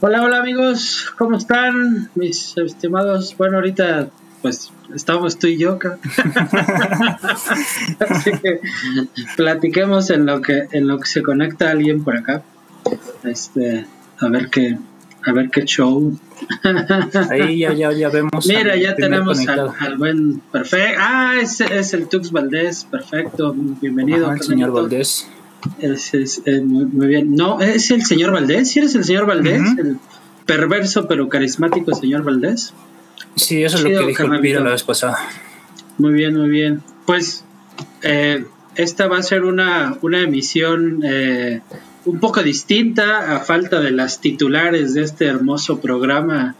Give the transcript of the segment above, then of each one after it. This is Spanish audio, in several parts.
Hola, hola amigos, ¿cómo están? Mis estimados, bueno, ahorita pues estamos tú y yo. Así que platiquemos en lo que en lo que se conecta alguien por acá. Este, a ver qué a ver qué show. Ahí ya, ya, ya vemos. Mira, ya tenemos al, buen perfecto. Ah, ese es el Tux Valdés, perfecto. Bienvenido. el señor Valdés. Es, es, eh, muy, bien. No, es el señor Valdés. ¿Sí eres el señor Valdés? El perverso pero carismático señor Valdés. Sí, eso es lo que dijo el la vez pasada. Muy bien, muy bien. Pues eh, esta va a ser una, una emisión eh, un poco distinta a falta de las titulares de este hermoso programa.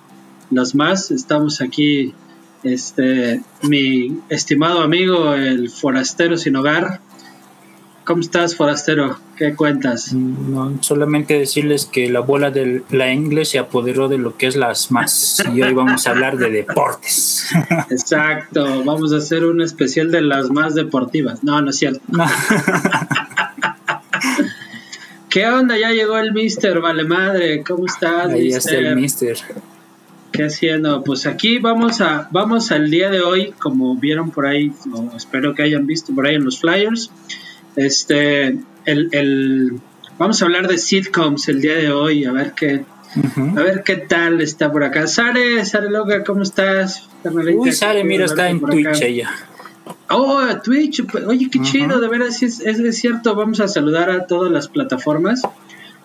Los más, estamos aquí, este, mi estimado amigo, el forastero sin hogar. ¿Cómo estás, forastero? ¿Qué cuentas? No, solamente decirles que la bola de la inglés se apoderó de lo que es las más. Y hoy vamos a hablar de deportes. Exacto, vamos a hacer un especial de las más deportivas. No, no es cierto. ¿Qué onda? Ya llegó el mister, vale madre. ¿Cómo estás, Ahí está el mister. ¿Qué haciendo? Pues aquí vamos a vamos al día de hoy, como vieron por ahí, o espero que hayan visto por ahí en los flyers. Este, el, el, vamos a hablar de sitcoms el día de hoy, a ver qué, a ver qué tal está por acá. Sare, Sare Loga, ¿cómo estás? Uy, Sare, mira, está en Twitch ella. Oh, Twitch, pues, oye, qué chido, de veras, es, es cierto, vamos a saludar a todas las plataformas.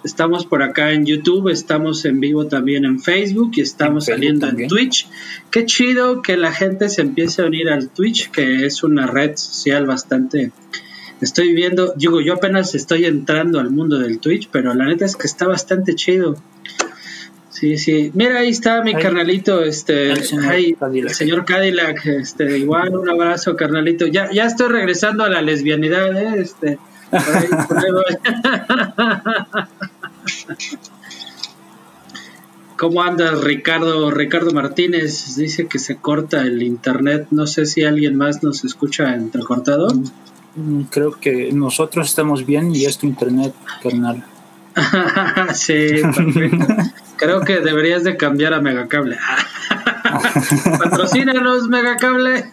Estamos por acá en YouTube, estamos en vivo también en Facebook y estamos saliendo en Twitch. Qué chido que la gente se empiece a unir al Twitch, que es una red social bastante... Estoy viendo, digo, yo apenas estoy entrando al mundo del Twitch, pero la neta es que está bastante chido. Sí, sí. Mira, ahí está mi carnalito, este, el señor, Cadillac. este, igual un abrazo, carnalito. Ya, ya estoy regresando a la lesbianidad, ¿eh? este. ¿Cómo andas, Ricardo? Ricardo Martínez dice que se corta el internet. No sé si alguien más nos escucha entrecortado. Mm, creo que nosotros estamos bien y es tu internet, carnal. sí, perfecto. Creo que deberías de cambiar a Megacable. Patrocínanos, Megacable.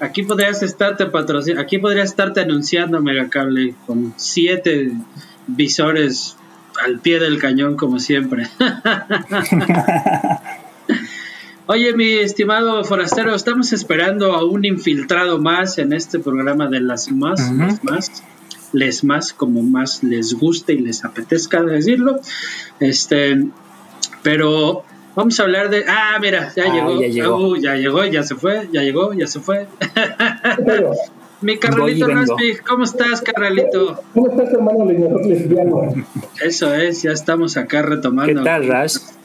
Aquí podrías estarte patrocinando, aquí podrías estarte anunciando Megacable con siete visores al pie del cañón como siempre. Oye, mi estimado forastero, estamos esperando a un infiltrado más en este programa de las más, las más les más, como más les guste y les apetezca decirlo. Este, pero vamos a hablar de. Ah, mira, ya llegó. Ya llegó. Uh, ya llegó, ya se fue, ya llegó, ya se fue. Mi Carralito Raspi, ¿cómo estás, Carralito? ¿Cómo estás, hermano lesbiano? Eso es, ya estamos acá retomando. ¿Qué tal, Ras?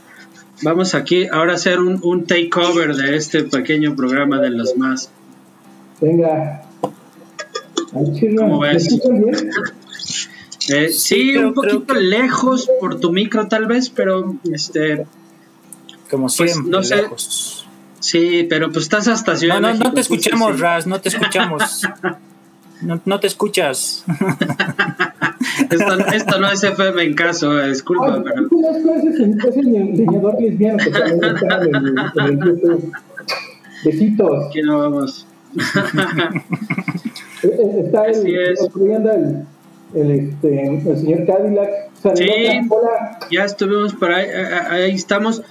Vamos aquí ahora a hacer un, un takeover de este pequeño programa de los más. Venga. ¿Cómo ves? Eh, sí, un poquito lejos por tu micro tal vez, pero este... Como pues, siempre, no sé. Lejos. Sí, pero pues estás hasta Ciudad No, no, no te escuchamos, Raz, no te escuchamos. no, no te escuchas. esto, esto, no es FM en caso, eh, disculpa. Ay, pero... Es el leñador lesbiano que también en el, en YouTube. Besitos. Aquí no vamos. Eh, eh, está el, el, el, este, el señor Cadillac. Sí, ya estuvimos por ahí, ahí estamos.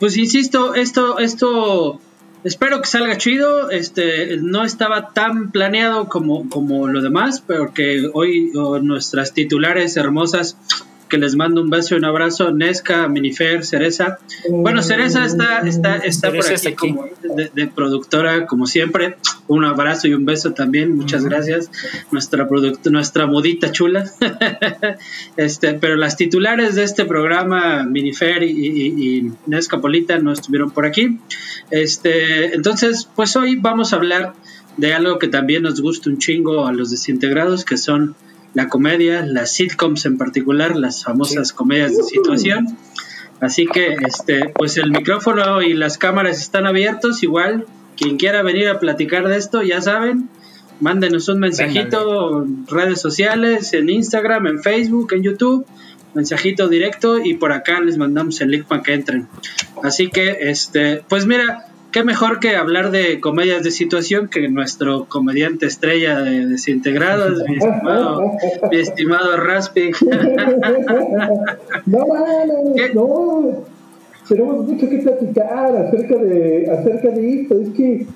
pues insisto, esto, esto, espero que salga chido. Este, no estaba tan planeado como, como lo demás, pero que hoy nuestras titulares hermosas que les mando un beso y un abrazo. Nesca, Minifer, Cereza. Bueno, Cereza está, está, está por aquí, Como de, productora, como siempre. Un abrazo y un beso también, muchas gracias. Nuestra nuestra modita chula. este, pero las titulares de este programa, Minifer y, y, y Nesca Polita, no estuvieron por aquí. Este, entonces, pues hoy vamos a hablar de algo que también nos gusta un chingo a los desintegrados, que son la comedia, las sitcoms en particular, las famosas comedias de situación. Así que, este, pues el micrófono y las cámaras están abiertos. Igual, quien quiera venir a platicar de esto, ya saben, mándenos un mensajito en redes sociales, en Instagram, en Facebook, en YouTube. mensajito directo y por acá les mandamos el link para que entren. Así que, este, pues mira, qué mejor que hablar de comedias de situación que nuestro comediante estrella de Desintegrados, mi estimado, mi estimado no, no, no, tenemos mucho que platicar acerca de, acerca de esto. Es que,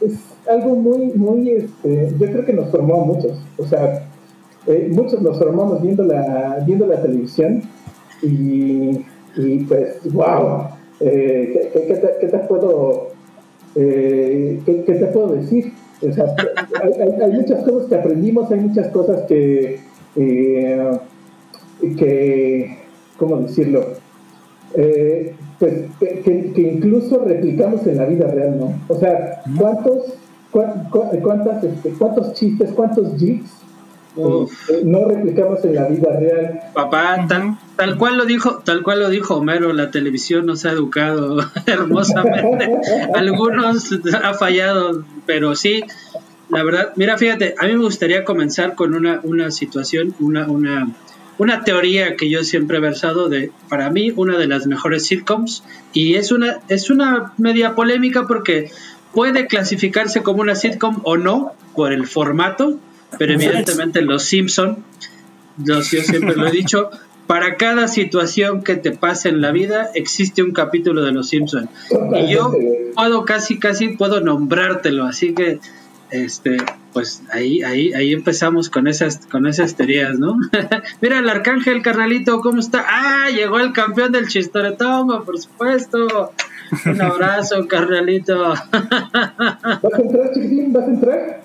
es algo muy, muy, este, yo creo que nos formó a muchos. O sea, eh, muchos nos formamos viendo la, viendo la televisión y, y pues, wow, eh, ¿qué, qué, te, puedo, eh, ¿qué, te puedo decir? O sea, hay, muchas cosas que aprendimos, hay muchas cosas que, que ¿cómo decirlo? pues que, incluso replicamos en la vida real, ¿no? O sea, ¿cuántos, cuántas, este, cuántos chistes, cuántos jigs eh, no replicamos en la vida real. Papá, tal, cual lo dijo, tal cual lo dijo Homero, la televisión nos ha educado hermosamente. Algunos ha fallado, pero sí, la verdad, mira, fíjate, a mí me gustaría comenzar con una, una situación, una, una, una teoría que yo siempre he versado de, para mí, una de las mejores sitcoms, y es una, es una media polémica porque puede clasificarse como una sitcom o no por el formato, pero evidentemente los Simpson, yo siempre lo he dicho, para cada situación que te pase en la vida existe un capítulo de los Simpson y yo puedo casi casi puedo nombrártelo, así que este pues ahí ahí ahí empezamos con esas con esas teorías, ¿no? Mira el arcángel carnalito, ¿cómo está? Ah, llegó el campeón del chistoretón, por supuesto. Un abrazo, carnalito. ¿Vas a entrar, chiquitín? ¿Vas a entrar?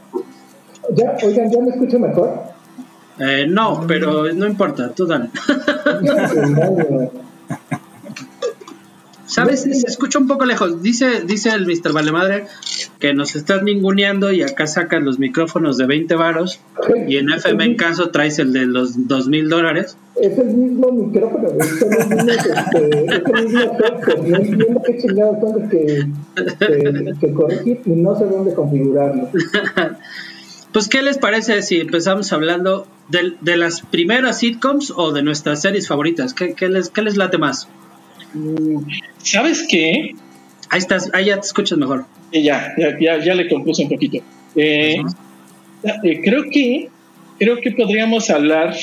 ¿Ya, oigan, ¿ya me escucho mejor? Eh, no, pero no importa, tú dale. ¿Sabes? Se escucha un poco lejos. Dice, dice el Mr. Valemadre que nos estás ninguneando y acá sacan los micrófonos de 20 varos y en FM en caso traes el de los 2 mil dólares. Es el mismo micrófono, es el mismo, este, es el mismo No entiendo qué chingados son que, que, que corregir y no sé dónde configurarlo. Pues, ¿qué les parece si empezamos hablando de, de las primeras sitcoms o de nuestras series favoritas? ¿Qué, qué, les, qué les late más? Mm, ¿Sabes qué? Ahí estás, ahí ya te escuchas mejor. ya, ya, ya, le compuse un poquito. Eh, eh, creo que creo que podríamos hablar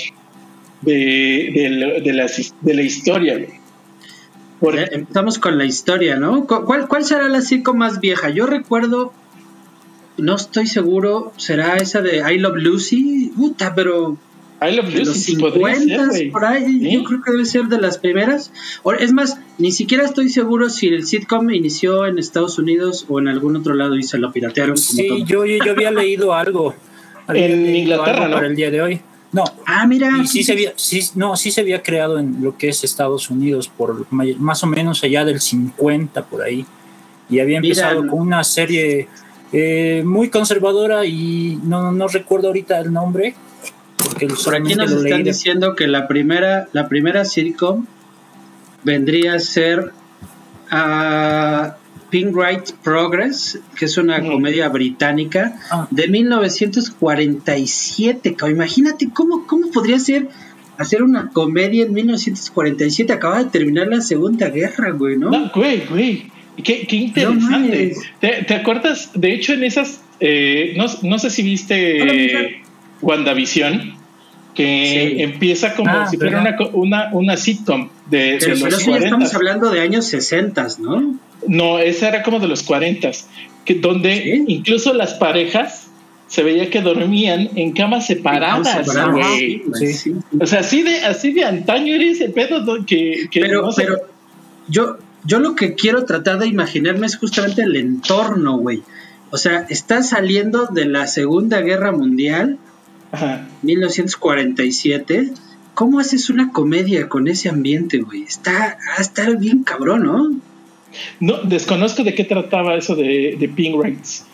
de, de, de, la, de la historia. Empezamos con la historia, ¿no? ¿Cuál, ¿Cuál será la sitcom más vieja? Yo recuerdo no estoy seguro, será esa de I Love Lucy, puta, pero I Love Lucy, los 50 por ahí, yo creo que debe ser de las primeras. Es más, ni siquiera estoy seguro si el sitcom inició en Estados Unidos o en algún otro lado y se lo piratearon. Sí, yo, yo, había leído algo. en Inglaterra, ¿no? Para el día de hoy. No. Ah, mira. sí, se había, sí, no, sí se había creado en lo que es Estados Unidos por más o menos allá del 50 por ahí. Y había empezado con una serie eh, muy conservadora y no, no recuerdo ahorita el nombre. Porque Por aquí nos están diciendo que la primera, la primera sitcom vendría a ser a Pink Right Progress, que es una comedia británica ah. de 1947. Imagínate cómo, cómo podría ser hacer una comedia en 1947. Acaba de terminar la Segunda Guerra, güey, ¿no? No, güey, güey. Qué, interesante. ¿Te, acuerdas? De hecho, en esas, eh, no, no, sé si viste WandaVision, que empieza como ah, si fuera una, una, una, sitcom de, pero, los pero estamos hablando de años 60, ¿no? No, esa era como de los 40, que donde incluso las parejas se veía que dormían en camas separadas, güey. O sea, así de, así de antaño era ese pedo que, que pero, pero yo, yo lo que quiero tratar de imaginarme es justamente el entorno, güey. O sea, está saliendo de la Segunda Guerra Mundial, 1947. ¿Cómo haces una comedia con ese ambiente, güey? Está a estar bien cabrón, ¿no? No, desconozco de qué trataba eso de, de Pink Rights,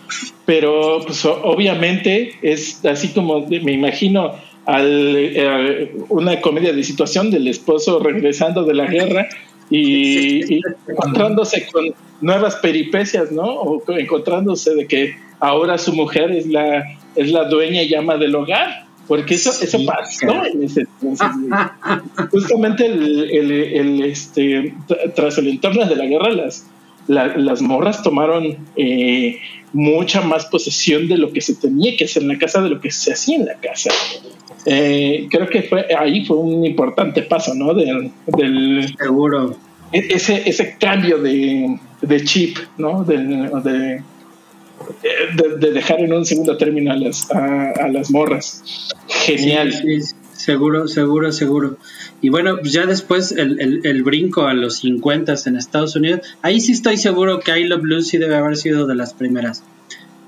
pero pues obviamente es así como me imagino al, eh, una comedia de situación del esposo regresando de la guerra y, encontrándose con nuevas peripecias, ¿no? O encontrándose de que ahora su mujer es la, es la dueña y llama del hogar. porque eso, eso pasó en ese entonces. Justamente el, el, este, tras el entorno de la guerra, las, las morras tomaron eh, mucha más posesión de lo que se tenía que hacer en la casa, de lo que se hacía en la casa. Eh, creo que fue ahí fue un importante paso, ¿no? Del, del seguro e, ese, ese cambio de, de chip, ¿no? De, de, de, dejar en un segundo término a las, a, las morras. Genial. seguro, seguro, seguro. Y bueno, pues ya después el, el, brinco a los 50 en Estados Unidos, ahí sí estoy seguro que I Love Lucy debe haber sido de las primeras.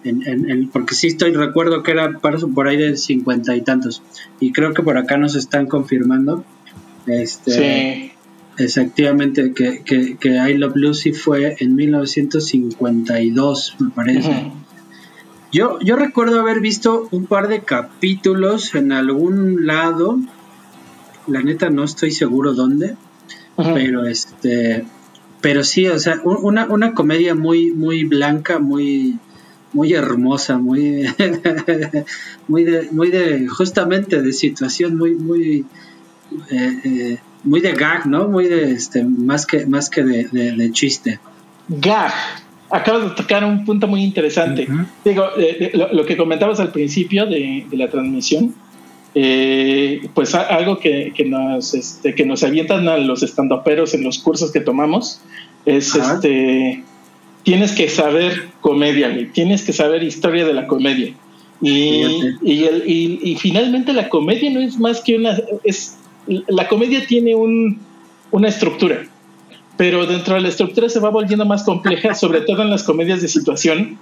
En, en, porque sí estoy, recuerdo que era por ahí de 50 y tantos. Y creo que por acá nos están confirmando. Este, sí. Efectivamente, que, que, que, I Love Lucy fue en 1952, me parece. yo, yo recuerdo haber visto un par de capítulos en algún lado. La neta no estoy seguro dónde. Pero este. Pero sí, o sea, una, una comedia muy, muy blanca, muy, muy hermosa, muy, muy de, muy de, justamente de situación muy, muy, eh, eh, muy de gag, ¿no? Muy de, este, más que, más que de, chiste. Gag. Acabas de tocar un punto muy interesante. Digo, eh, lo, que comentabas al principio de, la transmisión, pues algo que, nos, este, que nos avientan a los estandoperos en los cursos que tomamos es este tienes que saber comedia, tienes que saber historia de la comedia. Y, y, el, y, finalmente la comedia no es más que una, es la comedia tiene una estructura, pero dentro de la estructura se va volviendo más compleja, sobre todo en las comedias de situación,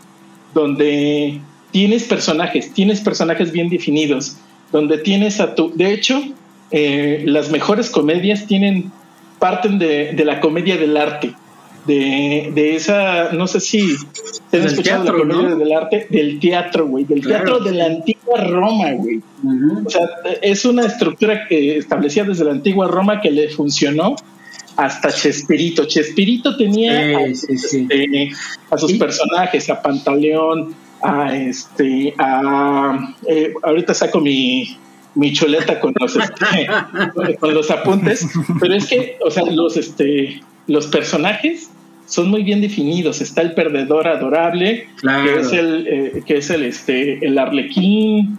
donde tienes personajes, tienes personajes bien definidos, donde tienes a tu... De hecho, eh, las mejores comedias tienen parten de, la comedia del arte de, esa, no sé si te has escuchado la comedia del arte, del teatro, güey, del teatro de la antigua Roma, güey. O sea, es una estructura que establecía desde la antigua Roma que le funcionó hasta Chespirito. Chespirito tenía este, a, sus personajes, a Pantaleón, a este, a eh, ahorita saco mi, mi chuleta con los este, con los apuntes, pero es que, o sea, los este los personajes son muy bien definidos. Está el perdedor adorable, que es el, eh, que es el, este, el arlequín,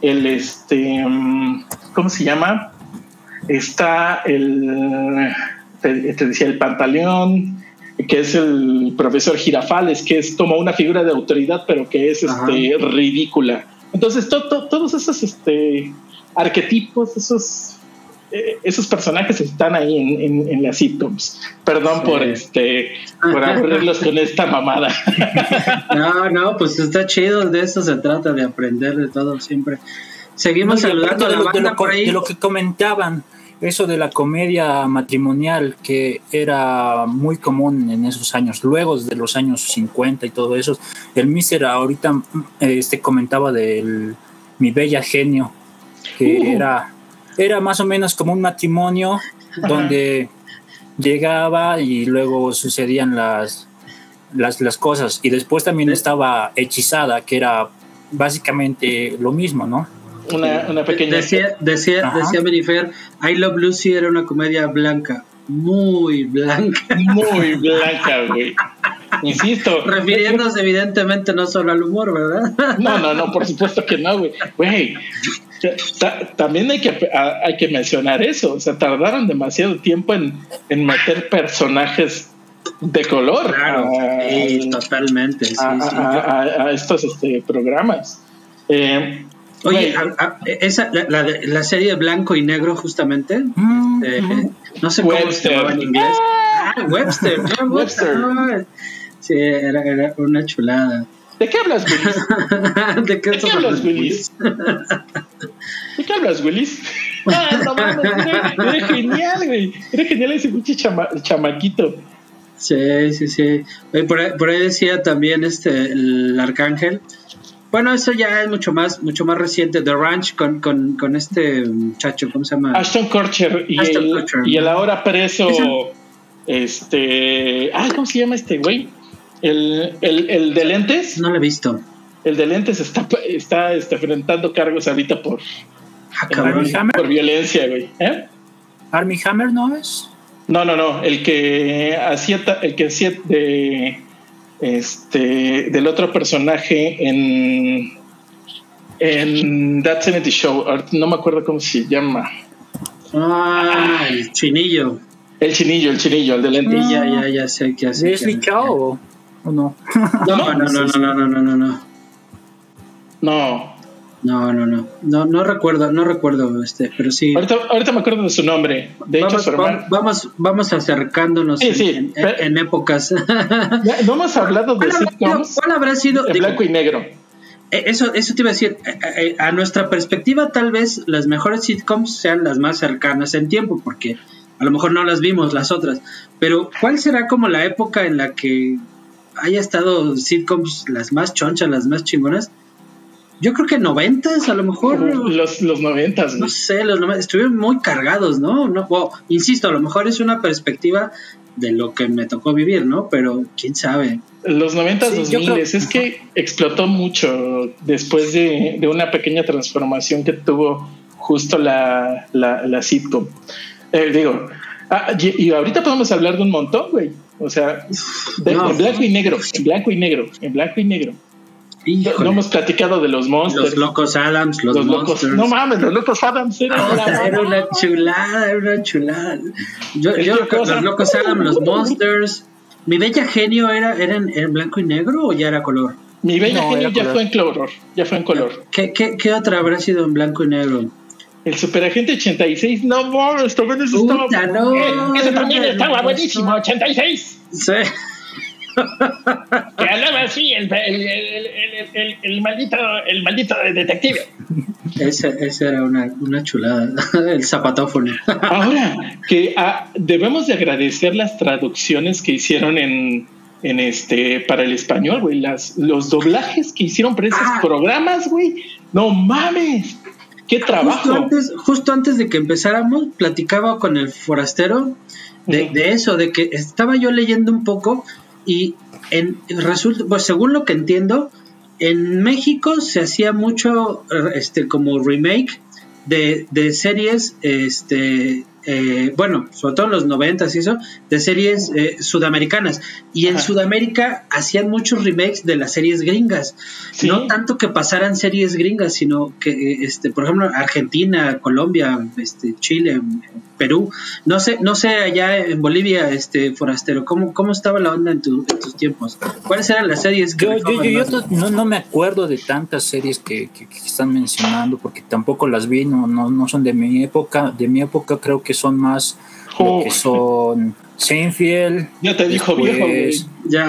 el, este, mm, ¿cómo se llama? Está el, te, decía, el pantaleón, que es el profesor Girafales, que es como una figura de autoridad, pero que es este, ridícula. Entonces, todos esos este, arquetipos, esos esos personajes están ahí en, en, las sitcoms. Perdón por este por aburrirlos con esta mamada. No, no, pues está chido, de eso se trata, de aprender de todo siempre. Seguimos saludando a la banda por ahí. De lo que comentaban, eso de la comedia matrimonial que era muy común en esos años, luego de los años 50 y todo eso. El Mister ahorita este comentaba del Mi Bella Genio, que uh. era era más o menos como un matrimonio donde llegaba y luego sucedían las, las, las, cosas. Y después también estaba Hechizada, que era básicamente lo mismo, ¿no? Una, una pequeña... Decía, decía, decía Benifer, I Love Lucy era una comedia blanca, muy blanca. Muy blanca, güey. Insisto. Refiriéndose evidentemente no solo al humor, ¿verdad? No, no, no, por supuesto que no, güey. Güey, también hay que, hay que mencionar eso, o sea, tardaron demasiado tiempo en, meter personajes de color claro, totalmente a, estos este, programas. Eh, Oye, esa, la, la, serie blanco y negro justamente, mm, eh, no sé cómo se llamaba en inglés. Ah, Webster, Webster. Sí, era, era una chulada. ¿De qué hablas, Willis? ¿De qué, hablas, Willis? ¿De qué hablas, Willis? Ah, no era, genial, güey. Era genial ese pinche chamaquito. Sí, sí, sí. Por ahí, por ahí, decía también este el arcángel. Bueno, eso ya es mucho más, mucho más reciente. The Ranch con, con, con este muchacho, ¿cómo se llama? Ashton Kutcher y, el, y el ahora preso, este, ah, ¿cómo se llama este güey? El, el, el de lentes. No lo he visto. El de lentes está, está, está enfrentando cargos ahorita por, Ah, por violencia, güey. ¿Eh? ¿Army Hammer no es? No, no, no. El que hacía, el que hacía de este del otro personaje en en That 70 Show. No me acuerdo cómo se llama. Ah, el chinillo. El chinillo, el chinillo, el de lente. ya, ya, ya sé qué hace. ¿Es Chao o no? No, no, no, no, no, no, no, no, no. No. No, no, no. No, no recuerdo, no recuerdo este, pero sí. Ahorita, ahorita me acuerdo de su nombre. De vamos, hecho, vamos, vamos, acercándonos en, épocas. no hemos hablado de sitcoms. ¿Cuál habrá sido? En blanco y negro. Eh, eso, eso te iba a decir. Eh, eh, a nuestra perspectiva, tal vez las mejores sitcoms sean las más cercanas en tiempo, porque a lo mejor no las vimos las otras. Pero, ¿cuál será como la época en la que haya estado sitcoms las más chonchas, las más chingonas? Yo creo que noventas, a lo mejor. Los, los noventas. No sé, los noventas. Estuvieron muy cargados, ¿no? no insisto, a lo mejor es una perspectiva de lo que me tocó vivir, ¿no? Pero quién sabe. Los noventas, dos miles, es que explotó mucho después de, una pequeña transformación que tuvo justo la, la, sitcom. Eh, digo, ah, y, ahorita podemos hablar de un montón, güey. O sea, en blanco y negro, en blanco y negro, en blanco y negro. No hemos platicado de los monsters. Los locos Adams, los, locos. No mames, los locos Adams era, una chulada, era una chulada. Yo, yo los locos Adams, los monsters. ¿Mi bella genio era, era en, blanco y negro o ya era color? Mi bella genio ya fue en color. Ya fue en color. ¿Qué, qué, qué otra habrá sido en blanco y negro? El Superagente 86, no mames, eso estaba. No, eh, ese también estaba buenísimo, 86. Sí que hablaba así el, el, el, maldito, el maldito detective. Esa, era una, una, chulada, el zapatófono. Ahora, que ah, debemos de agradecer las traducciones que hicieron en, en este para el español, güey, las los doblajes que hicieron para esos ah. programas, güey. No mames. Qué trabajo. Justo antes, justo antes de que empezáramos, platicaba con el forastero de, de eso, de que estaba yo leyendo un poco y en, resulta, pues según lo que entiendo, en México se hacía mucho este como remake de, de series este eh, bueno, sobre todo en los noventas y eso, de series eh, sudamericanas. Y en Sudamérica hacían muchos remakes de las series gringas. No tanto que pasaran series gringas, sino que, eh, este, por ejemplo, Argentina, Colombia, este, Chile, Perú. No sé, no sé allá en Bolivia, este forastero, ¿cómo, cómo estaba la onda en, tus tiempos? ¿Cuáles eran las series que yo, yo, no, no, me acuerdo de tantas series que, que, están mencionando, porque tampoco las vi, no, no, no son de mi época. De mi época creo que son más lo que son Seinfeld. Ya te dijo viejo, Ya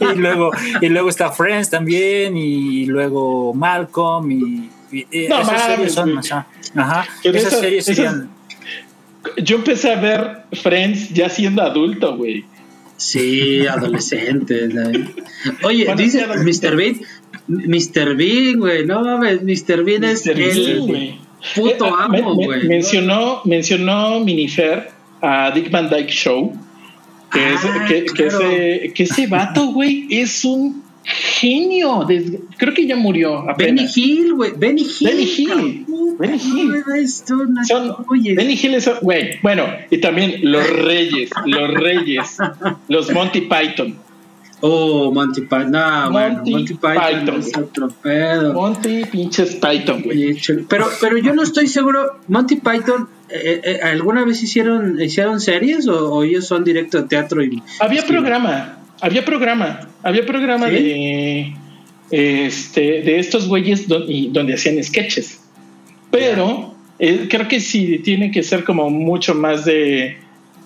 y luego y luego está Friends también y luego Malcolm y, esas series son ajá, esas series serían yo empecé a ver Friends ya siendo adulto, güey. Sí, adolescente. Oye, dice Mr. Bean, Mr. Bean, güey, no mames, Mr. Bean es el, Puto eh, amo, güey. mencionó, mencionó Minifer a Dick Van Dyke Show. Que, es, ah, que, ese, que ese vato, güey, es un genio. creo que ya murió. Apenas. Benny Hill, güey. Benny Hill. Benny Hill. Benny Hill. Son, Benny Hill es, güey. Bueno, y también los Reyes, los Reyes, los Monty Python. Oh, Monty Python. No, Monty, Monty Python, es otro pedo. Monty pinches Python, güey. Pero, pero yo no estoy seguro. Monty Python, eh, eh, ¿alguna vez hicieron, hicieron series o, ellos son directo de teatro? Y, había programa, había programa, había programa de, este, de estos güeyes donde, hacían sketches. Pero eh, creo que sí tiene que ser como mucho más de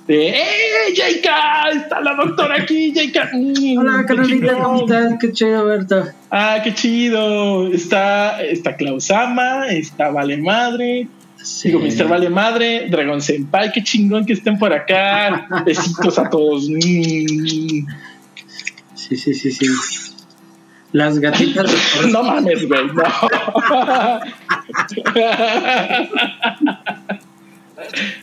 de ¡Eh, Jaika! Está la doctora aquí, Jaika. Hola, Carolina, ¿cómo estás? Qué chido verte. Ah, qué chido. Está, está Klausama, está Vale Madre. Sí. Digo, Mr. Vale Madre, Dragon Senpai, qué chingón que estén por acá. Besitos a todos. Sí, sí, sí, sí. Las gatitas. no mames, güey, no.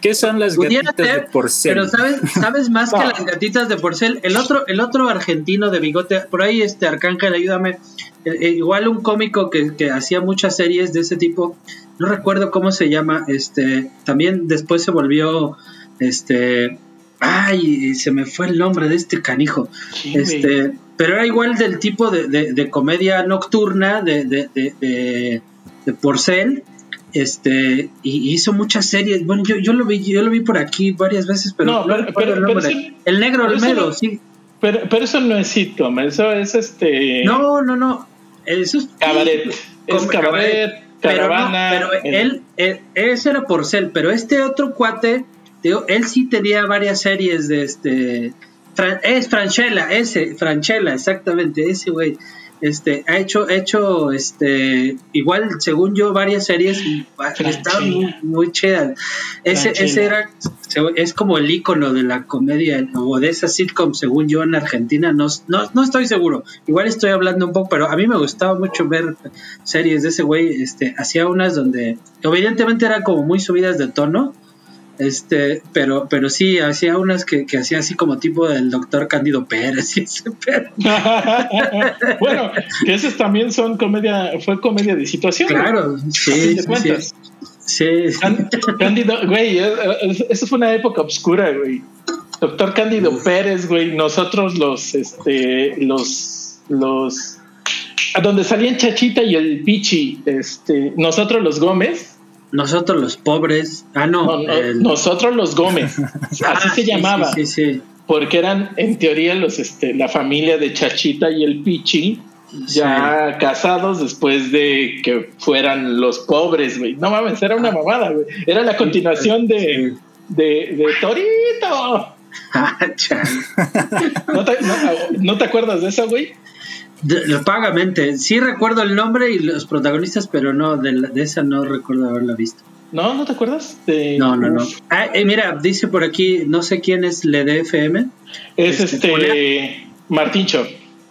¿Qué son las gatitas de porcel? Pero sabes, sabes más que las gatitas de porcel. El otro, el otro argentino de bigote, por ahí este Arcángel, ayúdame. Eh, eh, igual un cómico que, hacía muchas series de ese tipo, no recuerdo cómo se llama, este, también después se volvió, este, ay, se me fue el nombre de este canijo, este, pero era igual del tipo de, comedia nocturna de, de, de, de Porcel, este y hizo muchas series. Bueno yo, yo lo vi yo lo vi por aquí varias veces pero no, pero, el, negro Olmedo sí. Pero, pero eso no es sitcom eso es este no no no. Eso es cabaret es cabaret, caravana pero, él, ese era Porcel pero este otro cuate él sí tenía varias series de este es Franchella ese Franchella exactamente ese güey este, ha hecho, hecho, este, igual, según yo, varias series y estaban muy, muy chidas. Ese, ese era, es como el icono de la comedia o de esa sitcom, según yo, en Argentina. No, no, no estoy seguro. Igual estoy hablando un poco, pero a mí me gustaba mucho ver series de ese güey. Este, hacía unas donde, evidentemente, eran como muy subidas de tono este, pero, pero sí, hacía unas que, que hacía así como tipo del doctor Cándido Pérez y ese bueno, que esos también son comedia, fue comedia de situación. Claro, sí, sí, sí. Cándido, güey, eso fue una época oscura, güey. Doctor Cándido Pérez, güey, nosotros los, este, los, los, a donde salían Chachita y el Pichi, este, nosotros los Gómez, nosotros los pobres. Ah, no. Nosotros los Gómez. Así ah, se llamaba. Sí, sí, Porque eran, en teoría, los, este, la familia de Chachita y el Pichi, ya casados después de que fueran los pobres, güey. No mames, era una mamada, güey. Era la continuación de, de, Torito. Ah, ¿No, te, ¿No te acuerdas de eso, güey? Pagamente. Sí recuerdo el nombre y los protagonistas, pero no, de, esa no recuerdo haberla visto. ¿No? ¿No te acuerdas? No, no, no. Ah, eh, mira, dice por aquí, no sé quién es LDFM. Es este, este Martincho.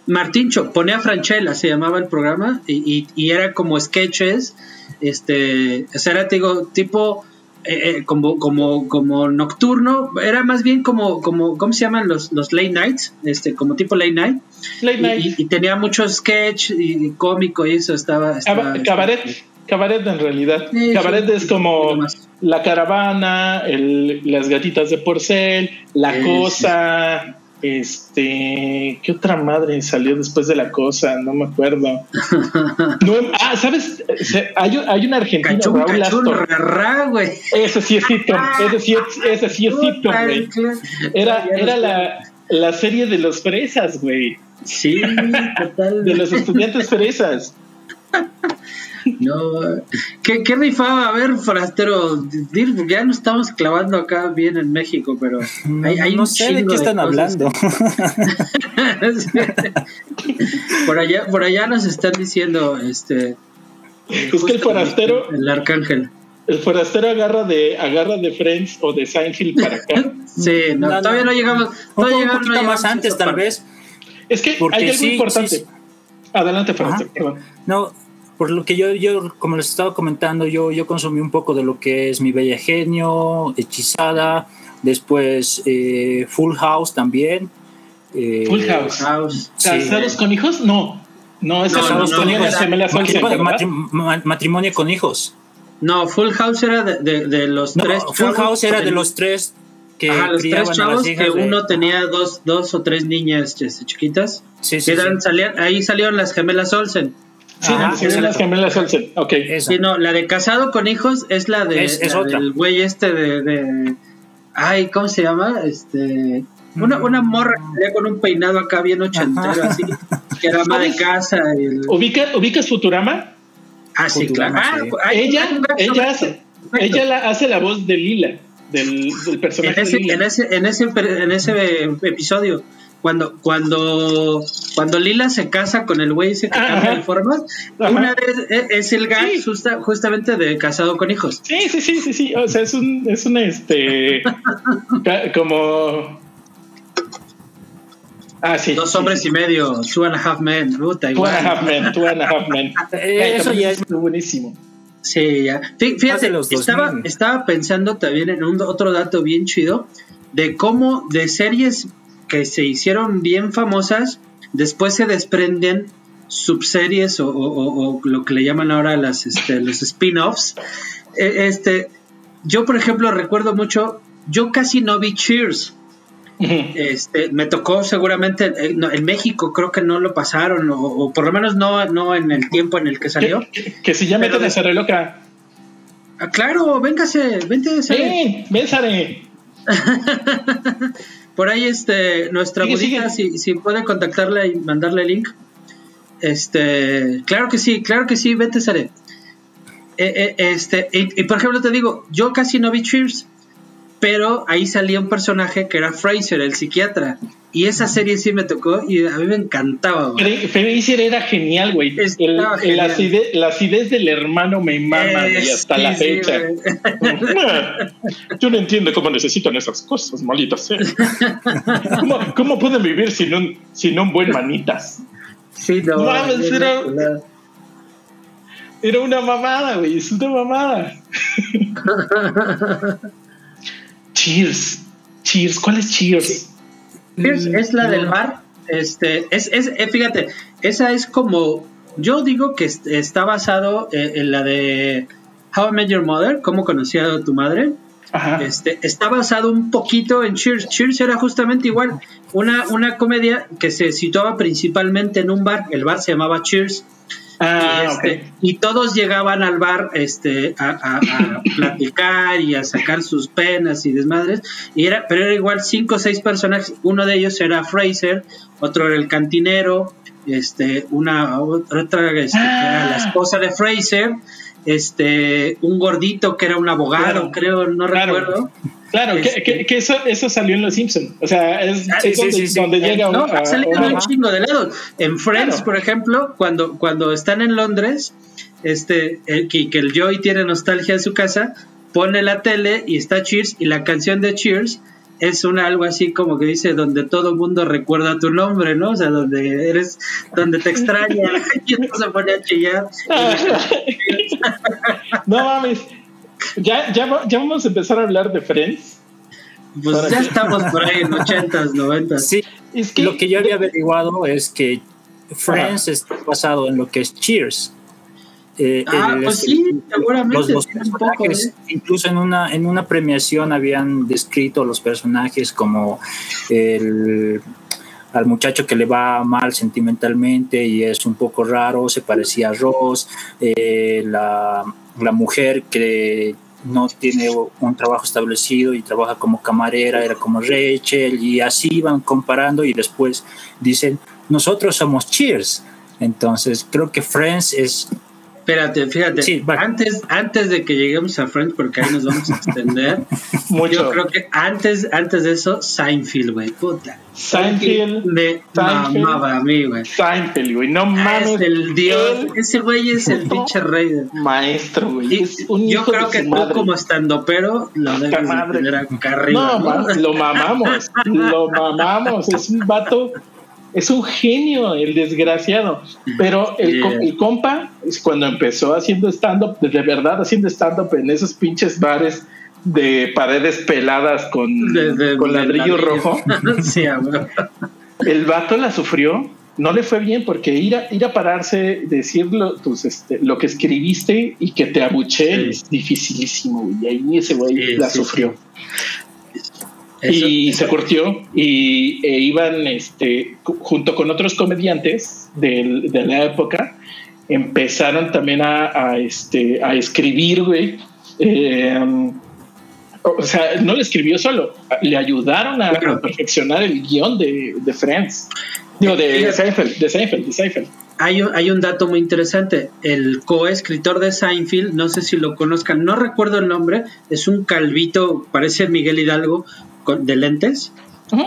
Martincho, pone a Franchella, se llamaba el programa, y, y, era como sketches, este, o sea, era digo, tipo eh, eh, como, como, como nocturno, era más bien como, como, ¿cómo se llaman los, los late nights? Este, como tipo late night. Y, tenía mucho sketch y, cómico y eso estaba. cabaret, cabaret en realidad. cabaret es como la caravana, el, las gatitas de porcel, la cosa. Este, ¿qué otra madre salió después de la cosa? No me acuerdo. ah, ¿sabes? Hay, hay un argentino, cachun, Raúl cachun, rarra, güey. Ese sí es sitcom, ese sí es, ese sí es sitcom, güey. Era, era la, la serie de los fresas, güey. Sí, total. De los estudiantes fresas. No, ¿qué, qué rifaba? A ver, forastero, porque ya no estamos clavando acá bien en México, pero hay, hay no sé de qué están hablando. por allá, por allá nos están diciendo, este, es que el forastero, el arcángel. El forastero agarra de agarra de Friends o de Seinfeld para acá. sí, no, todavía no llegamos. Todavía un poquito más antes, tal vez. Es que hay algo importante. Adelante, forastero. Perdón. No, por lo que yo, yo como les estaba comentando, yo, yo consumí un poco de lo que es Mi Bella Genio, Hechizada, después eh, Full House también. Eh, Full House. House. ¿Casados con hijos? No. No, es casados con hijos. matrimonio, con hijos. No, Full House era de, de, los tres. Full House era de los tres que Ajá, los tres chavos que uno tenía dos, dos o tres niñas este, chiquitas. Sí, sí, Salían, ahí salieron las gemelas Olsen. Sí, las gemelas Olsen. Ok. Sí, no, la de casado con hijos es la de es, del güey este de, de, Ay, ¿cómo se llama? Este. Una, una morra que con un peinado acá bien ochentero, así, que era ama de casa. Y el... ¿Ubica, ¿Ubicas Futurama? Ah, sí, claro. Ah, ella, ella, hace, ella la, hace la voz de Lila, del, del personaje. En ese, de Lila. En, ese, en, ese, en ese episodio cuando, cuando, cuando Lila se casa con el güey ese que cambia de formas, una vez e, es, el gag justamente de casado con hijos. Sí, sí, sí, sí, sí. O sea, es un, es un este como Ah, sí. Dos hombres y medio, two and a half men, puta, igual. Two and a half men, two and a half men. Eh, eso ya es buenísimo. Sí, ya. Fíjate, estaba, estaba pensando también en un otro dato bien chido de cómo de series que se hicieron bien famosas, después se desprenden subseries o, lo que le llaman ahora las, este, los spin-offs. E, este, yo, por ejemplo, recuerdo mucho, yo casi no vi Cheers. Este, me tocó seguramente eh, en, México creo que no lo pasaron o, por lo menos no, no en el tiempo en el que salió. Que, si ya me de loca. Ah, claro, véngase, vente, Ven, por ahí este nuestra budita si, si puede contactarla y mandarle el link. Este, claro que sí, claro que sí, vete Sare. Eh, eh, este, y, por ejemplo te digo, yo casi no vi Cheers pero ahí salía un personaje que era Fraser, el psiquiatra. Y esa serie sí me tocó y a mí me encantaba. Fraser era genial, güey. la, acidez, del hermano me mama, y hasta la fecha. Yo no entiendo cómo necesitan esas cosas, malditas. ¿Cómo, pueden vivir sin un, sin un buen manitas? Sí, no. era, era una mamada, güey. Es una mamada. Cheers. Cheers. ¿Cuál es Cheers? Cheers es la del bar. Este, es, es, eh, fíjate, esa es como, yo digo que está basado eh, en, la de How I Met Your Mother, cómo conocía a tu madre. Este, está basado un poquito en Cheers. Cheers era justamente igual, una, una comedia que se situaba principalmente en un bar, el bar se llamaba Cheers, Ah, y, este, y, todos llegaban al bar este, a, platicar y a sacar sus penas y desmadres. Y era, pero era igual cinco o seis personajes. Uno de ellos era Fraser, otro era el cantinero, este, una otra este, era la ah. esposa de Fraser, este, un gordito que era un abogado, creo, no recuerdo. Claro, que, este, que, eso, eso salió en Los Simpsons. O sea, es, ah, donde, llega no, ha salido un chingo de lado. En Friends, por ejemplo, cuando, cuando están en Londres, este, el, que, que el Joey tiene nostalgia en su casa, pone la tele y está Cheers y la canción de Cheers es una algo así como que dice donde todo mundo recuerda tu nombre, ¿no? O sea, donde eres, donde te extraña y se pone a chillar. no mames, ya, ya, vamos a empezar a hablar de Friends. Pues ya estamos por ahí en 80s, 90 Sí, es que lo que yo había averiguado es que Friends está basado en lo que es Cheers. Eh, ah, pues sí, seguramente. Los, personajes, ¿eh? incluso en una, en una premiación habían descrito los personajes como el al muchacho que le va mal sentimentalmente y es un poco raro, se parecía a Ross, eh, la, la mujer que no tiene un trabajo establecido y trabaja como camarera, era como Rachel, y así van comparando y después dicen, nosotros somos Cheers. Entonces creo que Friends es Espérate, fíjate, antes, antes de que lleguemos a Friends, porque ahí nos vamos a extender, yo creo que antes, antes de eso, Seinfeld, güey, puta. Seinfeld me mamaba a mí, güey. Seinfeld, güey, no mames. Es el dios, ese güey es el pinche rey. Maestro, güey. yo creo que tú como estando pero lo debes de tener acá arriba. No, lo mamamos, lo mamamos, es un vato es un genio el desgraciado. Pero el, compa, cuando empezó haciendo stand-up, de verdad haciendo stand-up en esos pinches bares de paredes peladas con, con ladrillo, rojo, el vato la sufrió. No le fue bien porque ir a, ir a pararse, decir lo, este, lo que escribiste y que te abuché es dificilísimo. Y ahí ese güey la sufrió y se curtió y e iban este, junto con otros comediantes de, la época, empezaron también a, este, a escribir, güey. Em, o sea, no le escribió solo, le ayudaron a, perfeccionar el guion de, de Friends. Digo, de, Seinfeld, de Seinfeld, de Seinfeld. Hay un, hay un dato muy interesante. El coescritor de Seinfeld, no sé si lo conozcan, no recuerdo el nombre, es un calvito, parece Miguel Hidalgo, de lentes.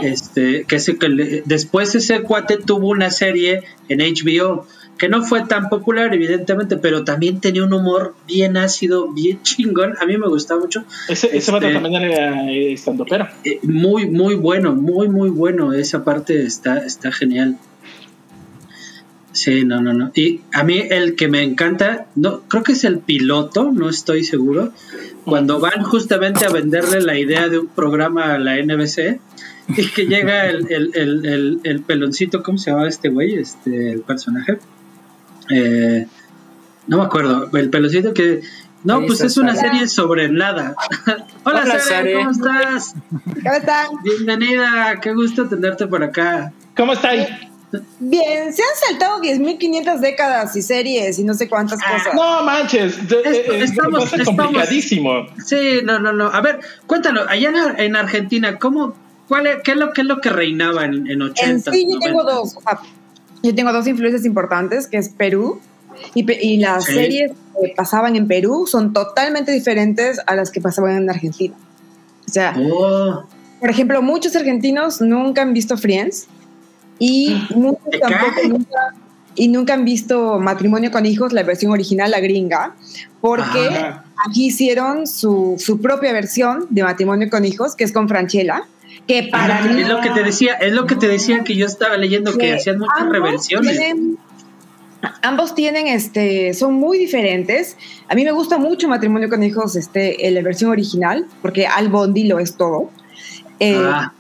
Este, que, que después ese cuate tuvo una serie en HBO que no fue tan popular, evidentemente, pero también tenía un humor bien ácido, bien chingón. A mí me gustaba mucho. Ese, ese este, también era eh, estando pero. Eh, muy, muy bueno, muy, muy bueno. Esa parte está, está genial. Sí, no, no, no. Y a mí el que me encanta, no, creo que es el piloto, no estoy seguro, cuando van justamente a venderle la idea de un programa a la NBC y que llega el, el, el, el peloncito, ¿cómo se llama este güey? Este, el personaje. Eh, no me acuerdo, el pelocito que... No, pues es una serie sobre nada. Hola, Sara, ¿cómo estás? ¿Cómo están? Bienvenida, qué gusto tenerte por acá. ¿Cómo estás? Bien, se han saltado 10.500 décadas y series y no sé cuántas ah, cosas. No manches, estamos, complicadísimo. Sí, no, no, no. A ver, cuéntanos, allá en Argentina, ¿cómo, cuál es, qué, es lo, qué es lo que reinaba en, en 80? sí, yo tengo dos. Yo tengo dos influencias importantes, que es Perú y, las series que pasaban en Perú son totalmente diferentes a las que pasaban en Argentina. O sea, oh. por ejemplo, muchos argentinos nunca han visto Friends y muchos tampoco nunca, y nunca han visto Matrimonio con Hijos, la versión original, la gringa, porque aquí hicieron su, su, propia versión de Matrimonio con Hijos, que es con Franchella. Que para mí, es lo que te decía, es lo que te decía que yo estaba leyendo que, hacían muchas reversiones. ambos tienen, este, son muy diferentes. A mí me gusta mucho Matrimonio con Hijos, este, en la versión original, porque Al Bondi lo es todo. Eh, ah.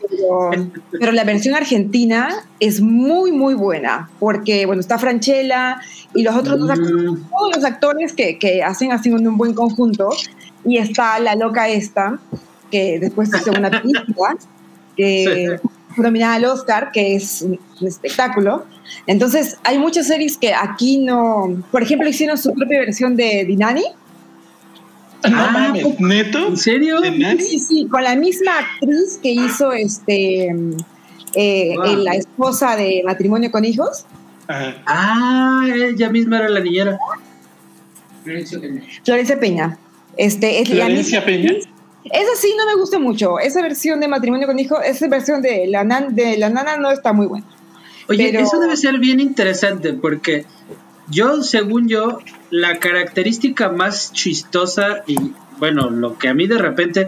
pero, la versión argentina es muy, muy buena, porque, bueno, está Franchella y los otros dos actores, mm. todos los actores que, que hacen así un buen conjunto, y está la loca esta, que después hace una película, que nominada al Oscar, que es un, espectáculo. Entonces, hay muchas series que aquí no, por ejemplo, hicieron su propia versión de Dinani, Ah, ¿neto? ¿En serio? Sí, sí, con la misma actriz que hizo este eh, la esposa de matrimonio con hijos. Ah, ella misma era la niñera. Florencia Peña. Este, es Florencia Peña. Esa sí no me gusta mucho. Esa versión de matrimonio con hijos, esa versión de la, de la nana no está muy buena. Oye, eso debe ser bien interesante porque yo, según yo, la característica más chistosa y bueno, lo que a mí de repente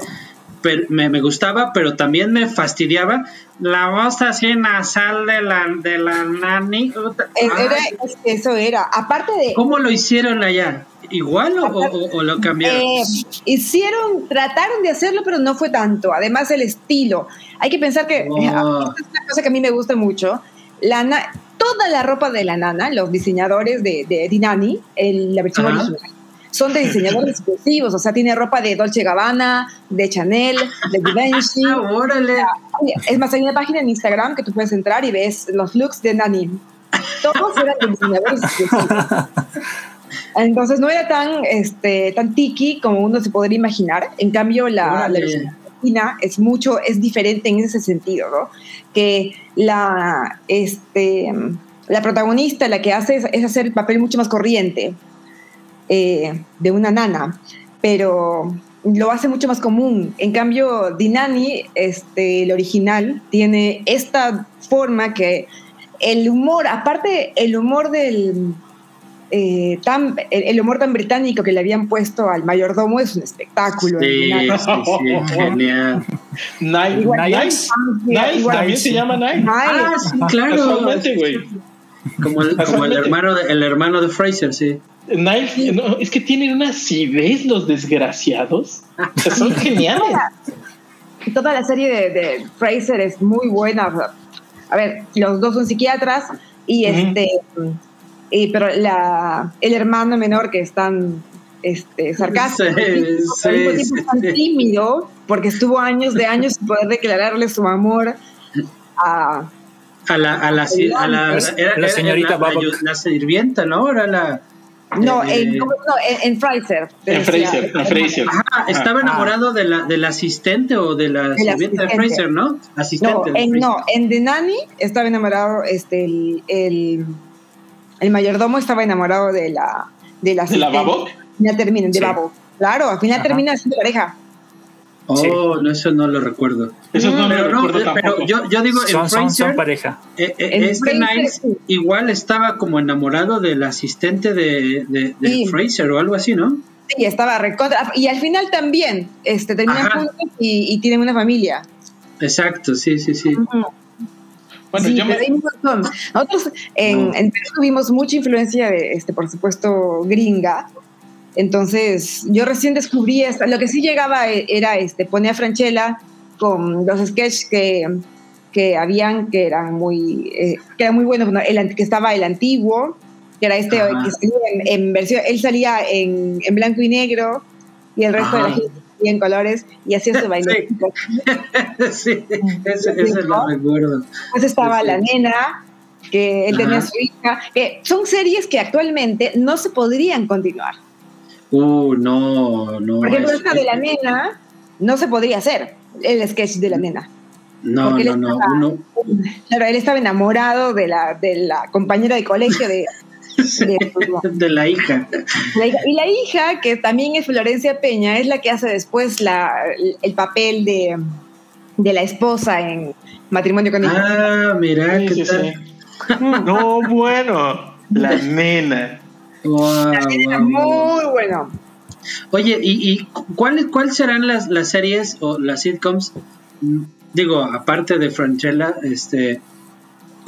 me, me, gustaba, pero también me fastidiaba, la voz así nasal de la, de la nani. Era, eso era, aparte de... ¿Cómo lo hicieron allá? ¿Igual o, lo cambiaron? Eh, hicieron, trataron de hacerlo, pero no fue tanto. Además, el estilo. Hay que pensar que, oh. es una cosa que a mí me gusta mucho, la, toda la ropa de la nana, los diseñadores de, de Dinani, la versión original, son de diseñadores exclusivos, o sea, tiene ropa de Dolce Gabbana, de Chanel, de Givenchy. Ah, órale. Es más, hay una página en Instagram que tú puedes entrar y ves los looks de Nani. Todos eran de diseñadores exclusivos. Entonces no era tan, este, tan tiki como uno se podría imaginar. En cambio, la, la es mucho, es diferente en ese sentido. Que la, este, la protagonista, la que hace es, hacer el papel mucho más corriente eh, de una nana, pero lo hace mucho más común. En cambio, Dinani, este, el original, tiene esta forma que el humor, aparte el humor del, eh, tan, el, humor tan británico que le habían puesto al mayordomo es un espectáculo. Sí, sí, genial. Nice, nice, también se llama Nice. Ah, sí, claro. Como el, como el hermano de, el hermano de Fraser, sí. Nice, es que tienen una acidez los desgraciados. son geniales. Toda la serie de, de, Fraser es muy buena. A ver, los dos son psiquiatras y este pero la, el hermano menor que es tan este, sarcástico, tan tímido, porque estuvo años de años sin poder declararle su amor a... A la, a la, a la, señorita la, la, sirvienta, ¿no? Era la... No, en, no, en, en Fraser. En Fraser, en Fraser. Ajá, estaba ah. enamorado de la, del asistente o de la sirvienta de Fraser, ¿no? Asistente. No, en, no, en The Nanny estaba enamorado este, el, el el mayordomo estaba enamorado de la de la, ¿De la Babo. Ya terminan, de Babo. Claro, al final termina siendo pareja. Oh, no, eso no lo recuerdo. Eso no pero, lo recuerdo pero yo, yo, digo, en Fraser, son pareja. Eh, eh, este Nice igual estaba como enamorado del asistente de, de, Fraser o algo así, ¿no? Sí, estaba recontra. Y al final también este, terminan juntos y, y, tienen una familia. Exacto, sí, sí, sí. Bueno, sí, yo me... Nosotros en, Perú tuvimos mucha influencia, de, este, por supuesto, gringa. Entonces, yo recién descubrí esta. Lo que sí llegaba e, era este, poner a Franchella con los sketches que, que habían, que eran muy, eh, que eran muy buenos. El, que estaba el antiguo, que era este que en, versión, él salía en, en, blanco y negro y el resto de la gente salía en colores y hacía su baile. Sí, ese, lo recuerdo. Pues estaba la nena, que él tenía su hija. que son series que actualmente no se podrían continuar. Uh, no, no. Por ejemplo, esta de la nena no se podría hacer, el sketch de la nena. No, no, no, Claro, él estaba enamorado de la, de la compañera de colegio de, de, la, hija. Y la hija, que también es Florencia Peña, es la que hace después la, el papel de, de la esposa en Matrimonio con Hija. Ah, mira, qué tal. no, bueno, la nena. la nena muy bueno. Oye, ¿y, y cuáles cuál serán las, las series o las sitcoms digo, aparte de Franchella, este,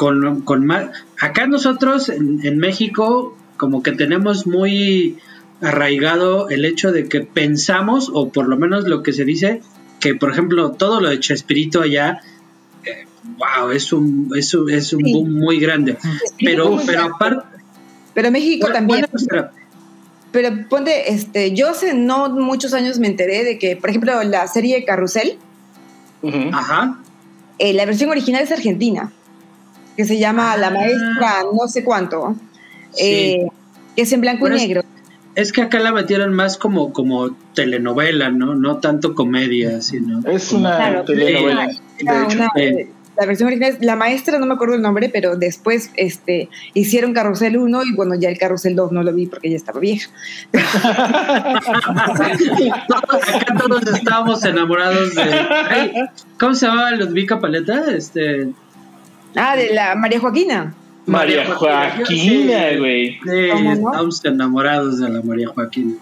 con, con más, acá nosotros en, México como que tenemos muy arraigado el hecho de que pensamos, o por lo menos lo que se dice, que por ejemplo todo lo de Chespirito allá, wow, eh, es un, es un, es un boom muy grande. Pero, pero aparte... Pero México también... pero ponte, este, yo hace no muchos años me enteré de que, por ejemplo, la serie Carrusel, Ajá. Eh, la versión original es argentina, que se llama La ah. Maestra no sé cuánto, eh, que es en blanco y negro. Es que acá la metieron más como, como telenovela, ¿no? No tanto comedia, sino... Es una telenovela. la versión original es La Maestra, no me acuerdo el nombre, pero después este, hicieron Carrusel 1 y bueno, ya el Carrusel 2 no lo vi porque ya estaba vieja. Acá todos estábamos enamorados de... ¿Cómo se llamaba Ludvika Paleta? Este... Ah, de la María Joaquina. María Joaquina, güey. Sí, estamos enamorados de la María Joaquina.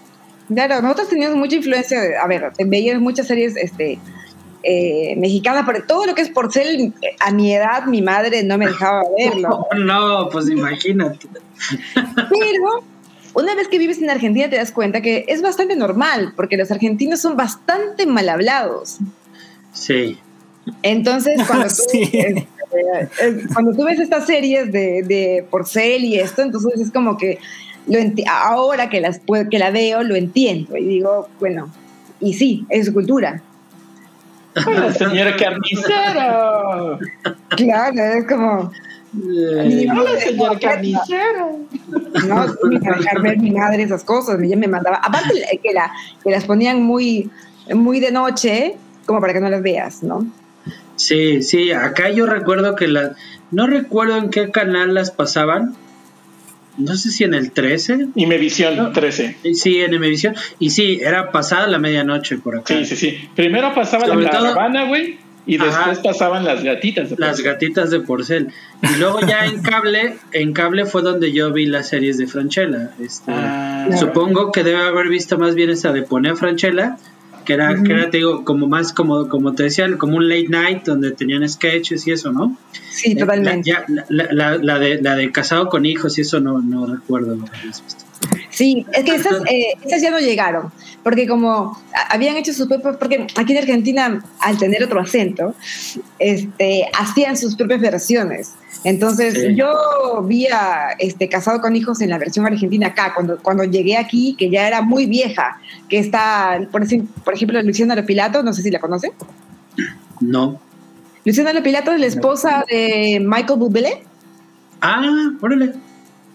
Claro, nosotros teníamos mucha influencia, a ver, veíamos muchas series este, eh, mexicana, pero todo lo que es porcel, a mi edad, mi madre no me dejaba verlo. no, pues imagínate. Pero una vez que vives en Argentina te das cuenta que es bastante normal, porque los argentinos son bastante mal hablados. Sí. Entonces, cuando tú, este, eh, cuando tú ves estas series de, de, porcel y esto, entonces es como que lo ahora que, las, que la veo, lo entiendo y digo, bueno, y sí, es su cultura. El señor carnicero. Claro, es como. Eh, el señor carnicero. No, me dejar ver mi madre esas cosas. Ella me mandaba. Aparte que, la, que las ponían muy, muy de noche, como para que no las veas, ¿no? Sí, sí. Acá yo recuerdo que las. No recuerdo en qué canal las pasaban, no sé si en el 13. Imevisión 13. Sí, en Imevisión. Y sí, era pasada la medianoche por acá. Sí, sí, sí. Primero pasaba la caravana, güey. Y después pasaban las gatitas de Las gatitas de porcel. Y luego ya en cable, en cable fue donde yo vi las series de Franchella. Este, ah. supongo que debe haber visto más bien esa de Poner Franchella que era, que era te digo, como más como, como te decía, como un late night donde tenían sketches y eso, ¿no? Sí, totalmente. La, la, de, la de casado con hijos y eso no, no recuerdo. Sí, es que esas, eh, esas, ya no llegaron, porque como habían hecho sus propios, porque aquí en Argentina, al tener otro acento, este, hacían sus propias versiones. Entonces, yo vi a este, Casado con Hijos en la versión argentina acá, cuando, cuando llegué aquí, que ya era muy vieja, que está, por, por ejemplo, Luciana Lopilato, no sé si la conoce. No. Luciana Lopilato es la esposa de Michael Bublé. Ah, órale.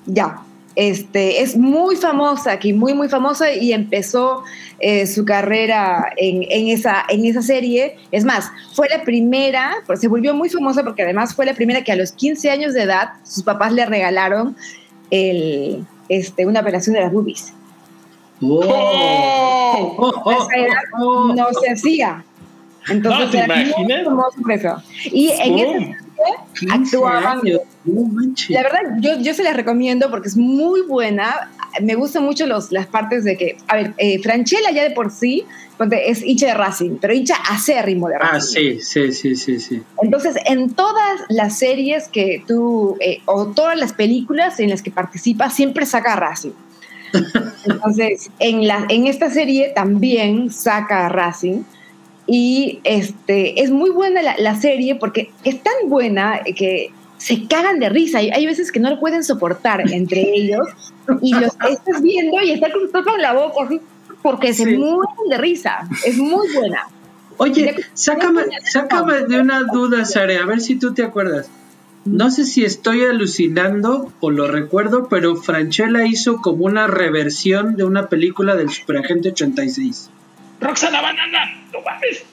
Ya, este, es muy famosa aquí, muy, muy famosa y empezó eh, su carrera en, esa, en esa serie. Es más, fue la primera, pues, se volvió muy famosa porque además fue la primera que a los 15 años de edad sus papás le regalaron el, este, una operación de las boobies. no se hacía. Entonces, ¿No te imaginas? Y en ese actuaban. La verdad, yo, yo se las recomiendo porque es muy buena. Me gustan mucho los, las partes de que, a ver, eh, Franchella ya de por sí es hincha de Racing, pero hincha acérrimo de ah, Racing. Ah, sí, sí, sí, sí, sí. Entonces, en todas las series que tú, eh, o todas las películas en las que participa, siempre saca a Racing. Entonces, en, la, en esta serie también saca a Racing. Y este, es muy buena la, serie porque es tan buena que se cagan de risa. Hay, hay veces que no lo pueden soportar entre ellos y los estás viendo y están con la boca así porque se mueren de risa. Es muy buena. Oye, sácame, sácame de una duda, Sare, a ver si tú te acuerdas. No sé si estoy alucinando o lo recuerdo, pero Franchella hizo como una reversión de una película del Superagente 86. Roxana Banana, no mames.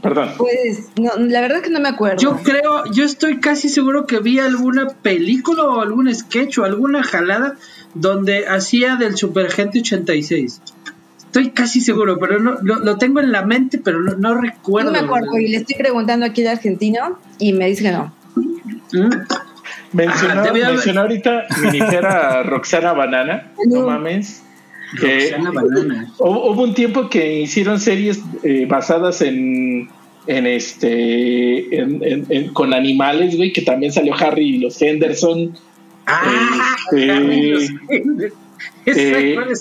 Perdón. Pues, la verdad es que no me acuerdo. Yo creo, yo estoy casi seguro que vi alguna película o algún sketch o alguna jalada donde hacía del Superagente 86. Estoy casi seguro, pero no lo, tengo en la mente, pero no, recuerdo. No me acuerdo, y le estoy preguntando aquí al argentino y me dice que no. ¿Mm? Mencionó, ah, mencionó ahorita mi ligera Roxana Banana, no mames. Hubo, un tiempo que hicieron series eh, basadas en en este en, con animales, güey, que también salió Harry y los Henderson. Ah, eh,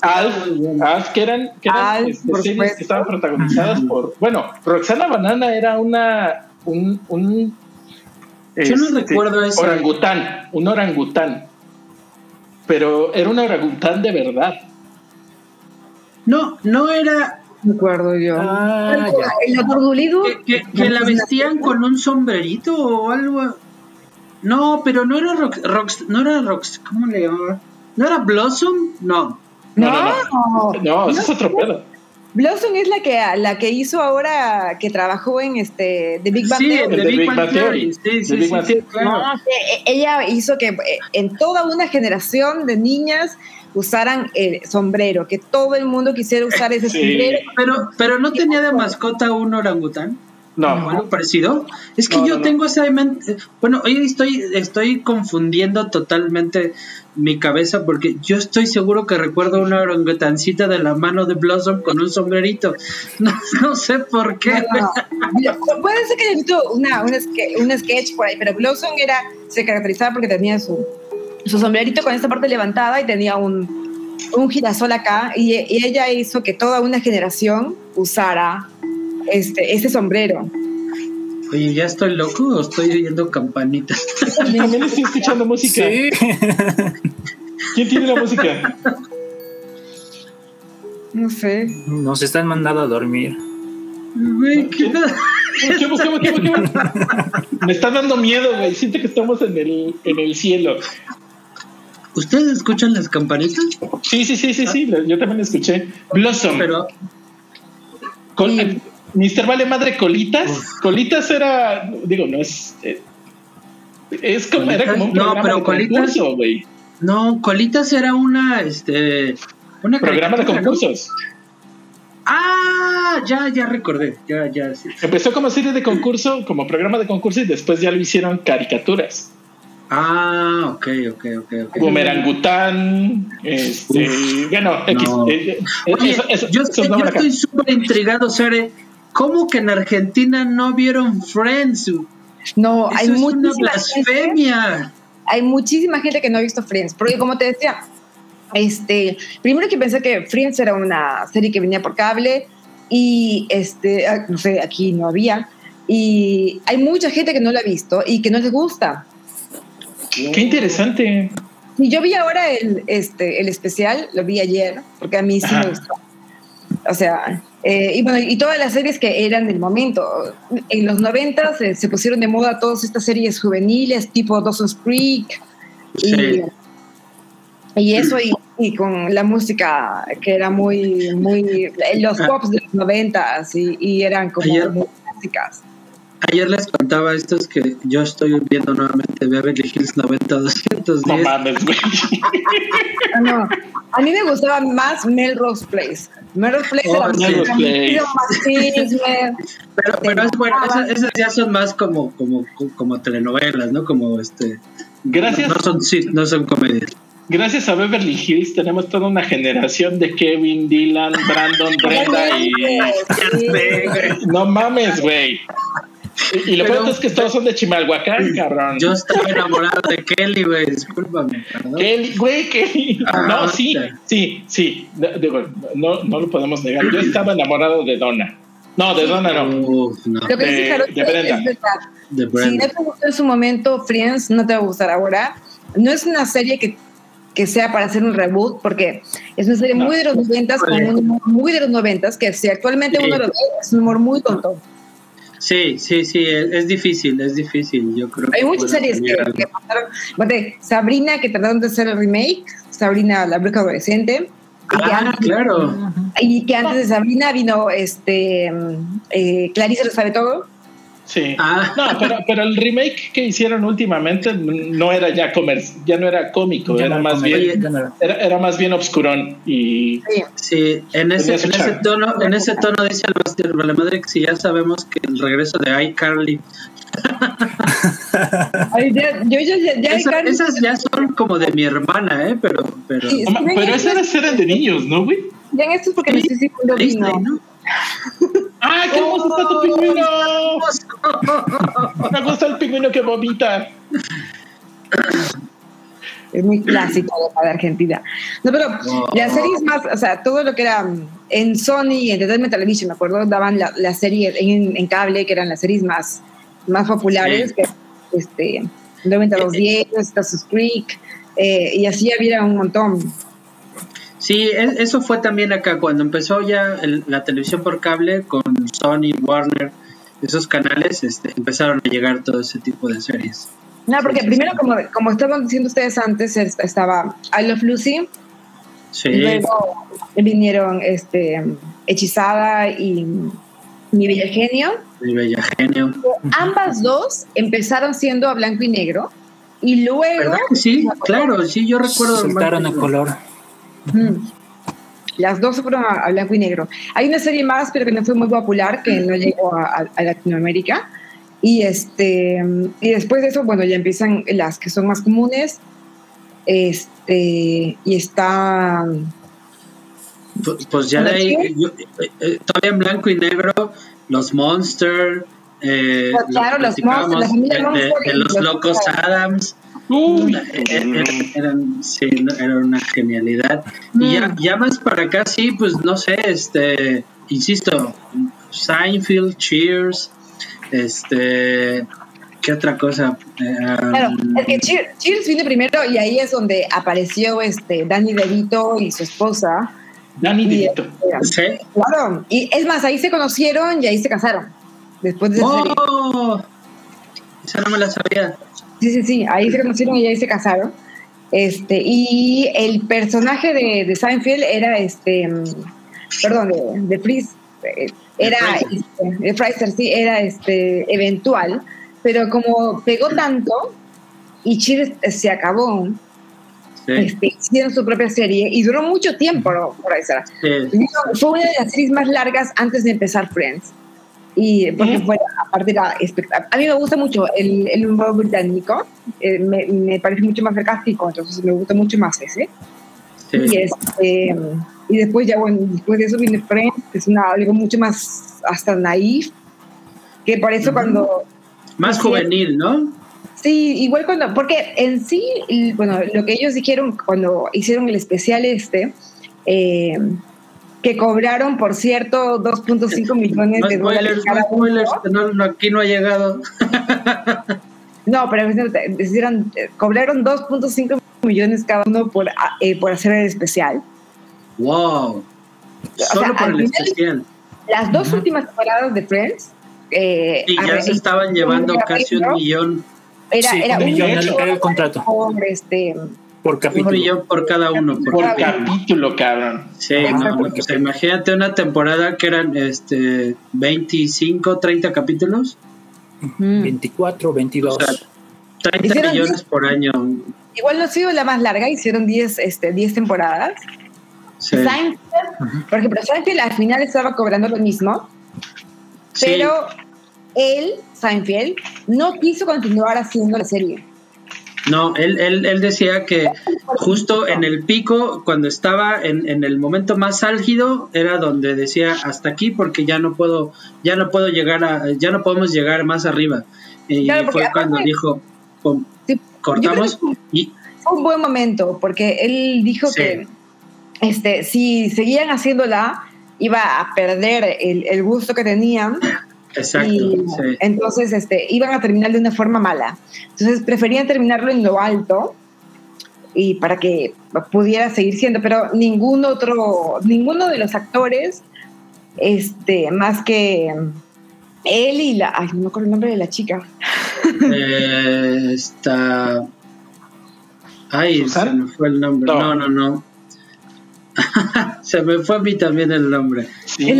Alf, que eran, que eran este, series que estaban protagonizadas por. Bueno, Roxana Banana era una. Un, un Yo no este, recuerdo eso. Orangután, un orangután. Pero era un orangután de verdad. No, no era. Recuerdo yo. Ah, ¿El Que, que, la vestían con un sombrerito o algo. No, pero no era Rox, no era Rox, ¿cómo le llamaba? ¿No era Blossom? No. No, no, no. es otro pedo. Blossom es la que la que hizo ahora que trabajó en este The Big Bang Theory. The Big Bang Theory. Sí, sí, sí, ella hizo que eh, en toda una generación de niñas usaran el sombrero, que todo el mundo quisiera usar ese sombrero. Pero, pero no tenía de mascota un orangután. No. Algo parecido. Es que yo tengo esa mente. Bueno, hoy estoy, estoy confundiendo totalmente mi cabeza porque yo estoy seguro que recuerdo una orangutancita de la mano de Blossom con un sombrerito. No, sé por qué. Puede ser que haya visto una, un sketch por ahí, pero Blossom era, se caracterizaba porque tenía su, su sombrerito con esta parte levantada y tenía un, un girasol acá y, y ella hizo que toda una generación usara este, ese sombrero. Oye, ¿ya estoy loco o estoy oyendo campanitas? También estoy escuchando música. Sí. ¿Quién tiene la música? No sé. Nos están mandando a dormir. Güey, ¿qué, ¿Qué, Me está dando miedo, güey. Siento que estamos en el, en el cielo. ¿Ustedes escuchan las campanitas? Sí, sí, sí, sí, sí. Yo también escuché. Blossom. Pero. Con, Mister Vale Madre Colitas. Colitas era, digo, no es. Eh, es como, era como un no, programa de concurso, güey. No, Colitas era una, este, una programa de concursos. Ah, ya, ya recordé, ya, ya. Empezó como serie de concurso, como programa de concurso y después ya lo hicieron caricaturas. Ah, ok, ok, ok. okay. Boomerangután, este, bueno, no. Eh, eh, Oye, eso, yo, yo estoy súper intrigado, Sere ¿Cómo que en Argentina no vieron Friends? No, hay muchísima blasfemia. Gente, hay muchísima gente que no ha visto Friends, porque como te decía, este, primero que pensé que Friends era una serie que venía por cable y este, ah, no sé, aquí no había y hay mucha gente que no la ha visto y que no les gusta. Qué interesante. Y yo vi ahora el, este, el especial, lo vi ayer, porque a mí sí me gustó. O sea, eh, y bueno, y todas las series que eran del momento. En los 90 se, pusieron de moda todas estas series juveniles, tipo Dawson's Creek. Y, y eso, y, con la música que era muy, muy. Los ah. pops de los 90 y, y eran como muy clásicas. Ayer les contaba estos que yo estoy viendo nuevamente Beverly Hills 90-210. No mames, güey. no, a mí me gustaba más Melrose Place. Melrose Place oh, era Melrose Place. pero, pero es bueno, esas, ya son más como, como, como telenovelas, ¿no? Como este. Gracias. No, son, sí, no son comedias. Gracias a Beverly Hills tenemos toda una generación de Kevin, Dylan, Brandon, Brenda y. No mames, güey. Y, lo peor es que todos son de Chimalhuacán, cabrón. Yo estoy enamorado de Kelly, güey, discúlpame. Kelly, güey, Kelly. Ah, no, sí, sí, sí. Digo, no, no lo podemos negar. Yo estaba enamorado de Donna. No, de Donna no. Lo que de, dice de Brenda. es verdad. Si no te gustó en su momento Friends, no te va a gustar ahora. No es una serie que, que sea para hacer un reboot, porque es una serie muy de los noventas, con un humor muy de los noventas, que si actualmente uno lo ve, es un humor muy tonto. Sí, sí, sí, es, difícil, es difícil, yo creo. Hay muchas series que, que pasaron. Sabrina, que trataron de hacer el remake, Sabrina la bruja adolescente. Ah, claro. Y que antes de Sabrina vino este eh, Clarice lo sabe todo. Sí. Ah. No, pero, pero, el remake que hicieron últimamente no era ya comer, ya no era cómico, era, más bien, era, era, más bien obscurón y sí, en ese, en ese tono, en ese tono dice el la madre que si ya sabemos que el regreso de iCarly esas ya son como de mi hermana, ¿eh? Pero, pero. pero esas eran de niños, ¿no, güey? Ya en esto es porque necesito un. ¿no? ¡Ah, qué hermoso está tu pingüino! Me gusta el pingüino que vomita. Es muy clásico de Argentina. No, pero las series más, o sea, todo lo que era en Sony y Entertainment Television, me acuerdo, daban las la series en, en, cable, que eran las series más, más populares, que este, 9210, Stasus Creek, eh, y así había un montón. Sí, eso fue también acá, cuando empezó ya la televisión por cable con Sony, Warner, esos canales, este, empezaron a llegar todo ese tipo de series. No, porque primero, como, como estaban diciendo ustedes antes, estaba I Love Lucy. Sí. luego vinieron este, Hechizada y Mi Bella Genio. Mi Bella Genio. Ambas dos empezaron siendo a blanco y negro. Y luego. sí, claro, sí, yo recuerdo. Soltaron a color. Las dos fueron a, blanco y negro. Hay una serie más, pero que no fue muy popular, que no llegó a, Latinoamérica. Y, este, y después de eso, bueno, ya empiezan las que son más comunes. Este, y está. Pues, pues ya de ahí, eh, eh, todavía en blanco y negro, los Monster. Eh, pues claro, los Monsters, de, los Locos Adams. Era, sí, era una genialidad. Y ya, mm. ya, más para acá, sí, pues no sé, este, insisto, Seinfeld, Cheers, este, ¿qué otra cosa? claro, es que Cheers, vino primero y ahí es donde apareció este Danny DeVito y su esposa. Danny DeVito. Este, ¿Sí? Claro, y es más, ahí se conocieron y ahí se casaron. Después de ¡Oh! Esa no me la sabía. Sí, sí, sí, ahí se conocieron y ahí se casaron. Este, y el personaje de, de Seinfeld era este, perdón, de, de eh, era, de este, sí, era este, eventual, pero como pegó tanto y Cheers se acabó, este, hicieron su propia serie y duró mucho tiempo Fraser. Fue una de las series más largas antes de empezar Friends y porque fue aparte era espectacular. A mí me gusta mucho el, el humor británico, eh, me, me, parece mucho más sarcástico, entonces me gusta mucho más ese. Y, este, y después ya bueno, después de eso viene Friends, que es una, algo mucho más hasta naif, que por eso cuando... Más juvenil, ¿no? Sí, igual cuando, porque en sí, bueno, lo que ellos dijeron cuando hicieron el especial este, eh, que cobraron, por cierto, 2.5 millones de dólares. Cada spoilers, no, aquí no ha llegado. no, pero decidieron, cobraron 2.5 millones cada uno por, eh, por hacer el especial. ¡Wow! Solo por el especial. Las dos últimas temporadas de Friends. Eh, y ya se estaban llevando casi un millón. Era, era un millón, era el contrato. Por este por capítulo. por cada uno. Por, capítulo, cabrón. Sí, imagínate una temporada que eran este 25, 30 capítulos. 24, 22. 30 millones por año. Igual no ha sido la más larga, hicieron 10 este, 10 temporadas. Sí. Seinfeld, por ejemplo, Seinfeld al final estaba cobrando lo mismo, pero él, Seinfeld, no quiso continuar haciendo la serie. No, él, él, él, decía que justo en el pico, cuando estaba en, en, el momento más álgido, era donde decía hasta aquí porque ya no puedo, ya no puedo llegar a, ya no podemos llegar más arriba. Y fue cuando dijo, cortamos y fue un buen momento porque él dijo que este, si seguían haciéndola iba a perder el, gusto que tenían. Exacto. Entonces, este, iban a terminar de una forma mala. Entonces, preferían terminarlo en lo alto y para que pudiera seguir siendo, pero ningún otro, ninguno de los actores, este, más que él y la, ay, no me acuerdo el nombre de la chica. Eh, está, ay, se me fue el nombre. No, no, no. se me fue a mí también el nombre. Sí,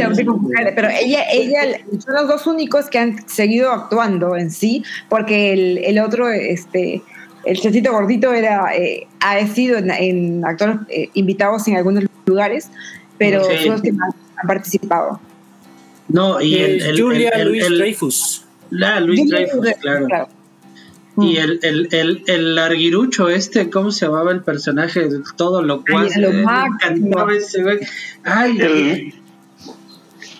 pero ella, ella son los dos únicos que han seguido actuando en sí, porque el, el otro, este, el chacito gordito era, eh, ha sido en, actores eh, invitados en algunos lugares, pero son los que más han participado. No, y el, Julia Luis Dreyfus. La Luis Dreyfus, claro. Y el, el, el, el larguirucho este, ¿cómo se llamaba el personaje? Todo lo cual. Ay, lo encantaba ese güey. Ay,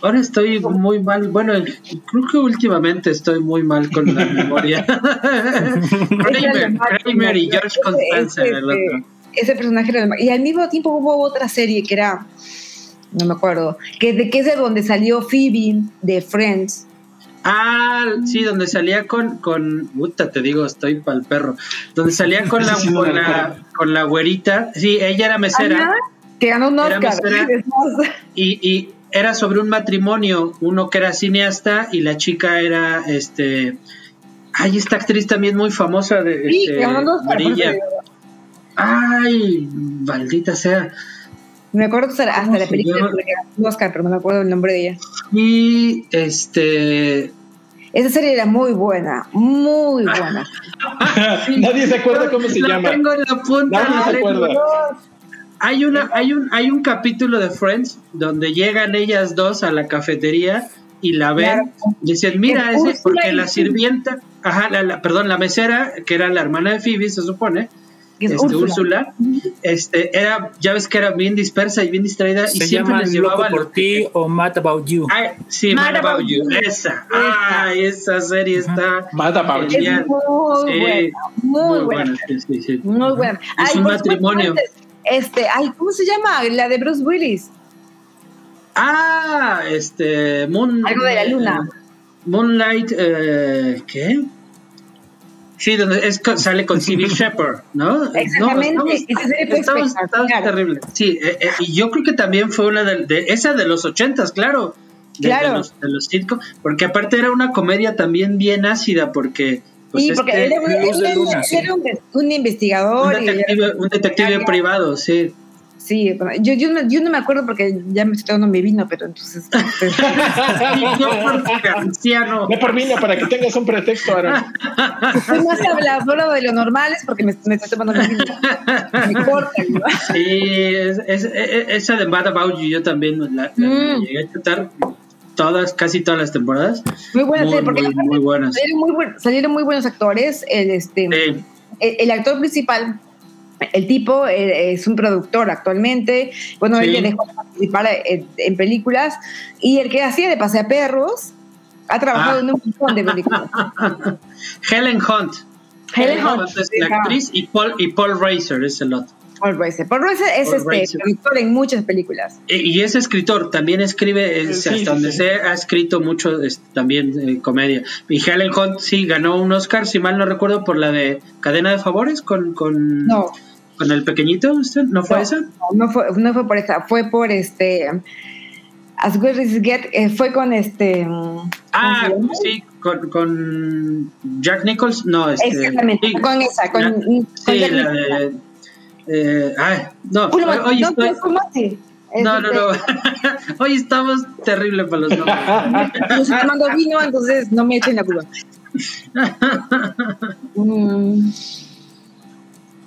Ahora estoy muy mal. Bueno, creo que últimamente estoy muy mal con la memoria. Kramer, Kramer y George Constanza ese, el otro. Ese personaje era Y al mismo tiempo hubo otra serie que era. No me acuerdo. Que, de, que es de donde salió Phoebe de Friends. Ah, sí, donde salía con, con, puta, te digo, estoy pa'l perro, donde salía con la, con la, con la güerita, sí, ella era mesera, que ganó un Oscar, y, y era sobre un matrimonio, uno que era cineasta y la chica era, este, ay, esta actriz también muy famosa de sí, este, Marilla. Ay, maldita sea. Me acuerdo hasta la película de Oscar, pero no me acuerdo el nombre de ella. Y este. Esa serie era muy buena, muy buena. Nadie se acuerda cómo se llama. Tengo en la punta. Nadie se acuerda. Hay, una, hay, un, hay un capítulo de Friends donde llegan ellas dos a la cafetería y la ven. Dicen, mira, ese, porque la sirvienta, ajá, la, perdón, la mesera, que era la hermana de Phoebe, se supone, este, Úrsula, este, era, ya ves que era bien dispersa y bien distraída y siempre les llevaba por ti o Mad About You. sí, Mad, About, you. esa. Ay, esa serie está Mad About You. Muy, buena, muy, buena. Sí, sí, muy buena. Es un matrimonio. Este, ay, ¿cómo se llama? La de Bruce Willis. Ah, este, Moon, Algo de la luna. Moonlight, eh, ¿qué? Sí, donde es, sale con C.B. Shepard, ¿no? Exactamente. No, estamos, terrible. Sí, eh, eh, y yo creo que también fue una de, esa de los ochentas, claro. De, claro. De los, de los porque aparte era una comedia también bien ácida, porque pues sí, porque él, era un, investigador. Un detective, un detective privado, sí. Sí, yo, yo, no, yo no me acuerdo porque ya me estoy tomando mi vino, pero entonces. Este, no, no por vino, para que tengas un pretexto, ahora. Estoy más habladora de lo normal es porque me, me estoy tomando mi vino. Me corta, ¿no? Sí, es, es, esa de Bad About You yo también la, mm. llegué a chutar todas, casi todas las temporadas. Muy buenas, muy, porque muy, buenas. Salieron muy, buenos actores. El, este, el, actor principal el tipo eh, es un productor actualmente, bueno, él dejó de participar en, películas, y el que hacía de paseaperros ha trabajado ah. en un montón de películas. Helen Hunt. Helen, Hunt, es la actriz y Paul, y Paul Racer es el otro. Paul Racer. Paul Racer es este, escritor en muchas películas. Y, es escritor, también escribe, hasta donde se ha escrito mucho también eh, comedia. Y Helen Hunt sí ganó un Oscar, si mal no recuerdo, por la de Cadena de Favores con... con no. ¿Con el pequeñito? ¿Usted? ¿No fue esa? No, fue, no fue por esa, fue por este... As Good as Get, eh, fue con este... Ah, sí, con, con, Jack Nichols, no, este, Exactamente, con esa, con, sí, la de eh, ay, no, hoy, hoy estoy... No, no, no. Hoy estamos terrible para los nombres. Yo estoy tomando vino, entonces no me echen la culpa. mm.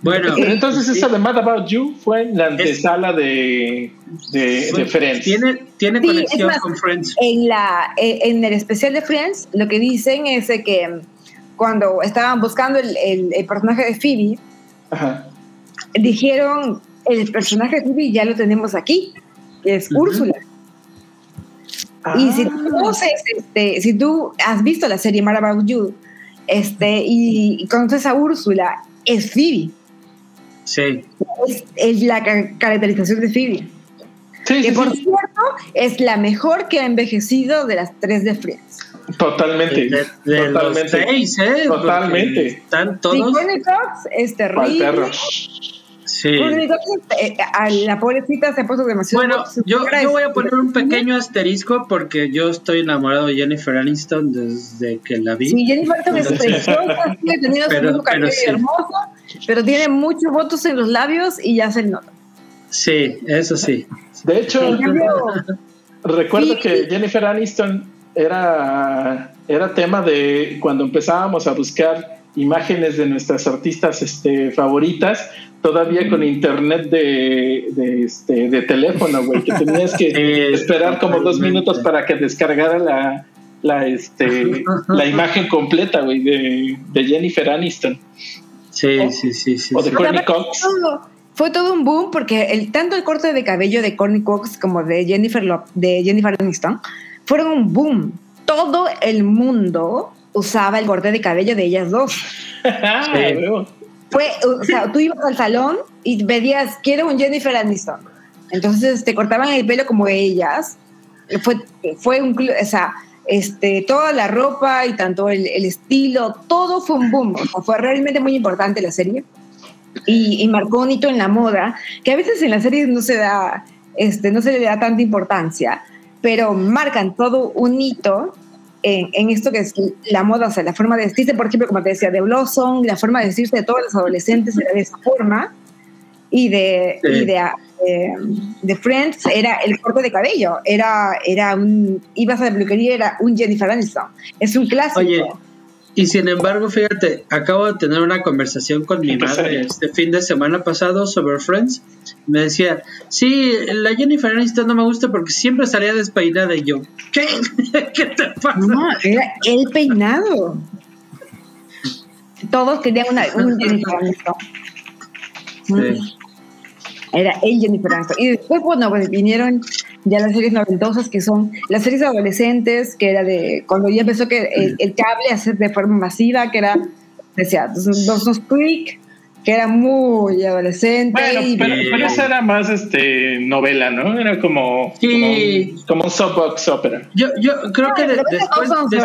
Bueno, entonces esa de Mad About You fue en la antesala de, de, de, Friends. Tiene, tiene conexión con Friends. En, la, eh, en el especial de Friends, lo que dicen es que cuando estaban buscando el, el, el personaje de Phoebe, Ajá dijeron, el personaje de Phoebe ya lo tenemos aquí, que es Úrsula. Y si tú, ah. este, si tú has visto la serie Mad About You este, y, conoces a Úrsula, es Phoebe. Sí. Es, la caracterización de Phoebe. que por cierto es la mejor que ha envejecido de las tres de Friends. Totalmente. De, totalmente. Los seis, ¿eh? Totalmente. Están todos. Y Cox es terrible. Sí. Eh, la pobrecita se ha puesto demasiado. Bueno, yo, yo, voy a poner un pequeño asterisco porque yo estoy enamorado de Jennifer Aniston desde que la vi. Sí, Jennifer Aniston es preciosa, tiene tenido su mismo cabello hermoso, pero tiene muchos votos en los labios y ya se nota. Sí, eso sí. De hecho, recuerdo que Jennifer Aniston era, era tema de cuando empezábamos a buscar imágenes de nuestras artistas este, favoritas, todavía con internet de, de, este, de teléfono, güey, que tenías que esperar como dos minutos para que descargara la, la, este, la imagen completa, güey, de, de, Jennifer Aniston. Sí, sí, sí, sí. O de Courtney Cox. Fue todo un boom porque el, tanto el corte de cabello de Courtney Cox como de Jennifer, de Jennifer Aniston fueron un boom. Todo el mundo usaba el corte de cabello de ellas dos. Fue, o sea, tú ibas al salón y pedías, quiero un Jennifer Aniston. Entonces te cortaban el pelo como ellas. Fue, fue un, o sea, este, toda la ropa y tanto el, estilo, todo fue un boom. fue realmente muy importante la serie y, y, marcó un hito en la moda, que a veces en las series no se da, este, no se le da tanta importancia, pero marcan todo un hito en, esto que es la moda, o sea, la forma de vestirse, por ejemplo, como te decía, de Blossom, la forma de vestirse de todos los adolescentes era de esa forma, y de, y de, eh, de, Friends era el corte de cabello, era, era un, ibas a la peluquería, era un Jennifer Aniston, es un clásico. Y sin embargo, fíjate, acabo de tener una conversación con mi madre este fin de semana pasado sobre Friends. Me decía, sí, la Jennifer Aniston no me gusta porque siempre salía despeinada y yo, ¿qué? ¿Qué te pasa? No, era el peinado. Todos querían una, un Jennifer Aniston. Sí. Era el Jennifer Aniston. Y después, bueno, pues vinieron ya las series noventosas que son las series adolescentes, que era de cuando ya empezó que el, cable a hacer de forma masiva, que era, decía, dos, dos Creek, que era muy adolescente. Bueno, pero, eso era más este novela, ¿no? Era como, sí. como, un soapbox opera. Yo, yo creo que después, después de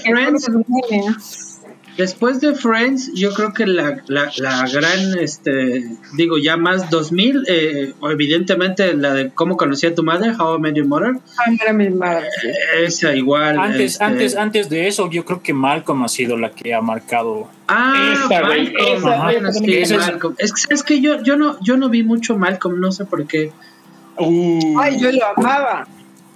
Friends Después de Friends, yo creo que la, la, la gran, este, digo, ya más 2000, eh, evidentemente la de cómo conocí a tu madre, How I Met Your Mother. mi madre. Eh, esa igual. Antes, este, antes, antes de eso, yo creo que Malcolm ha sido la que ha marcado. Ah, esa, Malcolm. es, que, es, que yo, yo, no, yo no vi mucho Malcolm, no sé por qué. Uh. Ay, yo lo amaba.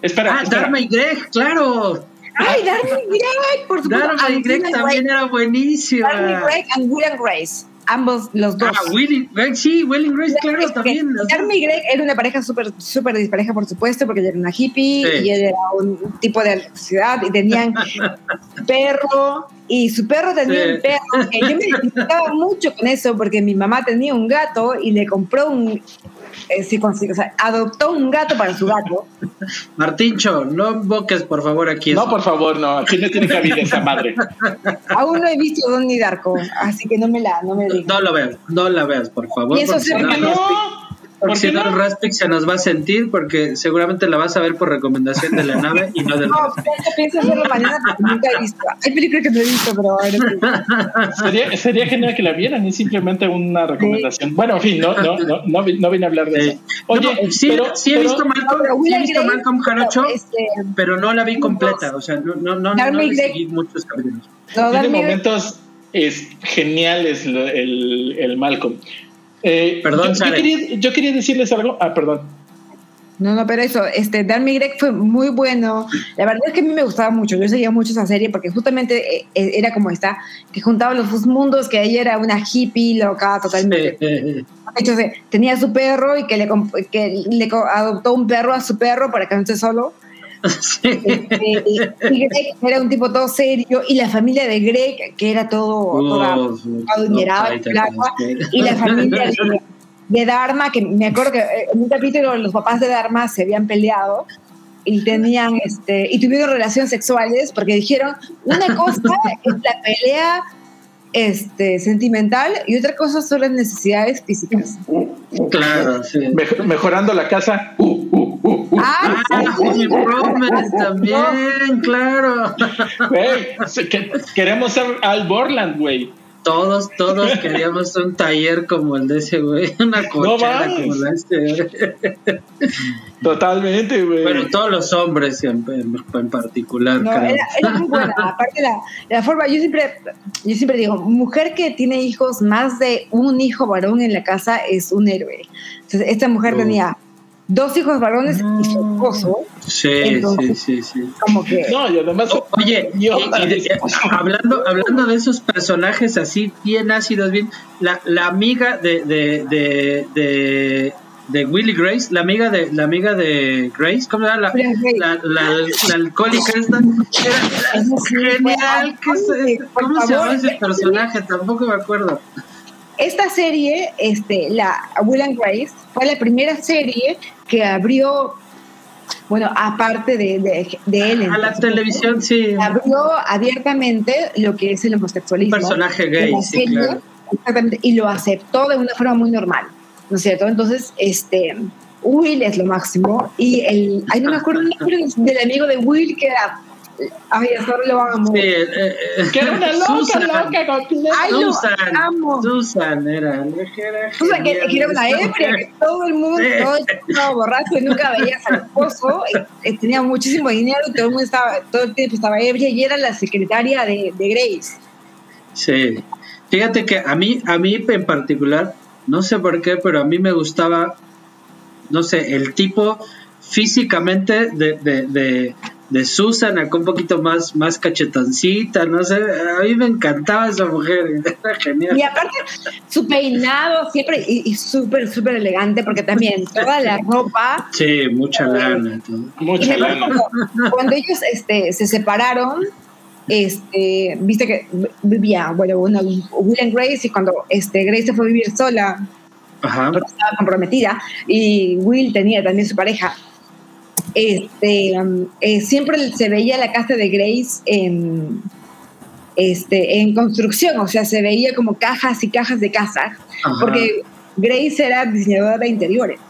Espera, ah, Dharma y Greg, claro. ¡Ay, Darby Greg! Por supuesto. Darby Greg también era buenísima. Darby Greg y William Grace. Ambos, los dos. Ah, Willy, Greg, sí, William Grace, claro, también. Darby Greg era una pareja súper, súper dispareja, por supuesto, porque ella era una hippie y él era un tipo de ciudad y tenían perro. Y su perro tenía un perro. Que yo me identificaba mucho con eso porque mi mamá tenía un gato y le compró un eh, sí consigo, o sea, adoptó un gato para su gato. Martincho, no invoques por favor aquí. No, por favor, no, aquí no tiene cabida esa madre. Aún no he visto Don ni Darko, así que no me la, no me No lo veas, no la veas, por favor. Y eso se no, porque si no, Raspix se nos va a sentir porque seguramente la vas a ver por recomendación de la nave y no del No, pienso hacerlo mañana porque nunca he visto. Hay películas que no he visto, pero a sería, sería genial que la vieran, es simplemente una recomendación. Bueno, en fin, no, no, no, no, no vine a hablar de eso. Oye, sí, pero, sí he visto Malcolm, sí he visto Malcolm Jarocho, este, pero no la vi completa, o sea, no, no, no, no, no seguí muchos capítulos. Tiene momentos es, geniales el, el, el Malcolm. Eh, perdón, yo, yo, quería, decirles algo. Ah, perdón. No, no, pero eso, este, Dan Greg fue muy bueno. La verdad es que a mí me gustaba mucho. Yo seguía mucho esa serie porque justamente eh, eh, era como esta, que juntaba los dos mundos, que ella era una hippie loca totalmente. De hecho, tenía su perro y que le, que le adoptó un perro a su perro para que no esté solo. Este, y Greg era un tipo todo serio y la familia de Greg que era todo toda y la familia de, Dharma que me acuerdo que eh, en un capítulo los papás de Dharma se habían peleado y tenían este y tuvieron relaciones sexuales porque dijeron una cosa es la pelea este, sentimental y otra cosa son las necesidades físicas. Claro, mejorando la casa. Uh, uh uh, uh, ah, Jimmy Promise también, claro. queremos ser Al Borland, güey. Todos, todos queríamos un taller como el de ese güey, una cochera como la de este Totalmente, güey. Pero todos los hombres en, particular. No, era, muy buena. Aparte la, la forma, yo siempre, yo siempre digo, mujer que tiene hijos, más de un hijo varón en la casa es un héroe. Entonces, esta mujer tenía dos hijos varones y su esposo. Sí, sí, sí, sí. Como que. No, y además. oye, hablando, hablando de esos personajes así, bien ácidos, bien. La, la amiga de, de, de, de de Willy Grace, la amiga de la amiga de Grace, ¿cómo era la, la, la, alcohólica esta? Era, genial, ¿cómo se llama ese personaje? Tampoco me acuerdo. Esta serie, este, la Will and Grace, fue la primera serie que abrió, bueno, aparte de, de, él. A la televisión, sí. Abrió abiertamente lo que es el homosexualismo. Un personaje gay, sí, claro. y lo aceptó de una forma muy normal, ¿no es cierto? Entonces, este, Will es lo máximo. Y el, ay, no me acuerdo del amigo de Will que era Ay, eso lo amo. Sí, eh, eh, que era una loca, Susan, loca completa. Ay, Susan, lo amo. Susan era. Susan, que, que, era una ebria, que todo el mundo todo estaba borracho y nunca veías al esposo. Y, tenía muchísimo dinero y todo el mundo estaba, todo el tiempo estaba ebria y era la secretaria de, de Grace. Sí. Fíjate que a mí, a mí en particular, no sé por qué, pero a mí me gustaba, no sé, el tipo físicamente de, de, de de Susan, acá un poquito más, más cachetoncita, no sé, a mí me encantaba esa mujer, era genial. Y aparte, su peinado siempre, y, súper, súper elegante, porque también toda la ropa. Sí, mucha lana. Todo. Mucha lana. Cuando, ellos este, se separaron, este, viste que vivía, bueno, una, Will Grace, y cuando este, Grace se fue a vivir sola, porque estaba comprometida, y Will tenía también su pareja, este, um, eh, siempre se veía la casa de Grace en, este, en construcción, o sea, se veía como cajas y cajas de casas, porque Grace era diseñadora de interiores.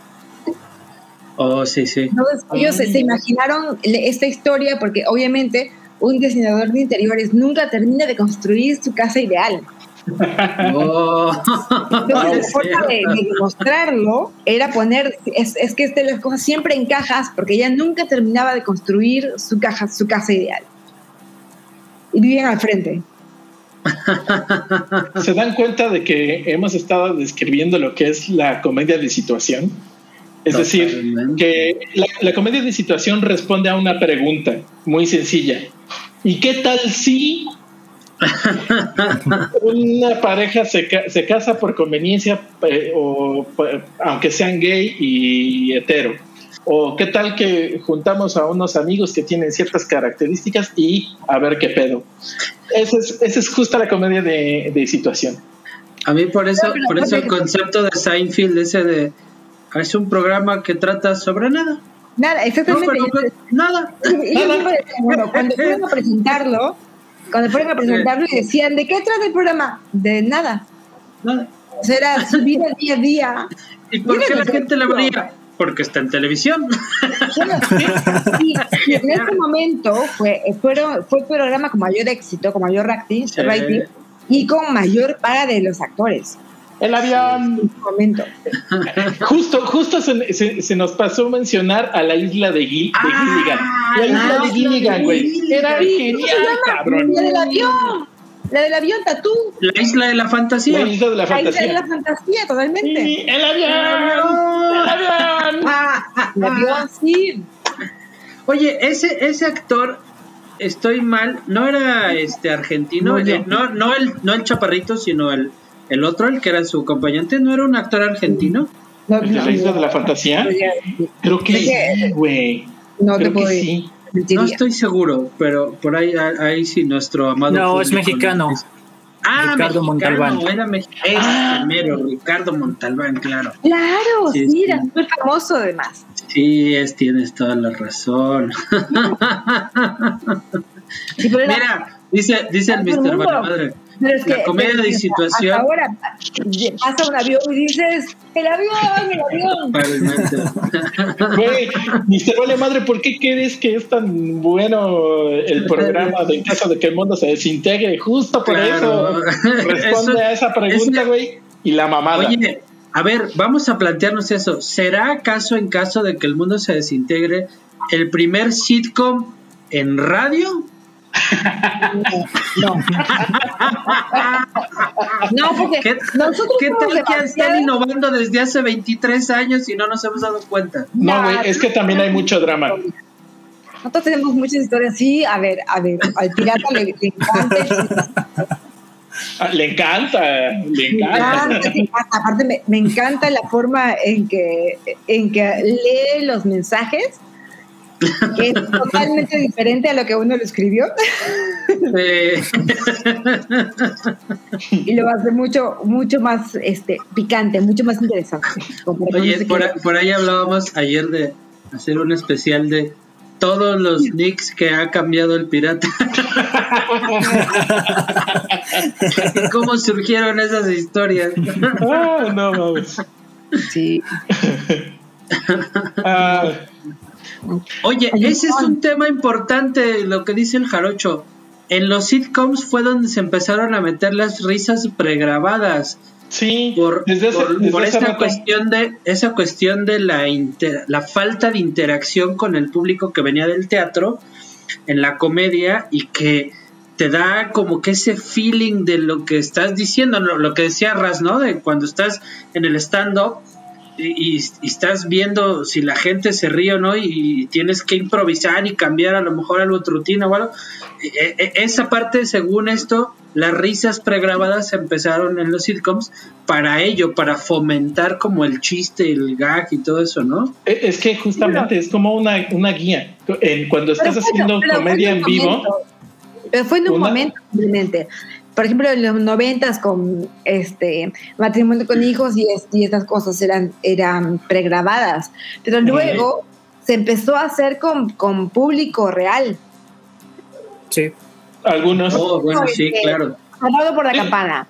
Oh, sí, sí. Entonces ellos se, imaginaron esta historia porque obviamente un diseñador de interiores nunca termina de construir su casa ideal. Oh. la forma de, demostrarlo era poner, es, es que este las cosas siempre en cajas, porque ella nunca terminaba de construir su, caja, su casa ideal. Y vivían al frente. ¿Se dan cuenta de que hemos estado describiendo lo que es la comedia de situación? Es decir, que la, la, comedia de situación responde a una pregunta muy sencilla. ¿Y qué tal si una pareja se, se, casa por conveniencia, eh, o, aunque sean gay y hetero. O qué tal que juntamos a unos amigos que tienen ciertas características y a ver qué pedo. Esa es, esa es justa la comedia de, de situación. A mí por eso, por eso el concepto de Seinfeld, ese de es un programa que trata sobre nada. Nada, exactamente. nada. cuando fueron a presentarlo, cuando fueron a presentarlo y decían, ¿de qué trata el programa? De nada. O sea, era su vida día a día. ¿Y por qué la gente la veía? Porque está en televisión. y, en ese momento fue, fueron, fue el programa con mayor éxito, con mayor rating, rating y con mayor paga de los actores. El avión. Momento. Justo, justo se, se, nos pasó mencionar a la isla de, Gil, de ah, Gilligan. La isla de Gilligan, güey. Era genial, cabrón. La del avión. La del avión, Tatú. La isla de la fantasía. La isla de la fantasía. La isla de la fantasía, totalmente. Sí, el avión. El avión. Ah, el avión, sí. Oye, ese, ese actor, estoy mal, no era este argentino, no, eh, no, no, el, no el chaparrito, sino el el otro, el que era su acompañante, ¿no era un actor argentino? No, ¿El de la isla de la fantasía? Creo que sí, güey. No te puedo sí. No estoy seguro, pero por ahí, ahí sí nuestro amado. No, es mexicano. Ah, Ricardo Montalbán. Era mexicano. Ah. primero, Ricardo Montalbán, claro. Claro, sí, era muy famoso además. Sí, es, tienes toda la razón. Mira, dice, dice el Mr. Madre pero es la comedia de situación. ahora pasa un avión y dices, el avión, el avión. Güey, ni se vale madre, ¿por qué crees que es tan bueno el programa de caso de que el mundo se desintegre? Justo por eso responde a esa pregunta, güey, y la mamada. Oye, a ver, vamos a plantearnos eso. ¿Será acaso en caso de que el mundo se desintegre el primer sitcom en radio? No. no, porque ¿Qué, nosotros ¿qué tal que están innovando desde hace 23 años y no nos hemos dado cuenta? No, güey, es que también hay mucho drama. Nosotros tenemos muchas historias. Sí, a ver, a ver, al pirata le, le encanta. Ah, Le encanta, le Me encanta. encanta, me encanta. Aparte, me, me encanta la forma en que, en que lee los mensajes, que es totalmente diferente a lo que uno lo escribió, Eh, y lo hace mucho, mucho más este, picante, mucho más interesante. Oye, por, ahí hablábamos ayer de hacer un especial de todos los nicks que ha cambiado el pirata. y cómo surgieron esas historias. Ah, no mames. Sí. Ah, Oye, ese es un tema importante, lo que dice el jarocho. En los sitcoms fue donde se empezaron a meter las risas pregrabadas sí, por, desde hace, por- desde por hace esa cuestión de esa cuestión de la inter- la falta de interacción con el público que venía del teatro en la comedia y que te da como que ese feeling de lo que estás diciendo, lo, lo que decía Ras, ¿no? De cuando estás en el stand-up y, y- y estás viendo si la gente se ríe o no y, tienes que improvisar y cambiar a lo mejor algo de rutina o algo. E- e- esa parte, según esto, las risas pregrabadas empezaron en los sitcoms para ello, para fomentar como el chiste, el gag y todo eso, ¿no? Es que justamente es como una, una guía. En, cuando estás Pero haciendo pero comedia en vivo, momento. Pero fue en un Una- momento simplemente. Por ejemplo, en los noventas con este matrimonio con hijos y, es- y estas cosas eran, eran pregrabadas. Pero luego se empezó a hacer con, con público real. Sí. algunos, Oh, bueno, sí, Este, claro. Salvado por la Sí. campana.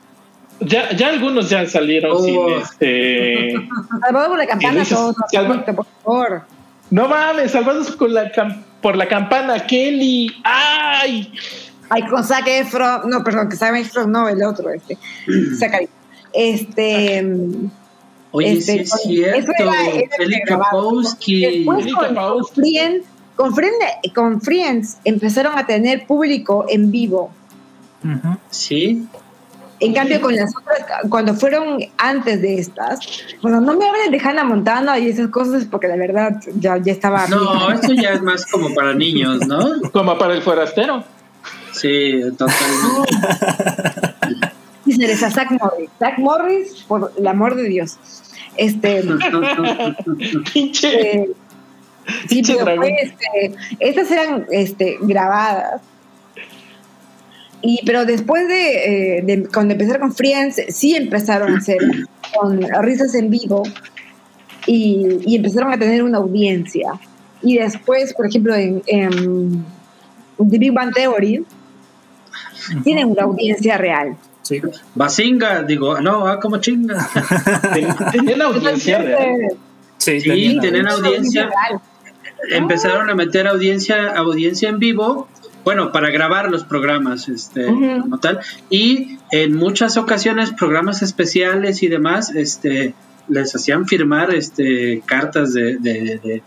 ya, ya algunos ya salieron Oh. sin este. Salvado por la campana, todos. salva- por favor. No mames, salvados con la cam- por la campana, Kelly. ¡Ay! Ay, con Zac Efron, no, perdón, que Zac Efron, no, el otro, este, Zachary. Este, Oye, Este, sí es con- cierto. eso era- era Feli pregrabado. Kapowski. Con, Friends, con, Friend- con Friends empezaron a tener público en vivo. Sí. En cambio, con las otras, cuando fueron antes de estas, bueno, no me hablen de Hannah Montana y esas cosas porque la verdad ya, ya estaba. No, vieja. esto ya es más como para niños, ¿no? Como para el forastero. Sí, totalmente. Y se les a Zach Morris. Zach Morris, por el amor de Dios. Este. Pinche. eh, sí, este, estas eran este, grabadas. Y, pero después de, eh, de- cuando empezaron con Friends, sí empezaron a hacer con risas en vivo y, y empezaron a tener una audiencia. Y después, por ejemplo, en, en The Big Bang Theory, tienen una audiencia real. Sí. Basinga, digo, no, ah, como chinga. Tenían audiencia real. Sí, Sí, tenían- audiencia. real. Empezaron a meter audiencia, audiencia en vivo, bueno, para grabar los programas, este, como tal. Y en muchas ocasiones, programas especiales y demás, este, les hacían firmar, este, cartas de, de, de,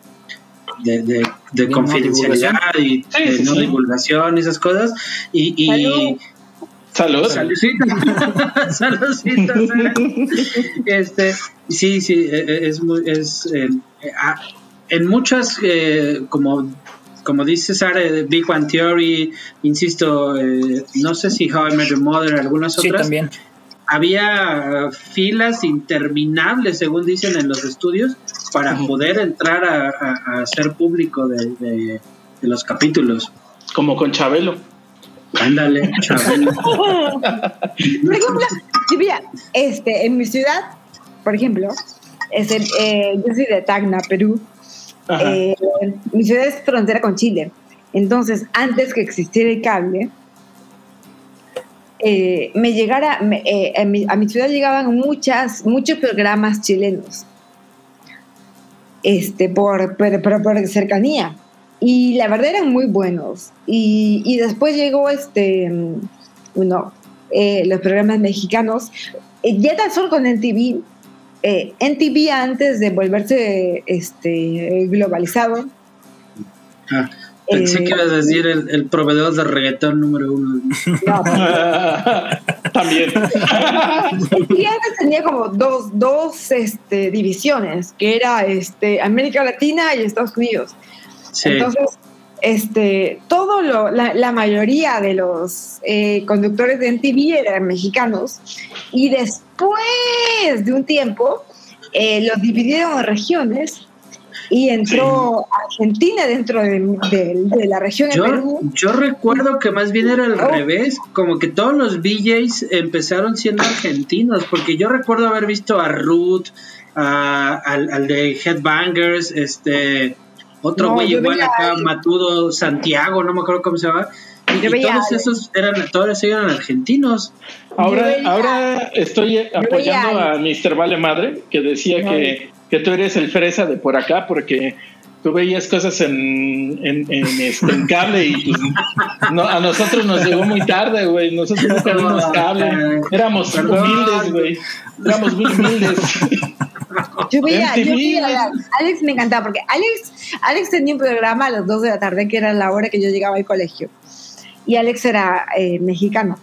de, de- de De no confidencialidad y Sí, de sí, no sí. divulgación y esas cosas. Y, y Salud. Saludcitas. Saludcitas. ¿eh? este, sí, sí, eh, eh, es muy, es, eh, eh, en muchas, eh, como, como dice Sara, de Big One Theory, insisto, eh, no sé si How I Met Your Mother, algunas Sí, otras, también. había filas interminables, según dicen en los estudios, para poder entrar a, a- a ser público de, de- de los capítulos. Como con Chabelo. Ándale, chaval. Por ejemplo, si mira, este, en mi ciudad, por ejemplo, este, eh, yo soy de Tacna, Perú. Eh, mi ciudad es frontera con Chile. Entonces, antes que existiera el cable, eh, me llegara, me- eh, a, mi, a mi ciudad llegaban muchas, muchos programas chilenos. Este, por, por, por, cercanía. Y la verdad eran muy buenos. Y, y después llegó este, uno, eh, los programas mexicanos, eh, ya tan solo con NTV, eh, NTV antes de volverse este, globalizado. Ah, pensé que ibas a decir el, proveedor de reggaetón número uno. No, también. y antes tenía como dos, dos este, divisiones, que era este, América Latina y Estados Unidos. Entonces, este, todo lo, la, mayoría de los eh, conductores de MTV eran mexicanos y después de un tiempo eh, los dividieron en regiones y entró Argentina dentro de, la región yo, de Perú. Yo recuerdo que más bien era al oh. revés, como que todos los DJs empezaron siendo argentinos, porque yo recuerdo haber visto a Ruth, al, al de Headbangers, este otro güey igual acá, Matudo Santiago, no me acuerdo cómo se llama. Y, todos esos eran, todos eran argentinos. Ahora, ahora estoy apoyando a Mr. Vale Madre, que decía que, que tú eres el fresa de por acá, porque tú veías cosas en, en, en, este, en cable y pues, no, a nosotros nos llegó muy tarde, güey. Nosotros no teníamos cable. Éramos humildes, güey. Éramos muy humildes. Yo veía, yo veía, Alex me encantaba porque Alex, Alex tenía un programa a las 2 de la tarde que era la hora que yo llegaba al colegio. Y Alex era eh, mexicano,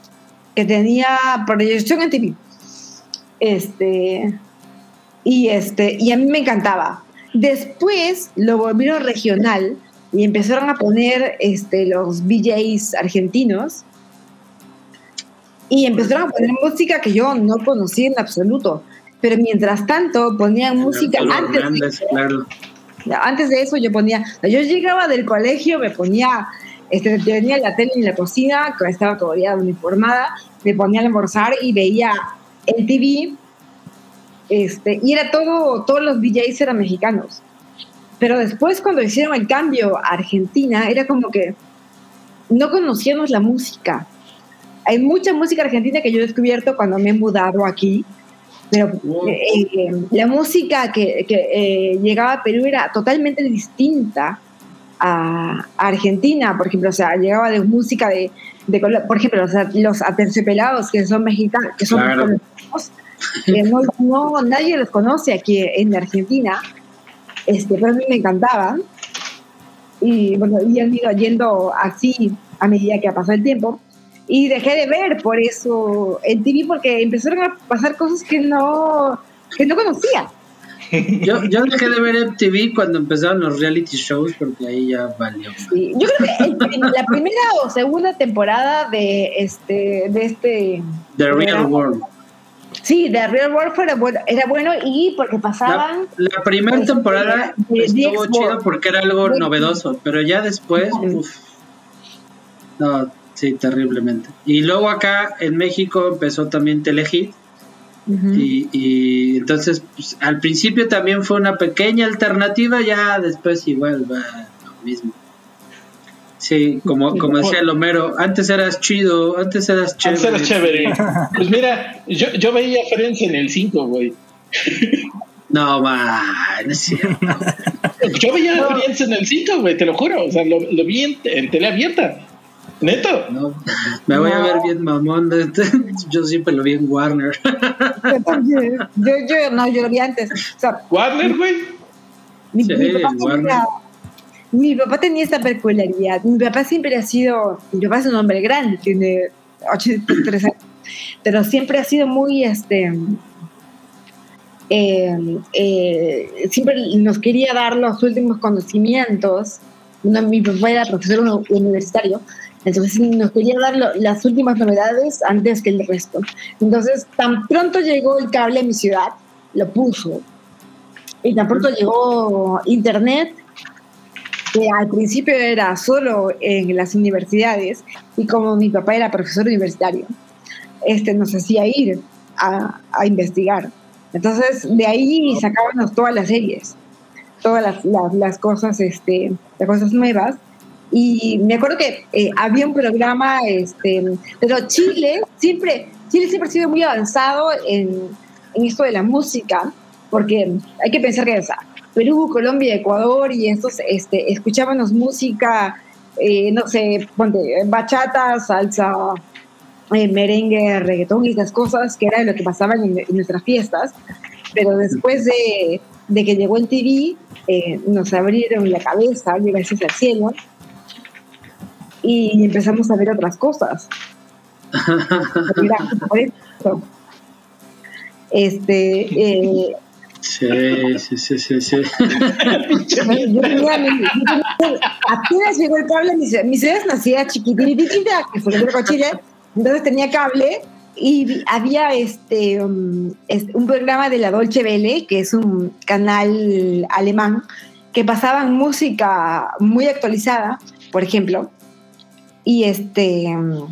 que tenía proyección en TV. Este, y, este, y a mí me encantaba. Después lo volvieron regional y empezaron a poner este, los VJs argentinos y empezaron a poner música que yo no conocía en absoluto. Pero mientras tanto ponían música antes. de, Antes de eso yo ponía, yo llegaba del colegio, me ponía, este, tenía la tele en la cocina, estaba todavía uniformada, me ponía a almorzar y veía el TV, este, y era todo, todos los DJs eran mexicanos. Pero después cuando hicieron el cambio a Argentina, era como que no conocíamos la música. Hay mucha música argentina que yo he descubierto cuando me he mudado aquí, pero eh, eh, la música que, eh, llegaba a Perú era totalmente distinta a, Argentina, por ejemplo, o sea, llegaba de música de, por ejemplo, los, aterciopelados que son mexicanos, que son mexicanos, no, nadie los conoce aquí en Argentina, este, pero a mí me encantaban. Y bueno, y han ido yendo así a medida que ha pasado el tiempo y dejé de ver por eso en TV porque empezaron a pasar cosas que no, que no conocía. Yo, yo dejé de ver MTV cuando empezaron los reality shows porque ahí ya valió. yo creo que la primera o segunda temporada de este de este The Real World. Sí, The Real World era bueno, era bueno y porque pasaban. La, primera este, temporada estuvo chido porque era algo novedoso, pero ya después, no, Sí, terriblemente. Y luego acá en México empezó también Telehit. y, entonces pues, al principio también fue una pequeña alternativa, ya después igual va lo mismo. Sí, como, como decía Lomero, antes eras chido, antes eras chévere. Antes eras chévere. Pues mira, yo, yo veía Friends en el 5, güey. No, man, es cierto. Yo veía Friends en el 5, güey, te lo juro. O sea, lo, lo vi en, en tele abierta. ¿Neto? No, me voy a ver bien mamón. Yo siempre lo vi en Warner. Yo, yo, no, yo lo vi antes. ¿Warner, güey? Mi, sí, papá tenía, mi papá tenía esta peculiaridad. Mi papá siempre ha sido, mi papá es un hombre grande, tiene 83 años, pero siempre ha sido muy, este, eh, eh, siempre nos quería dar los últimos conocimientos. mi papá era profesor universitario entonces nos quería dar las últimas novedades antes que el resto. Entonces, tan pronto llegó el cable a mi ciudad, lo puso. Y tan pronto llegó Internet, que al principio era solo en las universidades, y como mi papá era profesor universitario, este, nos hacía ir a, a investigar. Entonces, de ahí sacábamos todas las series, todas las, las, las cosas, este, las cosas nuevas y me acuerdo que eh, había un programa, este, pero Chile siempre, Chile siempre ha sido muy avanzado en, en esto de la música, porque hay que pensar que Perú, Colombia, Ecuador y estos este, escuchábamos música, eh, no sé, bachata, salsa, eh, merengue, reggaetón y esas cosas que era lo que pasaban en, nuestras fiestas. Pero después de, que llegó el TV, eh, nos abrieron la cabeza, gracias al cielo, y empezamos a ver otras cosas. Mira, por eso. Este, eh, Sí, sí, sí, sí, sí. apenas llegó el cable, mi, mi ciudad nacía chiquitita, que fue el Chile, entonces tenía cable y había este, um, un programa de la Dolce Vele, que es un canal alemán, que pasaban música muy actualizada, por ejemplo, y este um,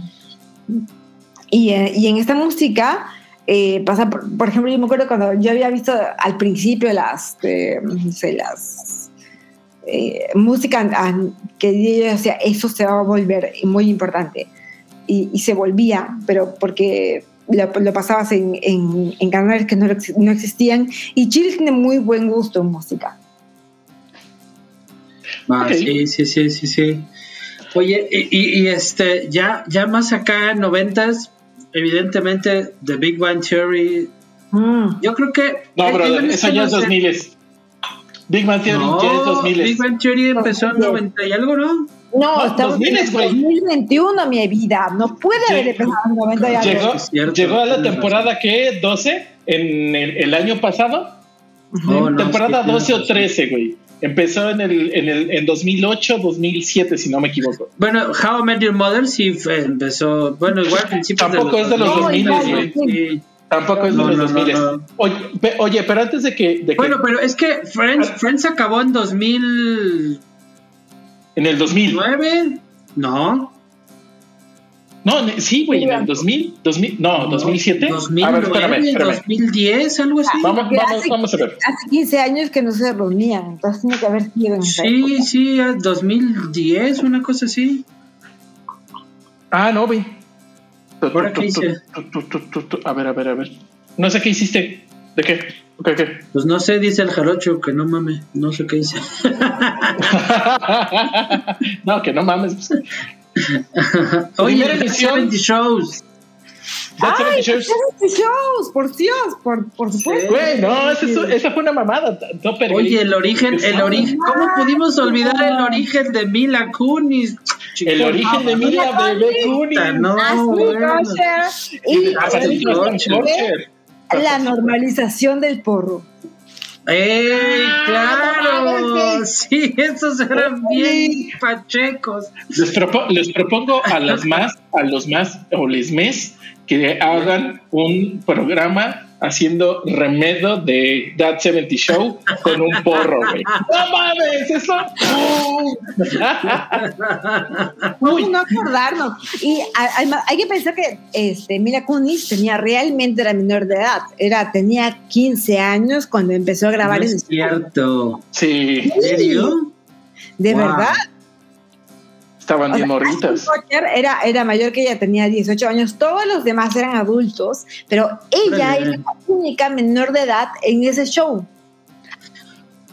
y, eh, y en esta música eh, pasa, por, ejemplo, yo me acuerdo cuando yo había visto al principio las, eh, no sé, las eh, música que yo decía, eso se va a volver muy importante. Y, se volvía, pero porque lo, pasabas en, en, canales que no, no, existían. Y Chile tiene muy buen gusto en música. Ah, sí, sí, sí, sí, sí. Oye, y, y, este, ya, ya más acá, noventas, evidentemente The Big Bang Theory. Mm. Yo creo que. No, brother, eso ya es 2000. Big Bang Theory ya es 2000. Big Bang Theory empezó en 90 y algo, ¿no? No, estamos en 2021, mi vida. No puede haber empezado en 90 y algo. Llegó, llegó a la temporada que 12 en el, año pasado. temporada 12 o 13, güey. Empezó en el, en el en 2008, 2007, si no me equivoco. Bueno, How I Met Your Mother sí empezó, bueno, igual al principio Tampoco es de los 2000, güey. Tampoco es de los 2000. Oye, pero antes de que, de Bueno, pero es que Friends, Friends acabó en 2000... ¿En el 2009? No. No, sí, güey, en el 2000, 2000 no, 2007. 2009, a ver, espérame, espérame. 2010, algo así. Vamos, vamos, vamos a ver. Hace 15 años que no se reunían, entonces tiene que haber sido en Sí, sí, 2010, una cosa así. Ah, no, güey. ¿Ahora qué hice? A ver, a ver, a ver. No sé qué hiciste. ¿De qué? ¿Qué, qué? Pues no sé, dice el jarocho, que no mames, no sé qué hice. no, que no mames. Oye, emisión. 70 shows. Ay, 70 shows. por Dios, por, por supuesto. Güey, no, esa, esa, fue una mamada. Oye, el origen, el origen, ¿cómo pudimos olvidar el origen de Mila Kunis? El origen de Mila Bebé Kunis. No, y la normalización del porro. ¡Ey, ah, claro! sí, esos eran bien pachecos. Les, les, propongo a las más, a los más o les mes que hagan un programa haciendo remedio de That 70 Show con un porro, güey. ¡No mames! ¡Eso! Uy, no acordarnos. Y además, hay que pensar que este, Mila Kunis tenía realmente era menor de edad. Era, tenía 15 años cuando empezó a grabar no es cierto. Sí. ¿En serio? ¿De verdad? Estaban bien morritas. Era, era mayor que ella, tenía 18 años. Todos los demás eran adultos, pero ella era la única menor de edad en ese show.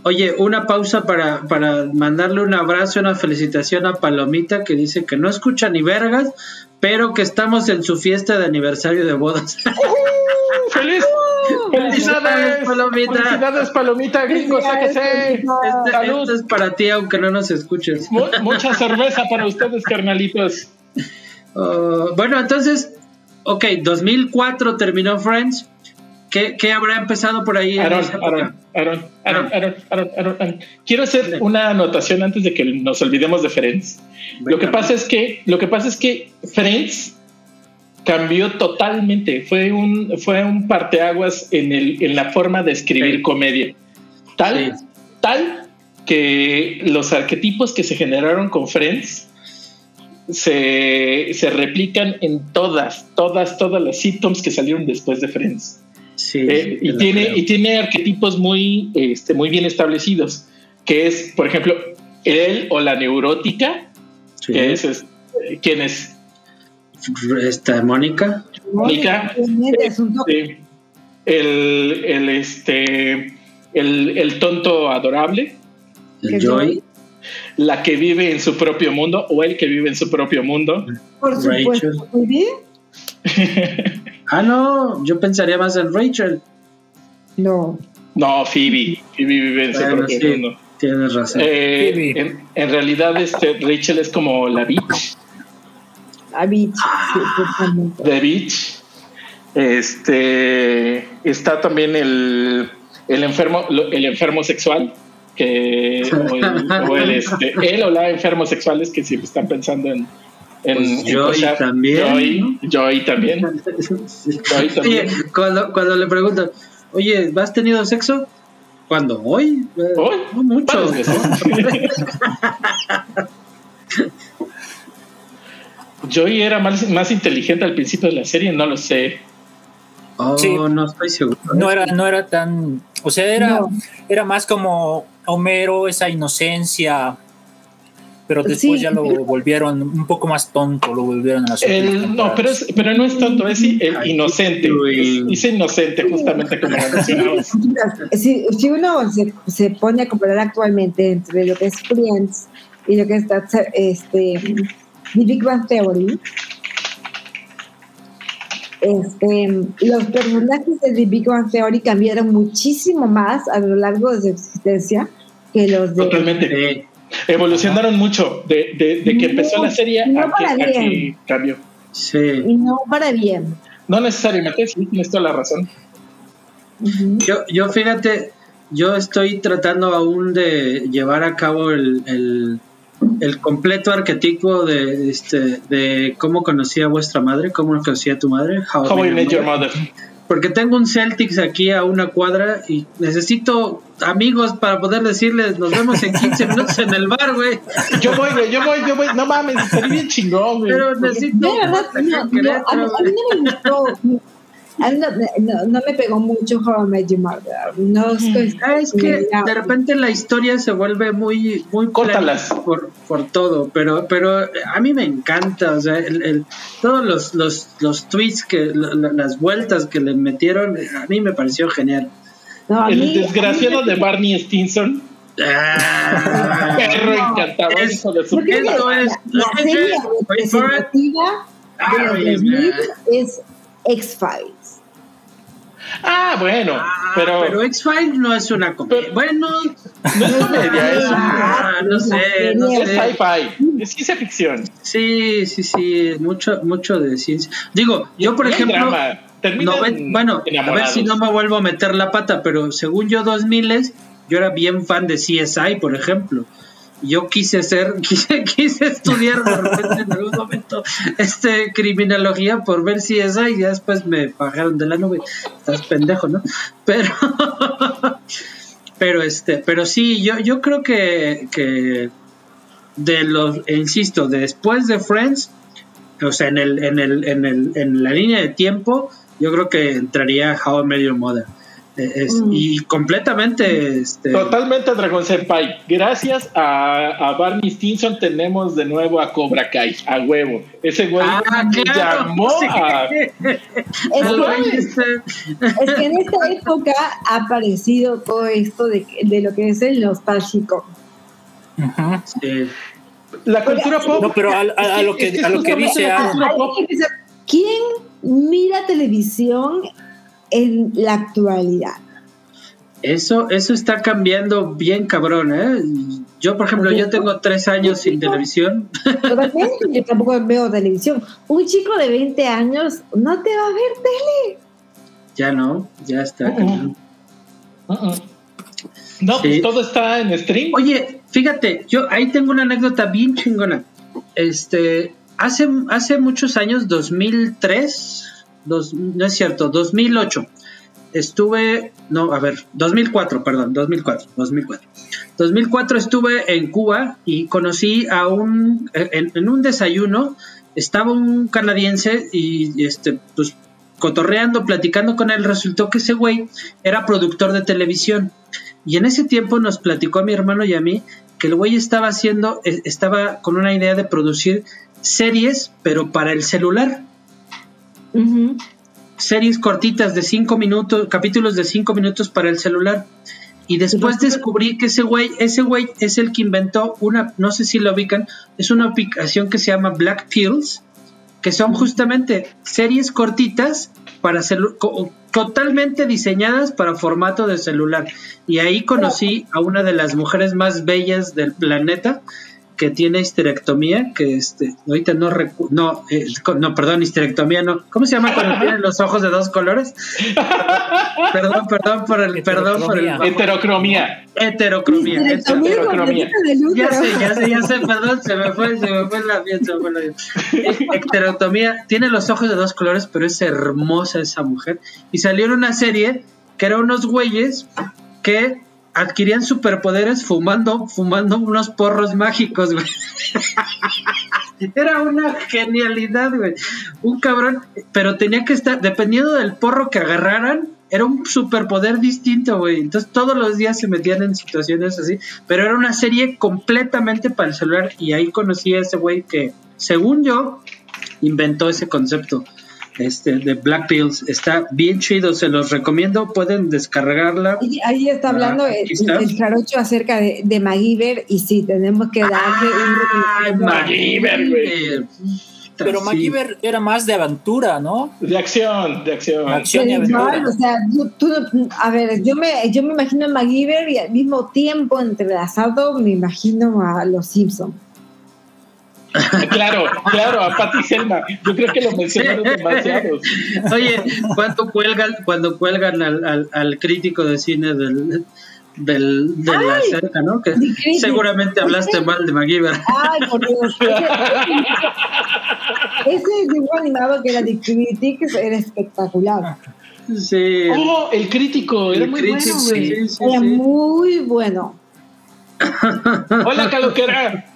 Oye, una pausa para, para mandarle un abrazo, una felicitación a Palomita que dice que no escucha ni vergas, pero que estamos en su fiesta de aniversario de bodas. ¡Uh! ¡Feliz! ¡Felicidades, Palomita! ¡Felicidades, Palomita, gringo, sáquese! Este, este, es para ti, aunque no nos escuches. mucha cerveza para ustedes, carnalitos. Uh, bueno, entonces, ok, 2004 terminó Friends. ¿Qué, ¿Qué, habrá empezado por ahí? Aaron, Aaron, Aaron, Aaron, Aaron, Aaron, Quiero hacer una anotación antes de que nos olvidemos de Friends. Lo que pasa es que, lo que pasa es que Friends cambió totalmente. Fue un, fue un parteaguas en, el, en la forma de escribir comedia. Tal, tal que los arquetipos que se generaron con Friends se, se, replican en todas, todas, todas las sitcoms que salieron después de Friends. Eh, y, tiene, y tiene arquetipos muy, este, muy bien establecidos, que es, por ejemplo, él o la neurótica, que es, es ¿quién es? Esta, Mónica. Mónica. Este, el, el, este, el, el tonto adorable. El Joy. La que vive en su propio mundo o el que vive en su propio mundo. Por supuesto. ah, no, yo pensaría más en Rachel. No. No, Phoebe. Phoebe vive en su propio mundo. Tienes razón. Eh, en, en, realidad, este, Rachel es como la bitch. La bitch. The Beach. Este está también el, el enfermo, el enfermo sexual, que o el, este, él o la enfermos sexuales que siempre están pensando en, en, pues Joy, también, Joy, también. Joy también. cuando, cuando le preguntan, oye, ¿has tenido sexo? ¿Cuándo? ¿Hoy? ¿Hoy? No mucho. Joy era más, más inteligente al principio de la serie, no lo sé. Oh, no estoy seguro. No era, no era tan. O sea, era, era más como Homero, esa inocencia. Pero después ya lo volvieron un poco más tonto, lo volvieron a hacer. no, pero, es, pero no es tonto, es el inocente. Es, inocente, justamente como lo mencionamos. Si, si uno se, se, pone a comparar actualmente entre lo que es Friends y lo que está este, The Big Bang Theory, este, los personajes de The Big Bang Theory cambiaron muchísimo más a lo largo de su existencia que los de... Totalmente. Evolucionaron mucho de, de, que empezó la serie no a, que, que, cambió. Sí. Y no para bien. No necesariamente, sí, tienes toda la razón. yo, yo fíjate, yo estoy tratando aún de llevar a cabo el el completo arquetipo de, este, de cómo conocía vuestra madre, cómo conocía tu madre. How, I met your mother. Porque tengo un Celtics aquí a una cuadra y necesito amigos para poder decirles, nos vemos en 15 minutos en el bar, güey. Yo voy, güey, yo voy, yo voy. No mames, estaría bien chingón, güey. Pero necesito... a, mí, no me gustó no, no, me pegó mucho How I Met Your Mother. No, es, ah, es que de repente la historia se vuelve muy, muy por, por todo, pero, pero a mí me encanta, o sea, el, todos los, los, los tweets, que, las vueltas que le metieron, a mí me pareció genial. el desgraciado de Barney Stinson. Ah, perro encantador, es, de su es, la serie representativa de los es X-Files. Ah, bueno, ah, pero. Pero X-Files no es una comedia. bueno, no es comedia, es ah, no sé, no Es sci-fi, es ciencia ficción. Sí, sí, sí, mucho, mucho de ciencia. Digo, yo por ejemplo. No, bueno, a ver si no me vuelvo a meter la pata, pero según yo, 2000 yo era bien fan de CSI, por ejemplo yo quise ser, quise, quise estudiar de repente en algún momento este criminología por ver si esa y ya después me pagaron de la nube. Estás pendejo, ¿no? Pero pero este, pero sí, yo, yo creo que, que de los, insisto, después de Friends, o sea, en el, en el, en el, en la línea de tiempo, yo creo que entraría How I Met Your Mother. Mm. Y completamente. Este... Totalmente Dragon Senpai. Gracias a, Barney Stinson tenemos de nuevo a Cobra Kai, a huevo. Ese güey ah, llamó a. Es que, en esta época ha aparecido todo esto de, de lo que es el nostálgico. La cultura pop. No, pero a, lo que, a lo que dice. ¿Quién mira televisión en la actualidad. Eso, eso está cambiando bien cabrón, ¿eh? Yo, por ejemplo, yo tengo tres años sin televisión. yo tampoco veo televisión. Un chico de 20 años no te va a ver tele. Ya no, ya está uh No, pues todo está en stream. Oye, fíjate, yo ahí tengo una anécdota bien chingona. Este, hace, hace muchos años, 2003, no es cierto, 2008. Estuve, no, a ver, 2004, perdón, 2004, 2004. 2004 estuve en Cuba y conocí a un, en, un desayuno, estaba un canadiense y este, pues cotorreando, platicando con él, resultó que ese güey era productor de televisión. Y en ese tiempo nos platicó a mi hermano y a mí que el güey estaba haciendo, e, estaba con una idea de producir series, pero para el celular. Series cortitas de cinco minutos, capítulos de cinco minutos para el celular. Y después descubrí que ese güey, ese güey es el que inventó una, no sé si lo ubican, es una aplicación que se llama Black Pills, que son justamente series cortitas para totalmente diseñadas para formato de celular. Y ahí conocí a una de las mujeres más bellas del planeta, que tiene histerectomía, que este, ahorita no no, eh, no, perdón, histerectomía no. ¿Cómo se llama cuando tienen los ojos de dos colores? perdón, perdón por el, perdón por el heterocromía. Heterocromía. Heterocromía. Ya sé, ya sé, ya sé, perdón, se me fue, se me fue la piel, se me fue la Heteroctomía, tiene los ojos de dos colores, pero es hermosa esa mujer. Y salió en una serie que era unos güeyes que adquirían superpoderes fumando, fumando unos porros mágicos, güey. Era una genialidad, güey. Un cabrón, pero tenía que estar, dependiendo del porro que agarraran, era un superpoder distinto, güey. Entonces todos los días se metían en situaciones así, pero era una serie completamente para el celular y ahí conocí a ese güey que, según yo, inventó ese concepto este, de Black Pills. Está bien chido, se los recomiendo, pueden descargarla. Ahí, está hablando el, el, acerca de, de MacGyver y sí, tenemos que darle un... MacGyver, güey. Pero MacGyver era más de aventura, ¿no? De acción, de acción. acción y aventura. o sea, tú, a ver, yo me, yo me imagino a MacGyver y al mismo tiempo entrelazado me imagino a los Simpsons. Claro, claro, a Patti Selma. Yo creo que lo mencionaron demasiado. Oye, ¿cuánto cuelgan, cuando cuelgan al, al, crítico de cine del, del, de la cerca, ¿no? Que seguramente hablaste mal de MacGyver. Ay, por Dios. Ese, dibujo animado que era de Critics era espectacular. Sí. Oh, el crítico, era muy bueno, güey. era muy bueno. Hola, Caloquera.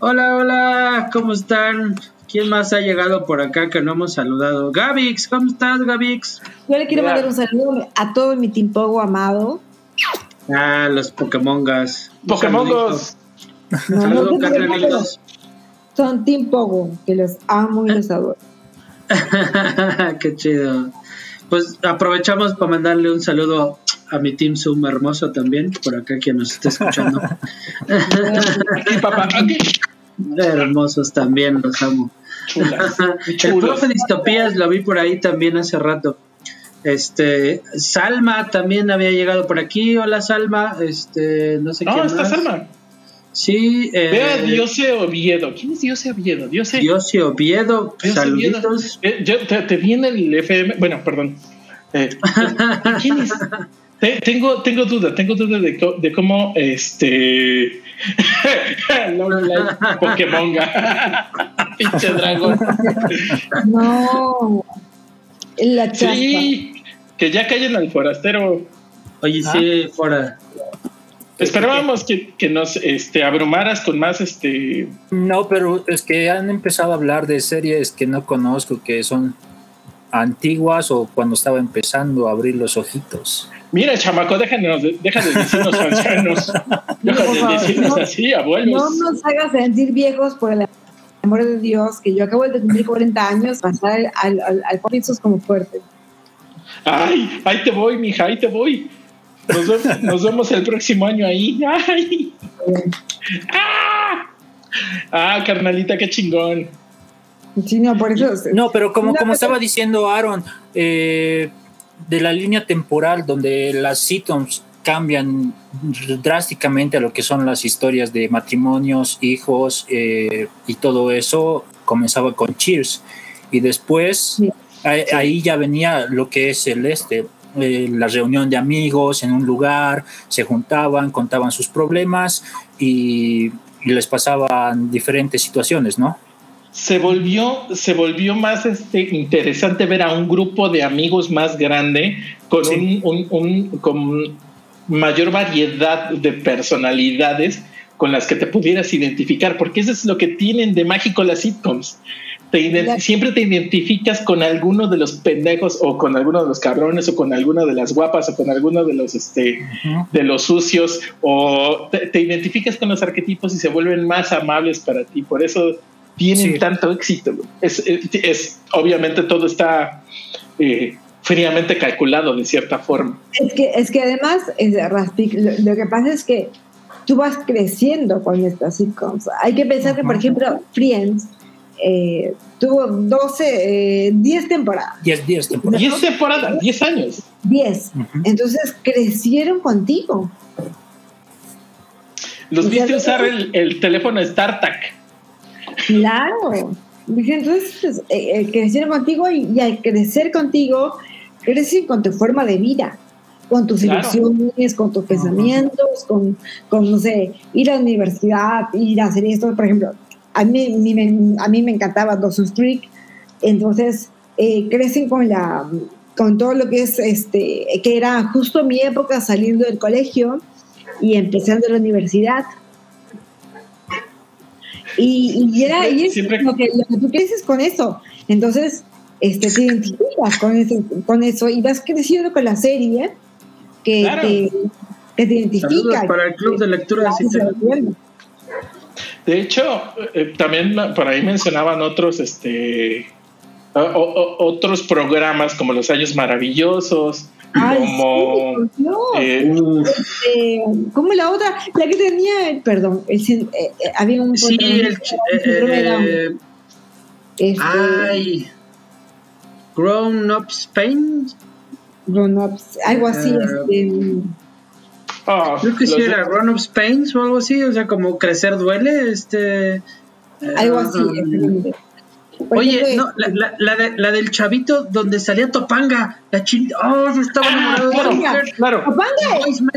Hola, hola, ¿cómo están? ¿Quién más ha llegado por acá que no hemos saludado? Gavix, ¿cómo estás, Gavix? Yo le quiero mandar un saludo a todo mi Team Pogo amado. Ah, los Pokémongas. Pokémongos. No, Son Team Pogo, que los amo y los adoro. Qué chido. Pues aprovechamos para mandarle un saludo a mi Team Zoom hermoso también, por acá quien nos está escuchando. Hermosos también, los amo. El profe Distopías lo vi por ahí también hace rato. Este, Salma también había llegado por aquí. Hola Salma, este, no sé no, está Salma. Sí. Eh, Vea Diose Oviedo. ¿Quién es Diose Oviedo? Diose, Diose Oviedo. Saluditos. Eh, te, te, viene el FM. Bueno, perdón. Eh, ¿Quién es? Tengo, tengo duda, tengo duda de, de cómo este Pokémon pinche dragón. No, la Sí, que ya callen al forastero. Oye, sí, ah. fuera. Esperábamos que, que, nos este, abrumaras con más este. No, pero es que han empezado a hablar de series que no conozco, que son antiguas o cuando estaba empezando a abrir los ojitos. Mira, chamaco, déjanos, deja de decirnos ancianos. Deja de decirnos así, abuelos. No nos hagas sentir viejos por el amor de Dios, que yo acabo de cumplir 40 años, pasar al, al, al como fuerte. Ay, ahí te voy, mija, ahí te voy. Nos vemos, nos vemos el próximo año ahí. Ay. Ah, ah carnalita, qué chingón. Sí, no, por eso. No, pero como, como estaba diciendo Aaron, eh, de la línea temporal donde las sitcoms cambian drásticamente a lo que son las historias de matrimonios, hijos eh, y todo eso, comenzaba con Cheers. Y después Ahí, ya venía lo que es el este, eh, la reunión de amigos en un lugar, se juntaban, contaban sus problemas y les pasaban diferentes situaciones, ¿no? Se volvió, se volvió más este, interesante ver a un grupo de amigos más grande con, un, con mayor variedad de personalidades con las que te pudieras identificar, porque eso es lo que tienen de mágico las sitcoms. siempre te identificas con alguno de los pendejos o con alguno de los cabrones o con alguna de las guapas o con alguno de los este de los sucios o te, te, identificas con los arquetipos y se vuelven más amables para ti. Por eso tienen tanto éxito. Es, es, obviamente todo está eh, fríamente calculado de cierta forma. Es que, es que además, lo, que pasa es que tú vas creciendo con estas sitcoms. Hay que pensar que, por ejemplo, Friends eh, tuvo 12, 10 eh, temporadas. 10, 10 temporadas. 10 temporadas, 10 años. 10. Entonces crecieron contigo. Los viste usar el, el teléfono StarTAC. Claro. Entonces, pues, eh, eh, crecieron contigo y, al crecer contigo, crecen con tu forma de vida, con tus ilusiones, con tus pensamientos, con, con, no sé, ir a la universidad, ir a hacer esto. Por ejemplo, a mí, me, a mí me encantaba Dawson's Creek, entonces eh, crecen con la con todo lo que es este que era justo mi época saliendo del colegio y empezando la universidad y, y era y es lo, que, tú creces con eso. Entonces, este, te identificas con eso, con eso y vas creciendo con la serie que, te, te, identifica. para el club de lectura de De hecho, eh, también por ahí mencionaban otros, este, otros programas como Los Años Maravillosos, como eh, este, como la otra la que tenía perdón el, eh, eh, había un sí el, este, ay Grown Ups Pain. Grown Ups algo así este, oh, creo que sí era Grown Ups Pains o algo así o sea como crecer duele este algo así um, Oye, no, la, la, la, de, la, del chavito donde salía Topanga, la chin... Oh, yo estaba ah, enamorado Topanga, de claro. Topanga,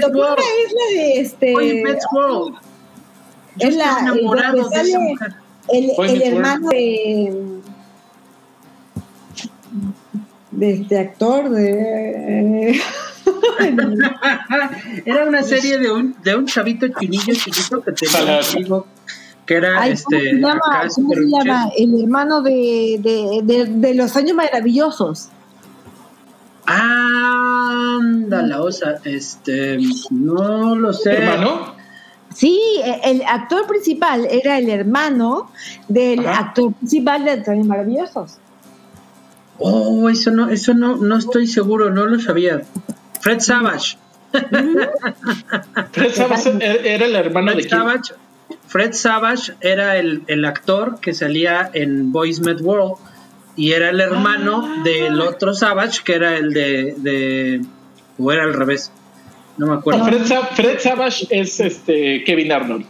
Topanga es la de este... Boy Meets World. Yo es la enamorado de esa mujer. El, el hermano de de este actor de era una serie de un de un chavito chinillo chiquito que tenía un amigo que era este. ¿Cómo se llama? El hermano de, de, de, los años maravillosos. Anda, la osa, este, no lo sé. ¿Hermano? Sí, el actor principal era el hermano del actor principal de Los Años Maravillosos. Oh, eso no, eso no, no estoy seguro, no lo sabía. Fred Savage. Fred Savage era el hermano de Savage. Fred Savage era el, el, actor que salía en Boys Met World y era el hermano ah. del otro Savage que era el de, de, o era al revés no me acuerdo. Fred, Savage es este Kevin Arnold.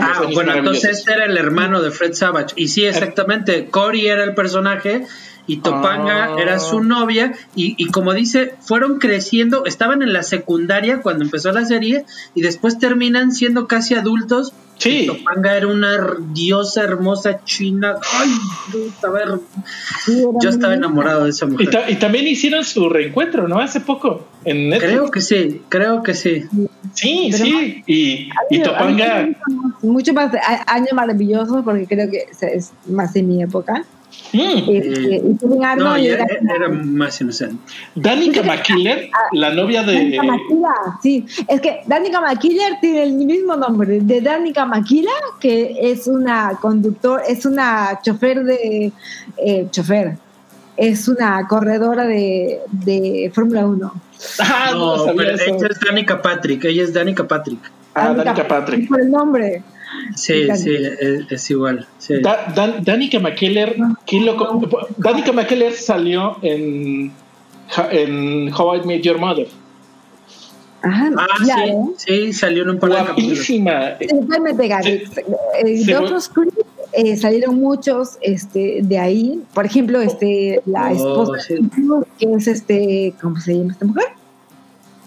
Ah, bueno entonces era el hermano de Fred Savage. Y sí exactamente Cory era el personaje y Topanga era su novia y, y, como dice, fueron creciendo, estaban en la secundaria cuando empezó la serie y después terminan siendo casi adultos. Sí. Topanga era una diosa hermosa china. Ay, a ver, yo estaba enamorado de esa mujer. Y, también hicieron su reencuentro, ¿no? Hace poco en Creo que sí, creo que sí. Sí, sí. Y, y Topanga. Mucho más año maravilloso porque creo que es más de mi época. Mm. Este, no, era, era, más inocente. Danica McKiller, ah, la novia de. Danica sí. Es que Danica McKiller tiene el mismo nombre de Danica McKiller, que es una conductor, es una chofer de. Eh, chofer. Es una corredora de, de Fórmula 1. Ah, no, pero ella es Danica Patrick. Ella es Danica Patrick. Ah, Danica Patrick. Por el nombre. Sí, sí, es, igual. Sí. Danica McKellar, Danica McKellar salió en, en How I Met Your Mother. Ah, ah claro. sí, sí, salió en un par de Guapísima. De otros eh, salieron muchos este, de ahí. Por ejemplo, este, la oh, esposa que es este, ¿cómo se llama esta mujer?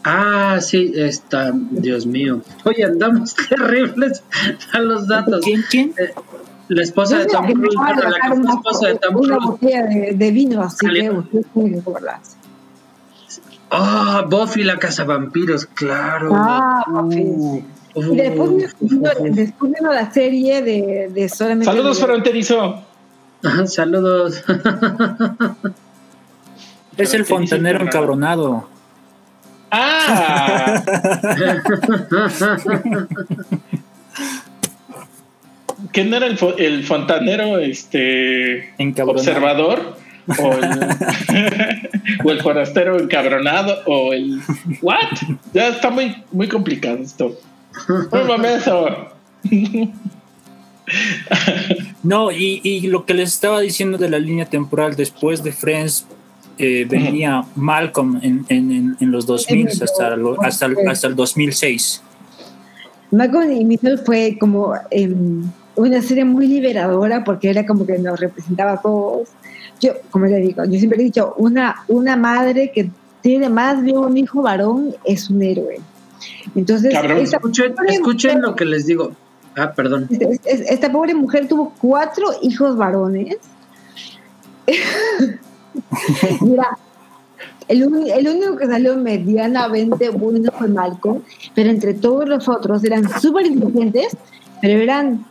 Ah, sí, está, Dios mío. Oye, andamos terribles a los datos. ¿Quién? ¿Quién? Eh, la esposa de Tom Cruise, la que fue esposa de Tom Cruise. Una botella de, de vino, así que usted tiene que. Ah, Buffy la casa vampiros, claro. Ah, Buffy. Uh, y después, uh, después vino la serie de, de solamente. Saludos, fronterizo. Saludos. es el fontanero encabronado. ¡Ah! ¿Quién no era el, el fontanero este observador? o el forastero encabronado, o el. ¿What? Ya está muy, muy complicado esto. No, y, lo que les estaba diciendo de la línea temporal después de Friends, eh, venía Malcolm en, en, en, los 2000 hasta, hasta, el, hasta el 2006. Malcolm y Middle fue como em, una serie muy liberadora porque era como que nos representaba a todos. Yo, como le digo, yo siempre he dicho, una, una madre que tiene más de un hijo varón es un héroe. Entonces, escuchen, lo que les digo. Ah, perdón. Esta, pobre mujer tuvo cuatro hijos varones. Mira, el, el, único que salió medianamente bueno fue Malcolm, pero entre todos los otros eran súper inteligentes, pero eran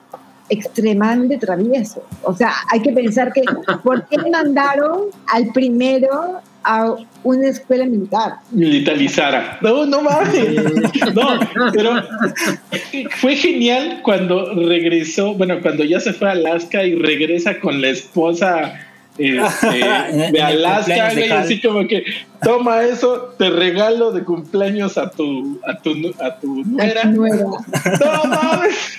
extremadamente traviesos. O sea, hay que pensar que, ¿por qué mandaron al primero a una escuela militar. Militarizara. No, no mames. No, pero fue genial cuando regresó, bueno, cuando ya se fue a Alaska y regresa con la esposa este, de Alaska, y así como que toma eso, te regalo de cumpleaños a tu a tu a tu nuera. No mames.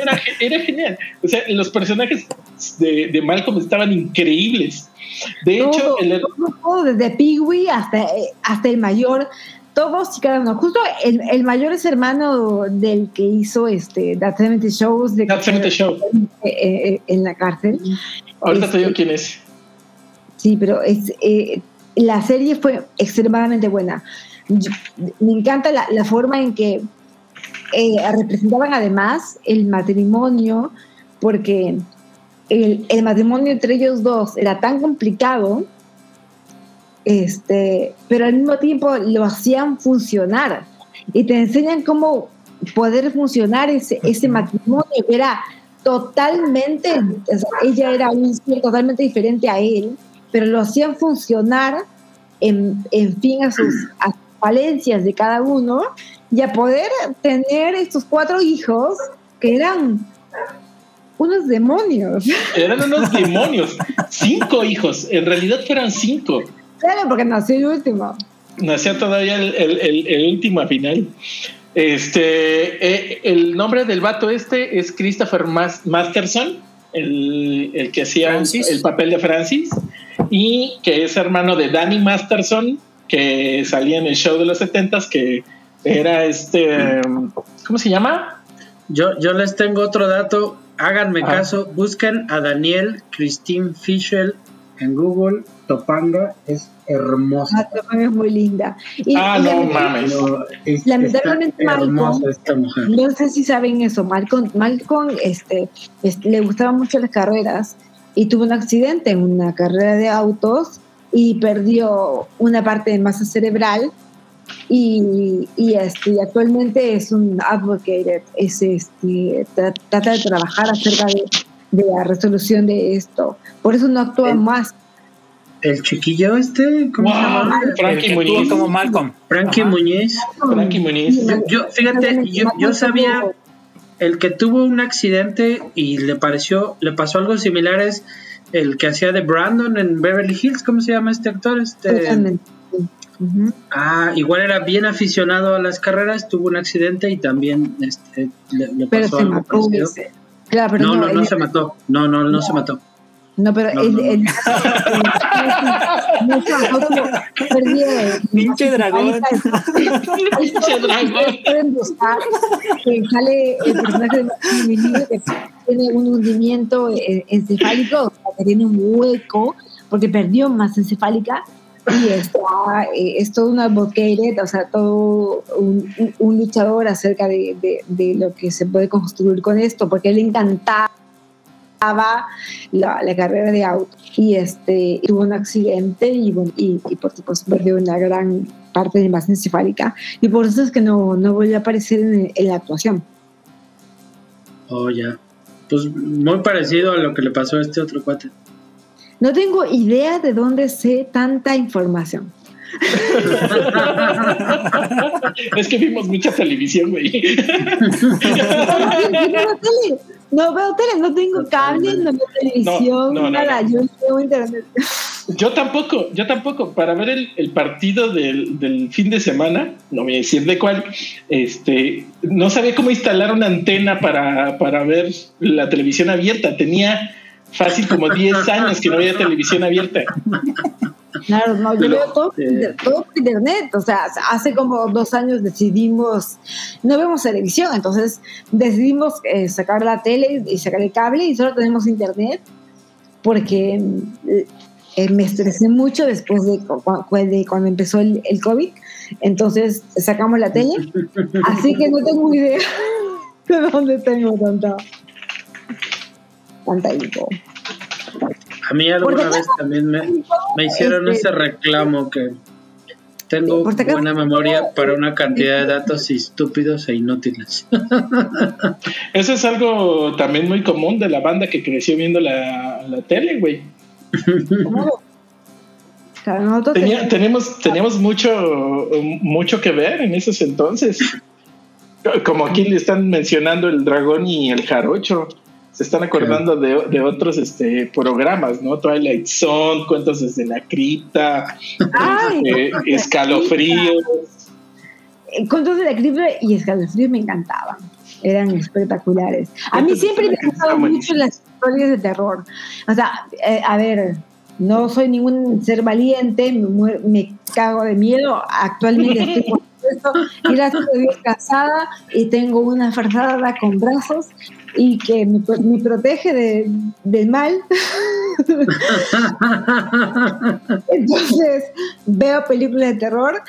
era, era, genial. O sea, los personajes de, de Malcolm estaban increíbles. De hecho, el... desde Pigui hasta, hasta el mayor, todos y cada uno. Justo el, el, mayor es hermano del que hizo este That 70 Shows de Show. En la cárcel. Ahorita te digo este, quién es. Sí, pero es, eh, la serie fue extremadamente buena. me encanta la, la, forma en que representaban además el matrimonio, porque el, el, matrimonio entre ellos dos era tan complicado, este, pero al mismo tiempo lo hacían funcionar y te enseñan cómo poder funcionar ese, ese matrimonio que era totalmente, ella era un ser totalmente diferente a él, pero lo hacían funcionar en, en fin a sus, a sus falencias de cada uno y a poder tener estos cuatro hijos que eran unos demonios. Eran unos demonios. cinco hijos. En realidad fueron cinco. Claro, porque nació el último. Nació todavía el, el, el, último a final. Este, eh, el nombre del vato este es Christopher Masterson, el, el que hacía el papel de Francis, y que es hermano de Danny Masterson, que salía en el show de los setentas, que era este, ¿cómo se llama? Yo, yo les tengo otro dato háganme caso, busquen a Daniel Christine Fischel en Google. Topanga es hermosa. Ah, es muy linda. ah, no mames. lamentablemente, Malcolm, no sé si saben eso, Malcolm, Malcolm este, le gustaban mucho las carreras y tuvo un accidente en una carrera de autos y perdió una parte de masa cerebral y, y, este, actualmente es un advocate, es este, trata de trabajar acerca de, de, la resolución de esto. Por eso no actúa más. El chiquillo este, ¿cómo se llama? Frankie Muñiz. como Malcolm. Frankie Muñiz. Frankie Muñiz. Yo, fíjate, yo, yo sabía el que tuvo un accidente y le pareció, le pasó algo similar es el que hacía de Brandon en Beverly Hills, ¿cómo se llama este actor? Este, Ah, igual era bien aficionado a las carreras, tuvo un accidente y también este, le, pasó algo Claro, no, no, no, se mató. No, no, no, se mató. No, pero el, el, Pinche dragón. Pinche dragón. Que sale el personaje de que tiene un hundimiento encefálico, que tiene un hueco porque perdió más encefálica y está, eh, es todo una advocate, o sea, todo un, luchador acerca de, de, lo que se puede construir con esto, porque él encantaba la, la carrera de auto y este tuvo un accidente y, y, y por supuesto perdió una gran parte de masa encefálica y por eso es que no, no volvió a aparecer en, en la actuación. Oh, ya. Pues muy parecido a lo que le pasó a este otro cuate. No tengo idea de dónde sé tanta información. es que vimos mucha televisión, güey. No veo tele, no tengo cable, no veo televisión, nada, yo no tengo internet. Yo tampoco, yo tampoco. Para ver el, el partido del, del, fin de semana, no voy a decir de cuál, este, no sabía cómo instalar una antena para, para ver la televisión abierta. Tenía fácil como 10 años que no había televisión abierta. Claro, no, yo veo todo, por internet. O sea, hace como dos años decidimos, no vemos televisión, entonces decidimos eh, sacar la tele y sacar el cable y solo tenemos internet porque eh, me estresé mucho después de, cuando empezó el, el, COVID. Entonces sacamos la tele. Así que no tengo idea de dónde tengo tanta, tanta info. A mí alguna vez también me, me hicieron este, ese reclamo que tengo buena memoria para una cantidad de datos estúpidos e inútiles. Eso es algo también muy común de la banda que creció viendo la, la tele, güey. tenemos, tenemos mucho, mucho que ver en esos entonces. Como aquí le están mencionando el dragón y el jarocho se están acordando de, de, otros este, programas, ¿no? Twilight Zone, Cuentos desde la cripta, este, Escalofríos. Eh, Cuentos de la cripta y Escalofríos me encantaban, eran espectaculares. A mí siempre me han gustado mucho las historias de terror. O sea, eh, a ver, no soy ningún ser valiente, me, me cago de miedo. Actualmente estoy por esto, gracias a Dios casada y tengo una farzada con brazos y que me, protege de, del mal. Entonces veo películas de terror,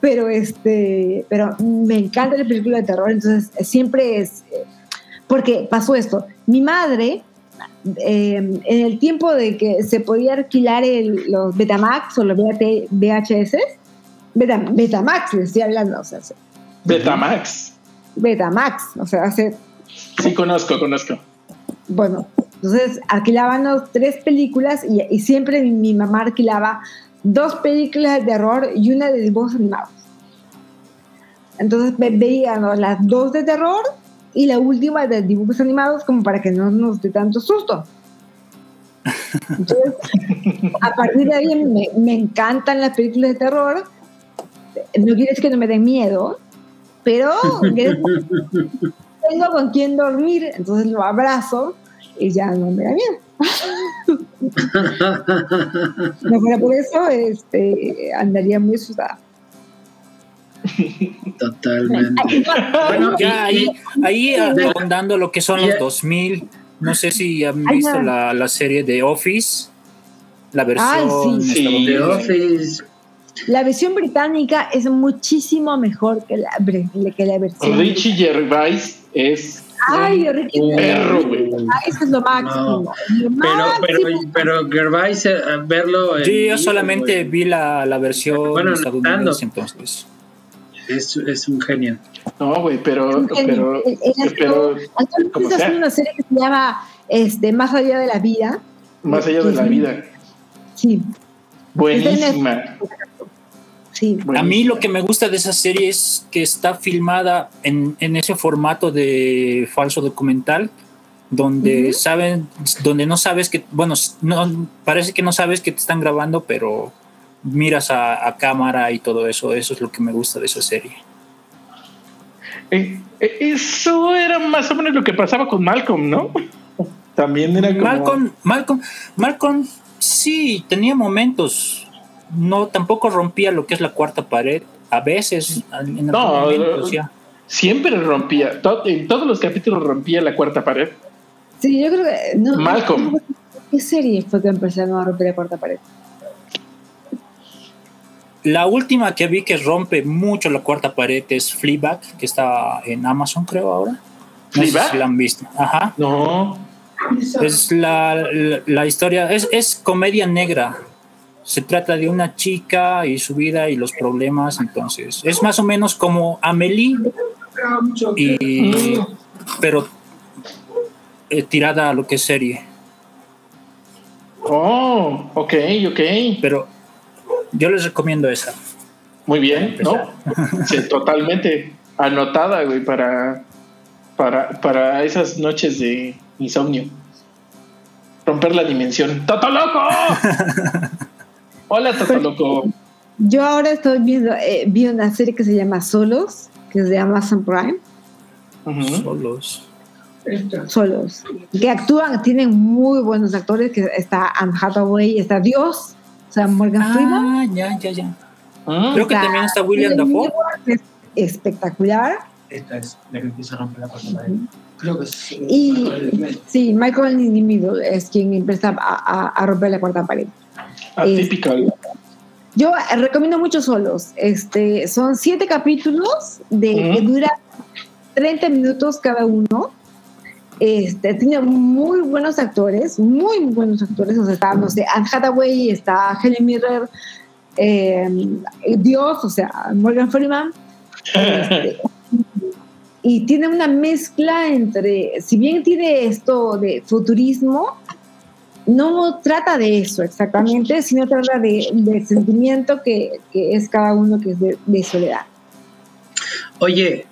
pero este, pero me encanta la película de terror, entonces siempre es porque pasó esto. Mi madre em, en el tiempo de que se podía alquilar el, los Betamax o los VHS, Betamax, le estoy hablando, o sea, Betamax. Betamax, o sea, hace Sí, conozco, conozco. Bueno, entonces alquilábamos tres películas y, siempre mi, mamá alquilaba dos películas de terror y una de dibujos animados. Entonces veíamos las dos de terror y la última de dibujos animados como para que no nos dé tanto susto. Entonces, a partir de ahí me, me encantan las películas de terror. No quieres que no me den miedo, pero tengo con quién dormir, entonces lo abrazo y ya no me da miedo. no fuera por eso, este, andaría muy asustada. Totalmente. bueno, ya ahí, ahí ahondando lo que son los 2000, no sé si han visto la, la serie de Office, la versión de Office. La versión británica es muchísimo mejor que la, que la versión. Richie Gervais es Ay, un perro, güey. Eso es lo máximo. pero, pero, pero Gervais, eh, verlo. Sí, yo solamente vi la, la versión bueno, estadounidense entonces. Es, es un genio. No, güey, pero. pero, pero, pero una serie que se llama este, Más allá de la vida. Más allá de la vida. Sí. Buenísima. A mí lo que me gusta de esa serie es que está filmada en, ese formato de falso documental, donde saben, donde no sabes que, bueno, no, parece que no sabes que te están grabando, pero miras a, cámara y todo eso. Eso es lo que me gusta de esa serie. Eh, eh, eso era más o menos lo que pasaba con Malcolm, ¿no? También era como... Malcolm, Malcolm, Malcolm, sí, tenía momentos no tampoco rompía lo que es la cuarta pared. A veces, en no, siempre rompía. en todos los capítulos rompía la cuarta pared. Sí, yo creo que. No, Malcolm. ¿Qué serie fue que empezaron a romper la cuarta pared? La última que vi que rompe mucho la cuarta pared es Fleabag, que está en Amazon, creo, ahora. No sé si la han visto. Ajá. No. Es la, la, historia, es, es comedia negra se trata de una chica y su vida y los problemas, entonces es más o menos como Amelie, y, pero eh, tirada a lo que es serie. Oh, ok, ok. Pero yo les recomiendo esa. Muy bien, ¿no? sí, totalmente anotada, güey, para, para, para esas noches de, insomnio. Romper la dimensión. ¡Totoloco! Hola, Totoloco. Yo ahora estoy viendo, eh, vi una serie que se llama Solos, que es de Amazon Prime. Solos. Solos. Que actúan, tienen muy buenos actores, que está Anne Hathaway, está Dios, o sea, Morgan ah, Freeman. ya, ya, ya. Ah. Creo que también está William Dafoe. Es espectacular. Esta es la que empieza a romper la pantalla. Creo que es. Y, sí, Michael Middle es quien empieza a, a, romper la cuarta pared. Yo recomiendo mucho solos. Este, son siete capítulos de que dura 30 minutos cada uno. Este, tiene muy buenos actores, muy buenos actores. O sea, está, no sé, Anne Hathaway, está Helen Mirren, eh, Dios, o sea, Morgan Freeman. Este, y tiene una mezcla entre, si bien tiene esto de futurismo, no trata de eso exactamente, sino trata de, del sentimiento que, que, es cada uno que es de, de soledad. Oye,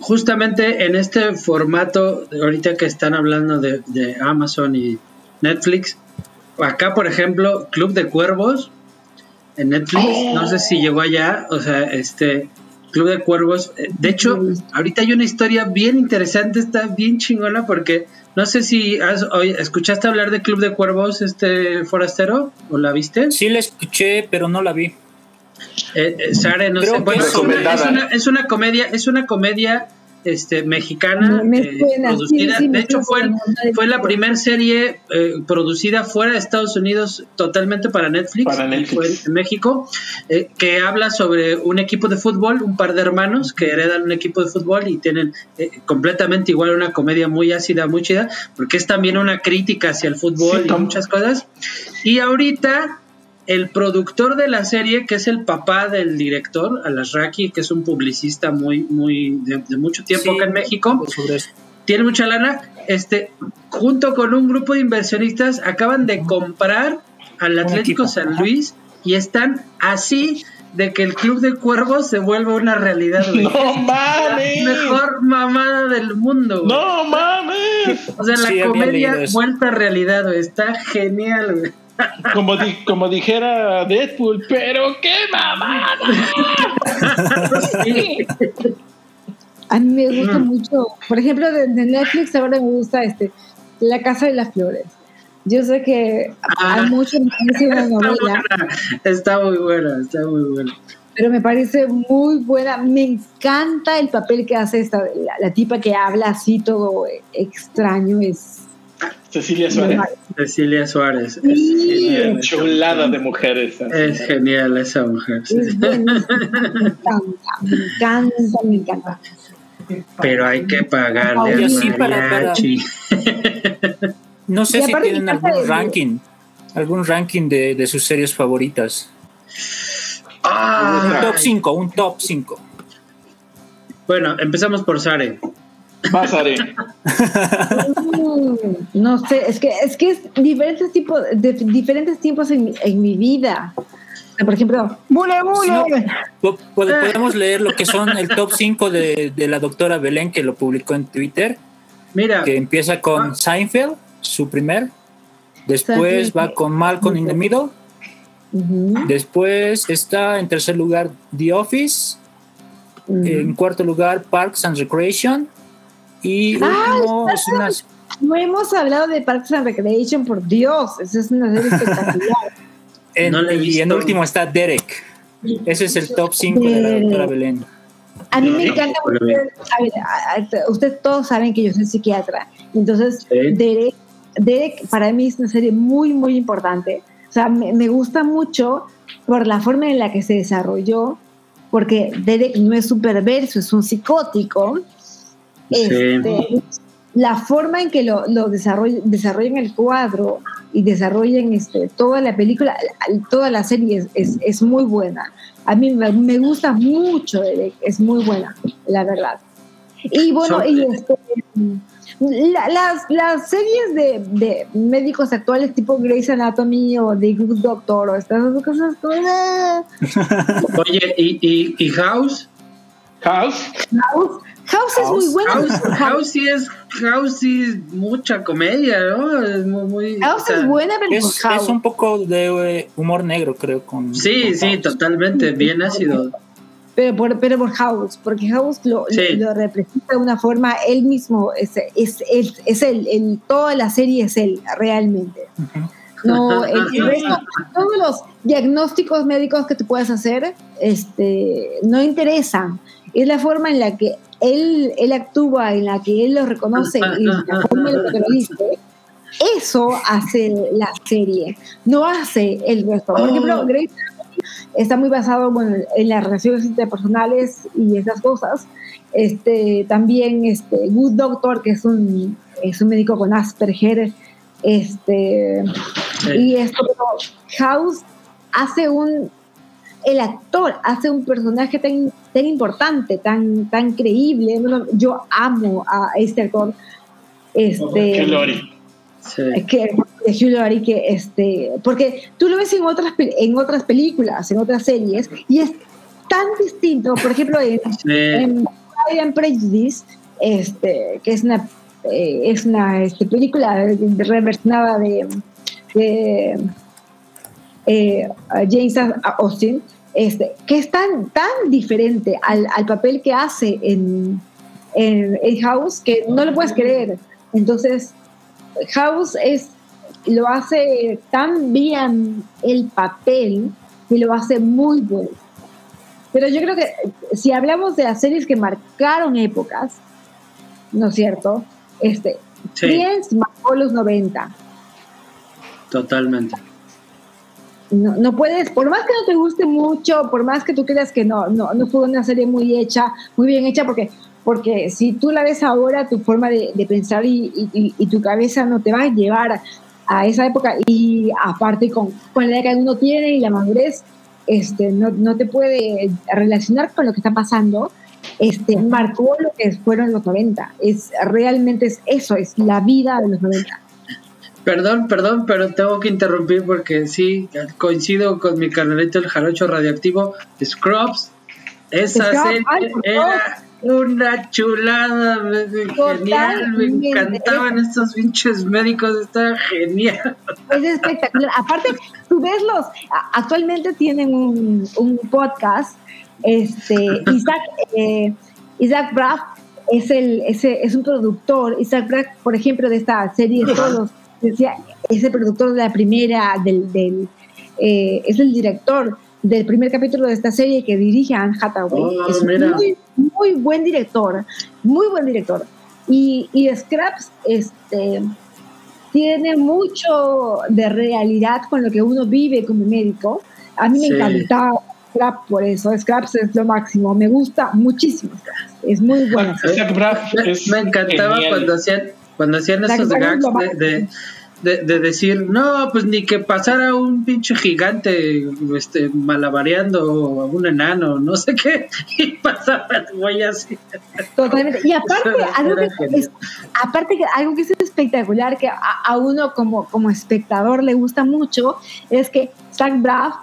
justamente en este formato, ahorita que están hablando de, de, Amazon y Netflix, acá por ejemplo, Club de Cuervos en Netflix, no sé si llegó allá, o sea, este Club de Cuervos, eh, de hecho, ahorita hay una historia bien interesante, está bien chingona porque no sé si has, escuchaste hablar de Club de Cuervos, este forastero, o la viste? Sí, la escuché, pero no la vi. Eh, eh, Sare, no sé. Bueno, es una, es una, comedia, es una comedia este, mexicana eh, producida. de hecho, fue, fue la primera serie eh, producida fuera de Estados Unidos totalmente para Netflix, Fue en México, eh, que habla sobre un equipo de fútbol, un par de hermanos que heredan un equipo de fútbol y tienen completamente igual una comedia muy ácida, muy chida, porque es también una crítica hacia el fútbol y muchas cosas. Y ahorita el productor de la serie, que es el papá del director, Alasraki, que es un publicista muy, muy de, mucho tiempo acá en México, tiene mucha lana. Este, junto con un grupo de inversionistas, acaban de comprar al Atlético San Luis y están así de que el Club de Cuervos se vuelva una realidad. ¡No mames! La mejor mamada del mundo. ¡No mames! O sea, la comedia vuelta a realidad, Está genial, güey como, como dijera Deadpool, pero qué mamada. A mí me gusta mucho, por ejemplo, de, Netflix ahora me gusta este La Casa de las Flores. Yo sé que hay ah. mucho está novela. está muy buena, está muy buena. Pero me parece muy buena. Me encanta el papel que hace esta, la tipa que habla así todo extraño. Es Cecilia Suárez. Cecilia Suárez. Es chulada de mujeres. Es genial esa mujer. me encanta, me encanta, me encanta. Pero hay que pagarle a No sé si tienen algún ranking, algún ranking de, de sus series favoritas. Ah. un top 5, un top 5. Bueno, empezamos por Sare. Pásale. no sé, es que es que es diferentes tipos, de, diferentes tiempos en, en mi vida. Por ejemplo, ¡Bule, bule! podemos leer lo que son el top 5 de, de, la doctora Belén que lo publicó en Twitter. Mira. Que empieza con ah. Seinfeld, su primer. Después va con Malcolm in the Middle. Después está en tercer lugar The Office. En cuarto lugar Parks and Recreation. Y ah, No hemos hablado de Parks and Recreation, por Dios, esa es una serie espectacular. y en último está Derek. Ese es el top 5 de la doctora Belén. A mí me encanta ustedes todos saben que yo soy psiquiatra, entonces Derek, Derek para mí es una serie muy, muy importante. O sea, me, me gusta mucho por la forma en la que se desarrolló, porque Derek no es un perverso, es un psicótico, este, la forma en que lo, lo desarrollan, el cuadro y desarrollan este, toda la película, toda la serie es, es, muy buena. A mí me, gusta mucho, es muy buena, la verdad. Y bueno, y este, las, las series de, de, médicos actuales tipo Grey's Anatomy o The Good Doctor o estas cosas. Oye, ¿y, y, y House? House. House House, es muy buena. House, sí es, House es mucha comedia, ¿no? Es muy, House es buena, pero es, es, un poco de eh, humor negro, creo. Con, sí, sí, totalmente, bien ácido. Pero por, pero por House, porque House lo, lo, representa de una forma, él mismo es, es, es, es él, el, toda la serie es él, realmente. No, el, resto, todos los diagnósticos médicos que tú puedes hacer este, no interesan. Es la forma en la que él, él actúa, en la que él lo reconoce y la forma en la que lo dice. Eso hace la serie, no hace el resto. Por ejemplo, oh. Grace está muy basado bueno, en las relaciones interpersonales y esas cosas. Este, también este, Good Doctor, que es un, es un médico con Asperger, este, y esto, House hace un, el actor hace un personaje tan, tan importante, tan, tan creíble. Yo amo a este actor. Este, Sí. Que, de que este, porque tú lo ves en otras, en otras películas, en otras series, y es tan distinto. Por ejemplo, en, sí. Prejudice, este, que es una, eh, es una este, película reversionada de, de eh, James Austin, este, que es tan, tan diferente al, al papel que hace en, en, en House que no lo puedes creer. Entonces, House es, lo hace tan bien el papel y lo hace muy bueno. Pero yo creo que si hablamos de las series que marcaron épocas, ¿no es cierto? Este, sí. marcó los 90. Totalmente. No, no, puedes, por más que no te guste mucho, por más que tú creas que no, no, no fue una serie muy hecha, muy bien hecha, porque porque si tú la ves ahora, tu forma de, pensar y, tu cabeza no te va a llevar a esa época y aparte con, con la edad que uno tiene y la madurez, este, no, no, te puede relacionar con lo que está pasando, este, marcó lo que fueron los 90. Es, realmente es eso, es la vida de los 90. Perdón, perdón, pero tengo que interrumpir porque sí, coincido con mi canalito el jarocho radioactivo, Scrubs. Esa serie era una chulada, genial, me encantaban estos pinches médicos, estaba genial. Es espectacular. Aparte, tú ves los, actualmente tienen un, un podcast, este, Isaac, eh, Isaac Braff es, el, ese, es un productor, Isaac Braff, por ejemplo, de esta serie de todos, decía, es el productor de la primera, del, del eh, es el director del primer capítulo de esta serie que dirige Anne Hathaway. Oh, es muy, muy buen director, muy buen director. Y, y Scraps este, tiene mucho de realidad con lo que uno vive como médico. A mí me encanta Scraps por eso. Scraps es lo máximo. Me gusta muchísimo Es muy bueno. me, encantaba cuando hacían, cuando hacían esos gags de de, decir, no, pues ni que pasara un pinche gigante este, malabareando a un enano, no sé qué, y pasaba güey así. Totalmente. Y aparte, algo que, es, aparte que algo que es espectacular, que a, uno como, como espectador le gusta mucho, es que Zach Braff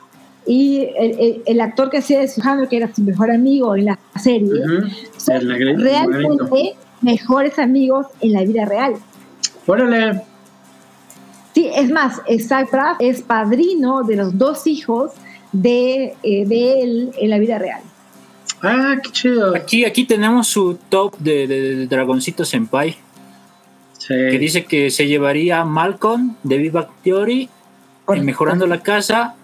y el, el, actor que hacía de su que era su mejor amigo en la serie, son realmente mejores amigos en la vida real. Órale. Sí, es más, Zach Braff es padrino de los dos hijos de, eh, de él en la vida real. Ah, qué chido. Aquí, aquí tenemos su top de, de, Dragoncito Senpai. Sí. Que dice que se llevaría Malcolm de Viva Theory, Mejorando la Casa,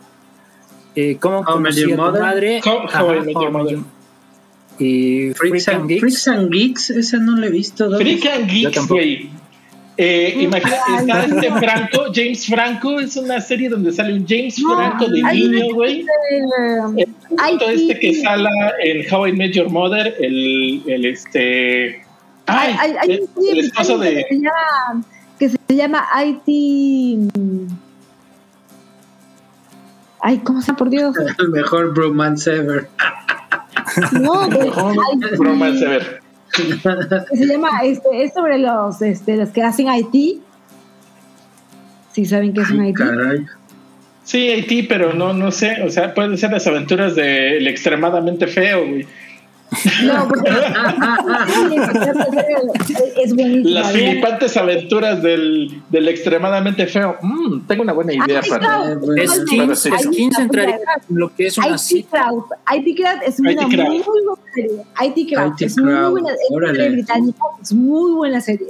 eh, Cómo conocí a tu madre, y Freaks and, Geeks. Freaks and Geeks, esa no la he visto. Freaks and Geeks, güey. Eh, imagínate, está este Franco, James Franco, es una serie donde sale un James Franco de niño, güey. El este que sale en How I Met Your Mother, el, el este. Ay, hay, el, el esposo de. Que se llama IT. Ay, ¿cómo se por Dios? El mejor bromance ever. No, el mejor bromance ever se llama, este, es sobre los, este, los que hacen Haití. Si saben qué es un Haití. Sí, Haití, pero no, no sé, o sea, pueden ser las aventuras del extremadamente feo, güey. No, porque es buenísimo. Las flipantes aventuras del, del extremadamente feo. Mm, tengo una buena idea para. Es 15 entraría lo que es una IT Crowd. IT Crowd es una muy buena serie. IT Crowd es muy buena. Es serie británica, es muy buena serie.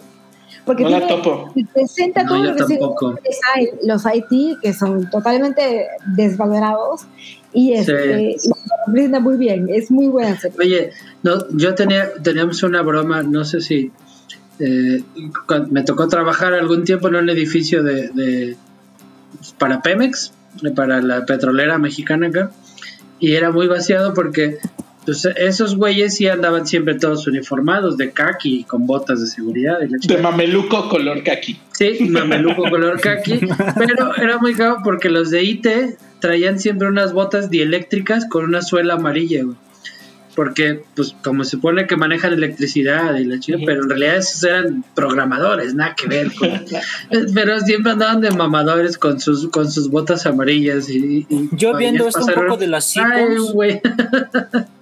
Porque no la topo. presenta todo lo que los IT, que son totalmente desvalorados, y este, brinda muy bien, es muy buena serie. Oye, no, yo tenía, teníamos una broma, no sé si eh, me tocó trabajar algún tiempo en un edificio de, de para Pemex, para la petrolera mexicana acá, y era muy vaciado porque pues esos güeyes sí andaban siempre todos uniformados de kaki con botas de seguridad. de mameluco color kaki. Sí, mameluco color kaki. Pero era muy caro porque los de IT traían siempre unas botas dieléctricas con una suela amarilla, güey. Porque, pues, como se pone que manejan electricidad y la chica, pero en realidad esos eran programadores, nada que ver. pero siempre andaban de mamadores con sus con sus botas amarillas. Y, Yo viendo esto un poco de las güey.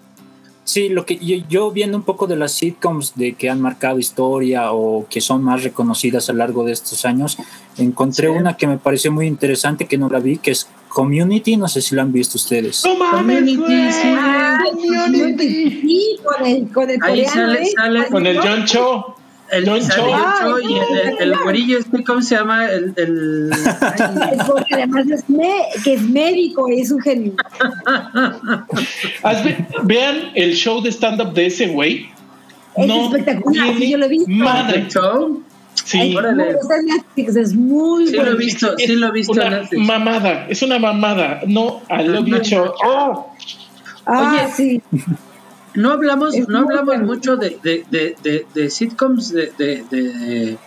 Sí, lo que yo, viendo un poco de las sitcoms de que han marcado historia o que son más reconocidas a lo largo de estos años, encontré una que me pareció muy interesante que no la vi, que es Community, no sé si la han visto ustedes. Community, sí. Ah, Community. con el, con el Ahí sale, ¿eh? sale, con el John Cho. El John Cho. Ah, y el, el, güerillo este, ¿cómo se llama? El, el... Porque además es que es médico, es un genio. Vean el show de stand-up de ese güey. Es no espectacular, yo lo he visto. Madre. show? Sí. es muy sí lo he visto, sí lo he visto. Una mamada, es una mamada. No, I love you show. Oh. Ah, sí. No hablamos, no hablamos mucho de, de, de, de sitcoms de, de,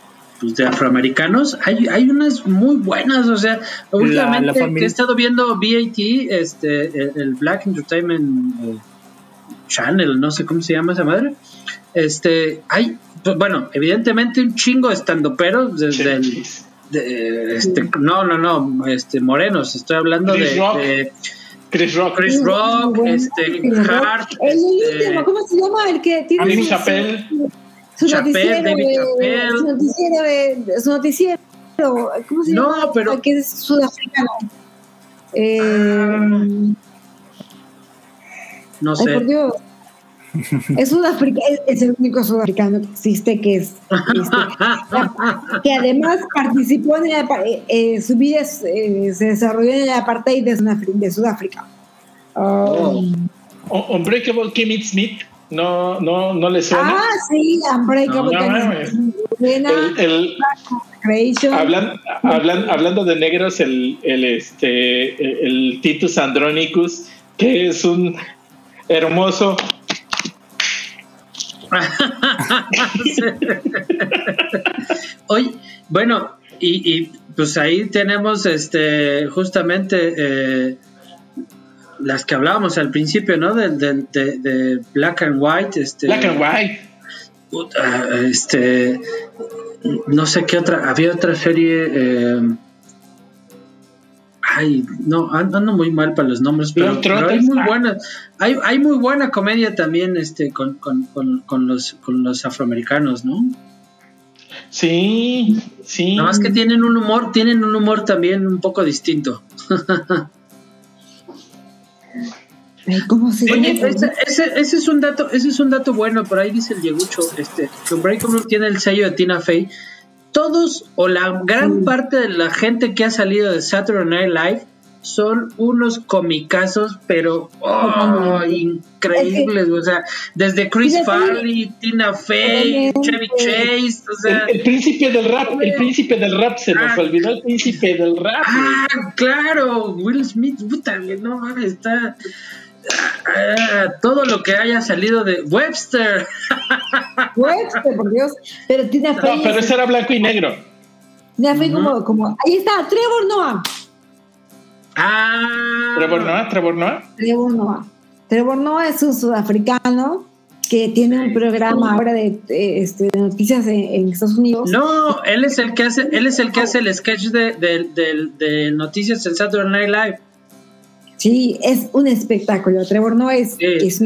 pues de afroamericanos. Hay, hay unas muy buenas, o sea, últimamente que he estado viendo BAT, este, el, Black Entertainment eh, Channel, no sé cómo se llama esa madre. Este, hay, pues, bueno, evidentemente un chingo estando pero desde el, este, no, no, no, este, morenos, estoy hablando de Chris Rock. Chris Rock, este, Hart. El este, ¿cómo se llama? El que tiene. David Chappelle. Su noticiero, de, su noticiero de, su noticiero. ¿Cómo se llama? No, pero. Que es sudafricano. Eh, ah, no sé. Ay, por Dios. Es, Sudáfrica, es, el único sudafricano que existe que es este, que además participó en el, eh, eh, su vida eh, se desarrolló en el apartheid de, Sudáfrica. Um, Unbreakable Kimmy Smith no no no le suena ah sí Unbreakable Kimmy Smith hablando de negros el, el este el Titus Andronicus que es un hermoso Oye, bueno, y, pues ahí tenemos este justamente eh, las que hablábamos al principio, ¿no? De, de, Black and White. Este, Black and White. este, no sé qué otra, había otra serie. Eh, ay, no, ando muy mal para los nombres, pero, hay muy buenas, hay, hay muy buena comedia también este con, con, con, los con los afroamericanos, ¿no? Sí, sí. Nada más que tienen un humor, tienen un humor también un poco distinto. ¿Cómo se ese, ese, es un dato, ese es un dato bueno, por ahí dice el Yegucho, este, que Unbreakable tiene el sello de Tina Fey todos o la gran parte de la gente que ha salido de Saturday Night Live son unos comicazos, pero oh, increíbles, o sea, desde Chris Farley, Tina Fey, Chevy Chase, o sea, el, príncipe del rap, el príncipe del rap, se nos ah, olvidó el príncipe del rap. Ah, claro, Will Smith, puta, no mames, está todo lo que haya salido de Webster. Webster, por Dios. Pero tiene No, pero ese era blanco y negro. Tiene como, como. Ahí está, Trevor Noah. Ah. Trevor Noah, Trevor Noah. Trevor Noah. Trevor Noah es un sudafricano que tiene un programa ahora de, este, noticias en, Estados Unidos. No, él es el que hace, él es el que hace el sketch de, de, de, de noticias en Saturday Night Live. Sí, es un espectáculo. Trevor Noah es, es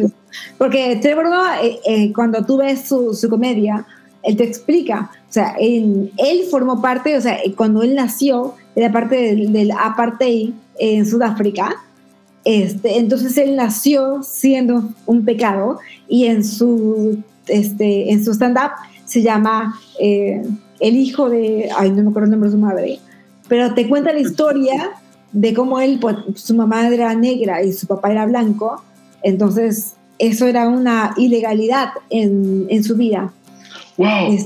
porque Trevor Noah, eh, eh, cuando tú ves su, su, comedia, él te explica, o sea, él, él, formó parte, o sea, cuando él nació, era parte del, del apartheid en Sudáfrica, este, entonces él nació siendo un pecado y en su, este, en su stand-up se llama eh, El hijo de, ay, no me acuerdo el nombre de su madre, pero te cuenta la historia de cómo él, pues, su mamá era negra y su papá era blanco, entonces eso era una ilegalidad en, en su vida. Wow.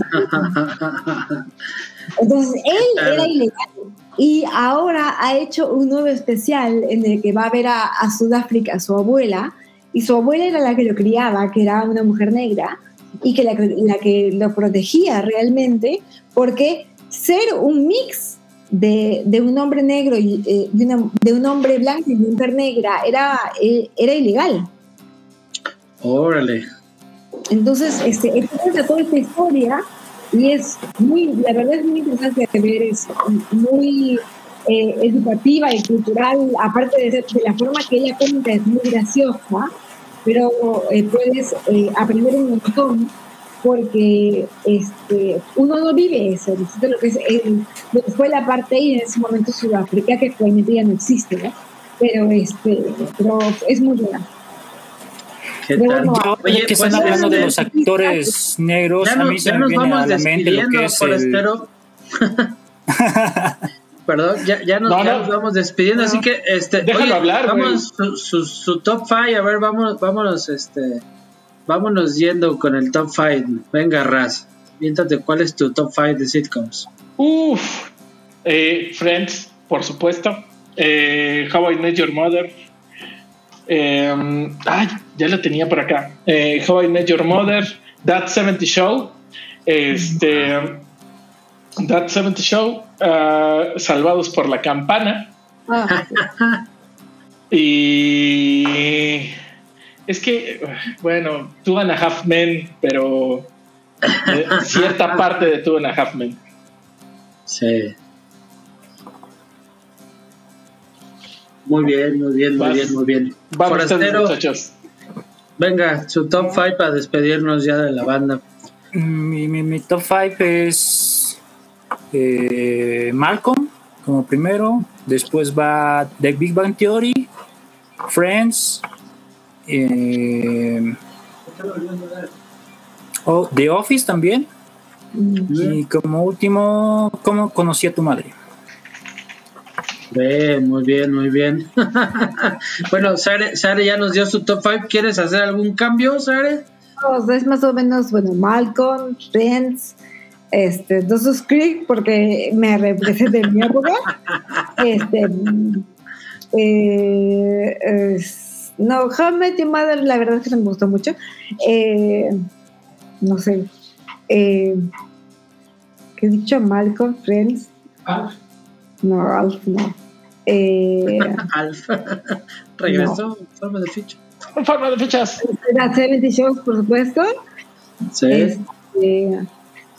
Entonces él era ilegal y ahora ha hecho un nuevo especial en el que va a ver a, a Sudáfrica, a su abuela, y su abuela era la que lo criaba, que era una mujer negra, y que la, la que lo protegía realmente, porque ser un mix de, de, un hombre negro y eh, de, una, de, un hombre blanco y una mujer negra era, eh, era ilegal. Órale. Entonces, este, este toda esta historia y es muy, la verdad es muy interesante de ver, es muy eh, educativa y cultural, aparte de, de, la forma que ella cuenta, es muy graciosa, pero eh, puedes eh, aprender un montón porque este, uno no vive eso, lo que, es lo que fue la parte y en ese momento Sudáfrica, que actualmente ya no existe, ¿no? Pero, este, pero es muy buena. Bueno, Oye, que están hablando de los actores negros, ya a mí se me viene a la mente lo que es el... Perdón, ya, ya, nos, no, ya no. nos vamos despidiendo, No. así que este, Déjalo oye, hablar, vamos su, su, su top 5, a ver, vamos, vámonos, este, vámonos yendo con el top 5. Venga, Raz, viéntate cuál es tu top 5 de sitcoms. Uf. Eh, Friends, por supuesto. Eh, How I Met Your Mother. Eh, ay, ya lo tenía por acá. Eh, How I Met Your Mother. That 70 Show. Este. That 70 Show. uh, Salvados por la Campana. Ah, Y. Es que, bueno, Two and a Half Men, pero. eh, cierta parte de Two and a Half Men. Sí. Muy bien, muy bien, muy Vas. bien, muy bien. Vamos, Forastero, muchachos. venga, su top 5 para despedirnos ya de la banda. Mi, mi, mi top 5 es eh, Malcolm como primero, después va The Big Bang Theory, Friends, eh, oh, The Office también, y como último, ¿cómo conocí a tu madre? Bien, muy bien, muy bien. bueno, Sare, Sare ya nos dio su top 5. ¿Quieres hacer algún cambio, Sare? Pues, es más o menos, bueno, Malcolm, Friends, este, Dawson's Creek, porque me representa en mi época. Este, mm, eh, es- no, How I Met Your Mother, la verdad es que no me gustó mucho. Eh, no sé. Eh, ¿Qué he dicho? Malcolm, Friends. Ah, No, Ralph, no. Eh, Alf. Regresó en forma de ficha. En forma de fichas. las 70 Shows, por supuesto. Sí. Este,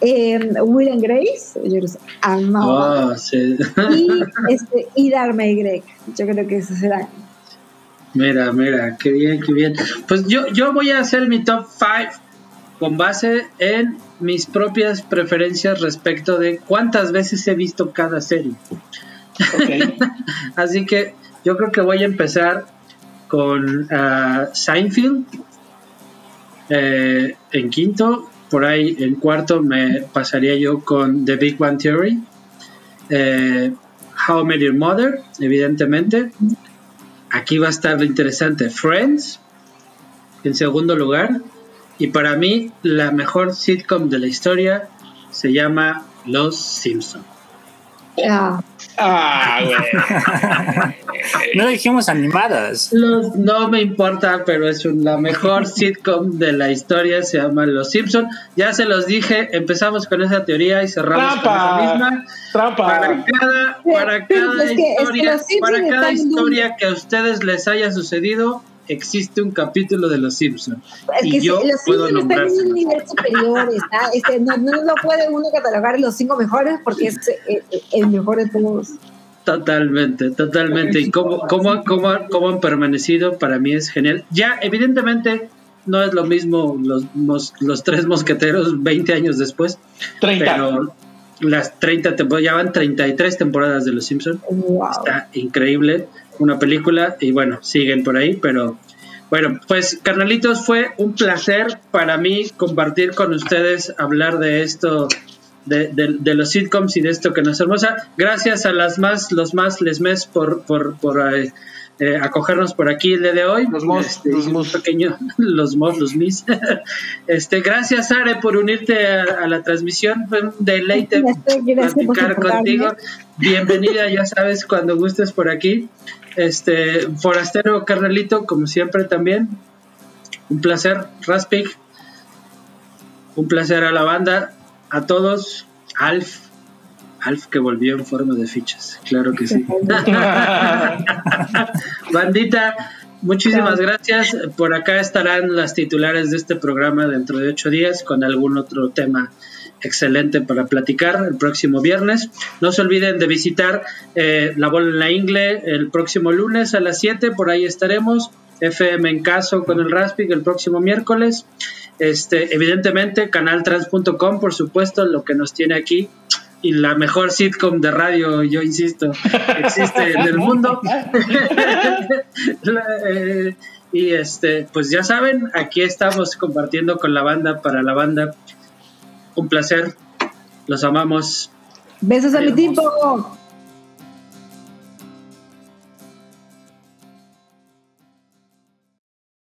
eh, Will and Grace, yo los amaba. Oh, sí. Y, este, y Dharma y Greg. Yo creo que esos serán. Mira, mira, qué bien, qué bien. Pues yo, yo voy a hacer mi top 5 con base en mis propias preferencias respecto de cuántas veces he visto cada serie. Así que yo creo que voy a empezar con ah, Seinfeld eh, en quinto. Por ahí en cuarto me pasaría yo con The Big Bang Theory. Eh, How I Met Your Mother, evidentemente. Aquí va a estar lo interesante. Friends, en segundo lugar. Y para mí, la mejor sitcom de la historia se llama Los Simpson. Ah, Ah, güey. No dijimos animadas. Los- no me importa, pero es un- la mejor sitcom de la historia, se llama Los Simpson. Ya se los dije, empezamos con esa teoría y cerramos con Trampa. esa misma. Trampa. Para cada, para Sí, cada es que- es que historia, para cada historia que a ustedes les haya sucedido, existe un capítulo de Los Simpson. es Y que yo sí, los puedo Simpsons están en un nivel superior. Está, este, no, no lo puede uno catalogar en los cinco mejores porque es eh, eh, el mejor de todos. Totalmente, totalmente. Y cómo, cómo, cómo, cómo han permanecido para mí es genial. Ya, evidentemente, no es lo mismo los, los, tres mosqueteros 20 años después. 30. Pero las 30 temporadas, ya van 33 temporadas de Los Simpsons. Está increíble. Una película y bueno, siguen por ahí, pero bueno, pues carnalitos, fue un placer para mí compartir con ustedes, hablar de esto, de, de, los sitcoms y de esto que nos hermosa. Gracias a las más, los más, les mes por, por, por eh, eh, acogernos por aquí el día de hoy. Los mos, este, los mos. Pequeño, los mos, los mis. este, gracias, Are, por unirte a, la transmisión. Fue un deleite platicar contigo. Bienvenida, ya sabes, cuando gustes por aquí. Este, Forastero Carnalito, como siempre también. Un placer, Raspig. Un placer a la banda, a todos. Alf, Alf que volvió en forma de fichas, claro que sí. Bandita, muchísimas gracias. Por acá estarán las titulares de este programa dentro de ocho días con algún otro tema excelente para platicar el próximo viernes. No se olviden de visitar eh, La Bola en la Ingle el próximo lunes a las 7, por ahí estaremos. FM en caso con el Raspig el próximo miércoles. Este, evidentemente, canaltrans.com, por supuesto, lo que nos tiene aquí y la mejor sitcom de radio, yo insisto, existe en el mundo. Eh, y este, pues ya saben, aquí estamos compartiendo con la banda para la banda. Un placer. Los amamos. Besos a mi tipo.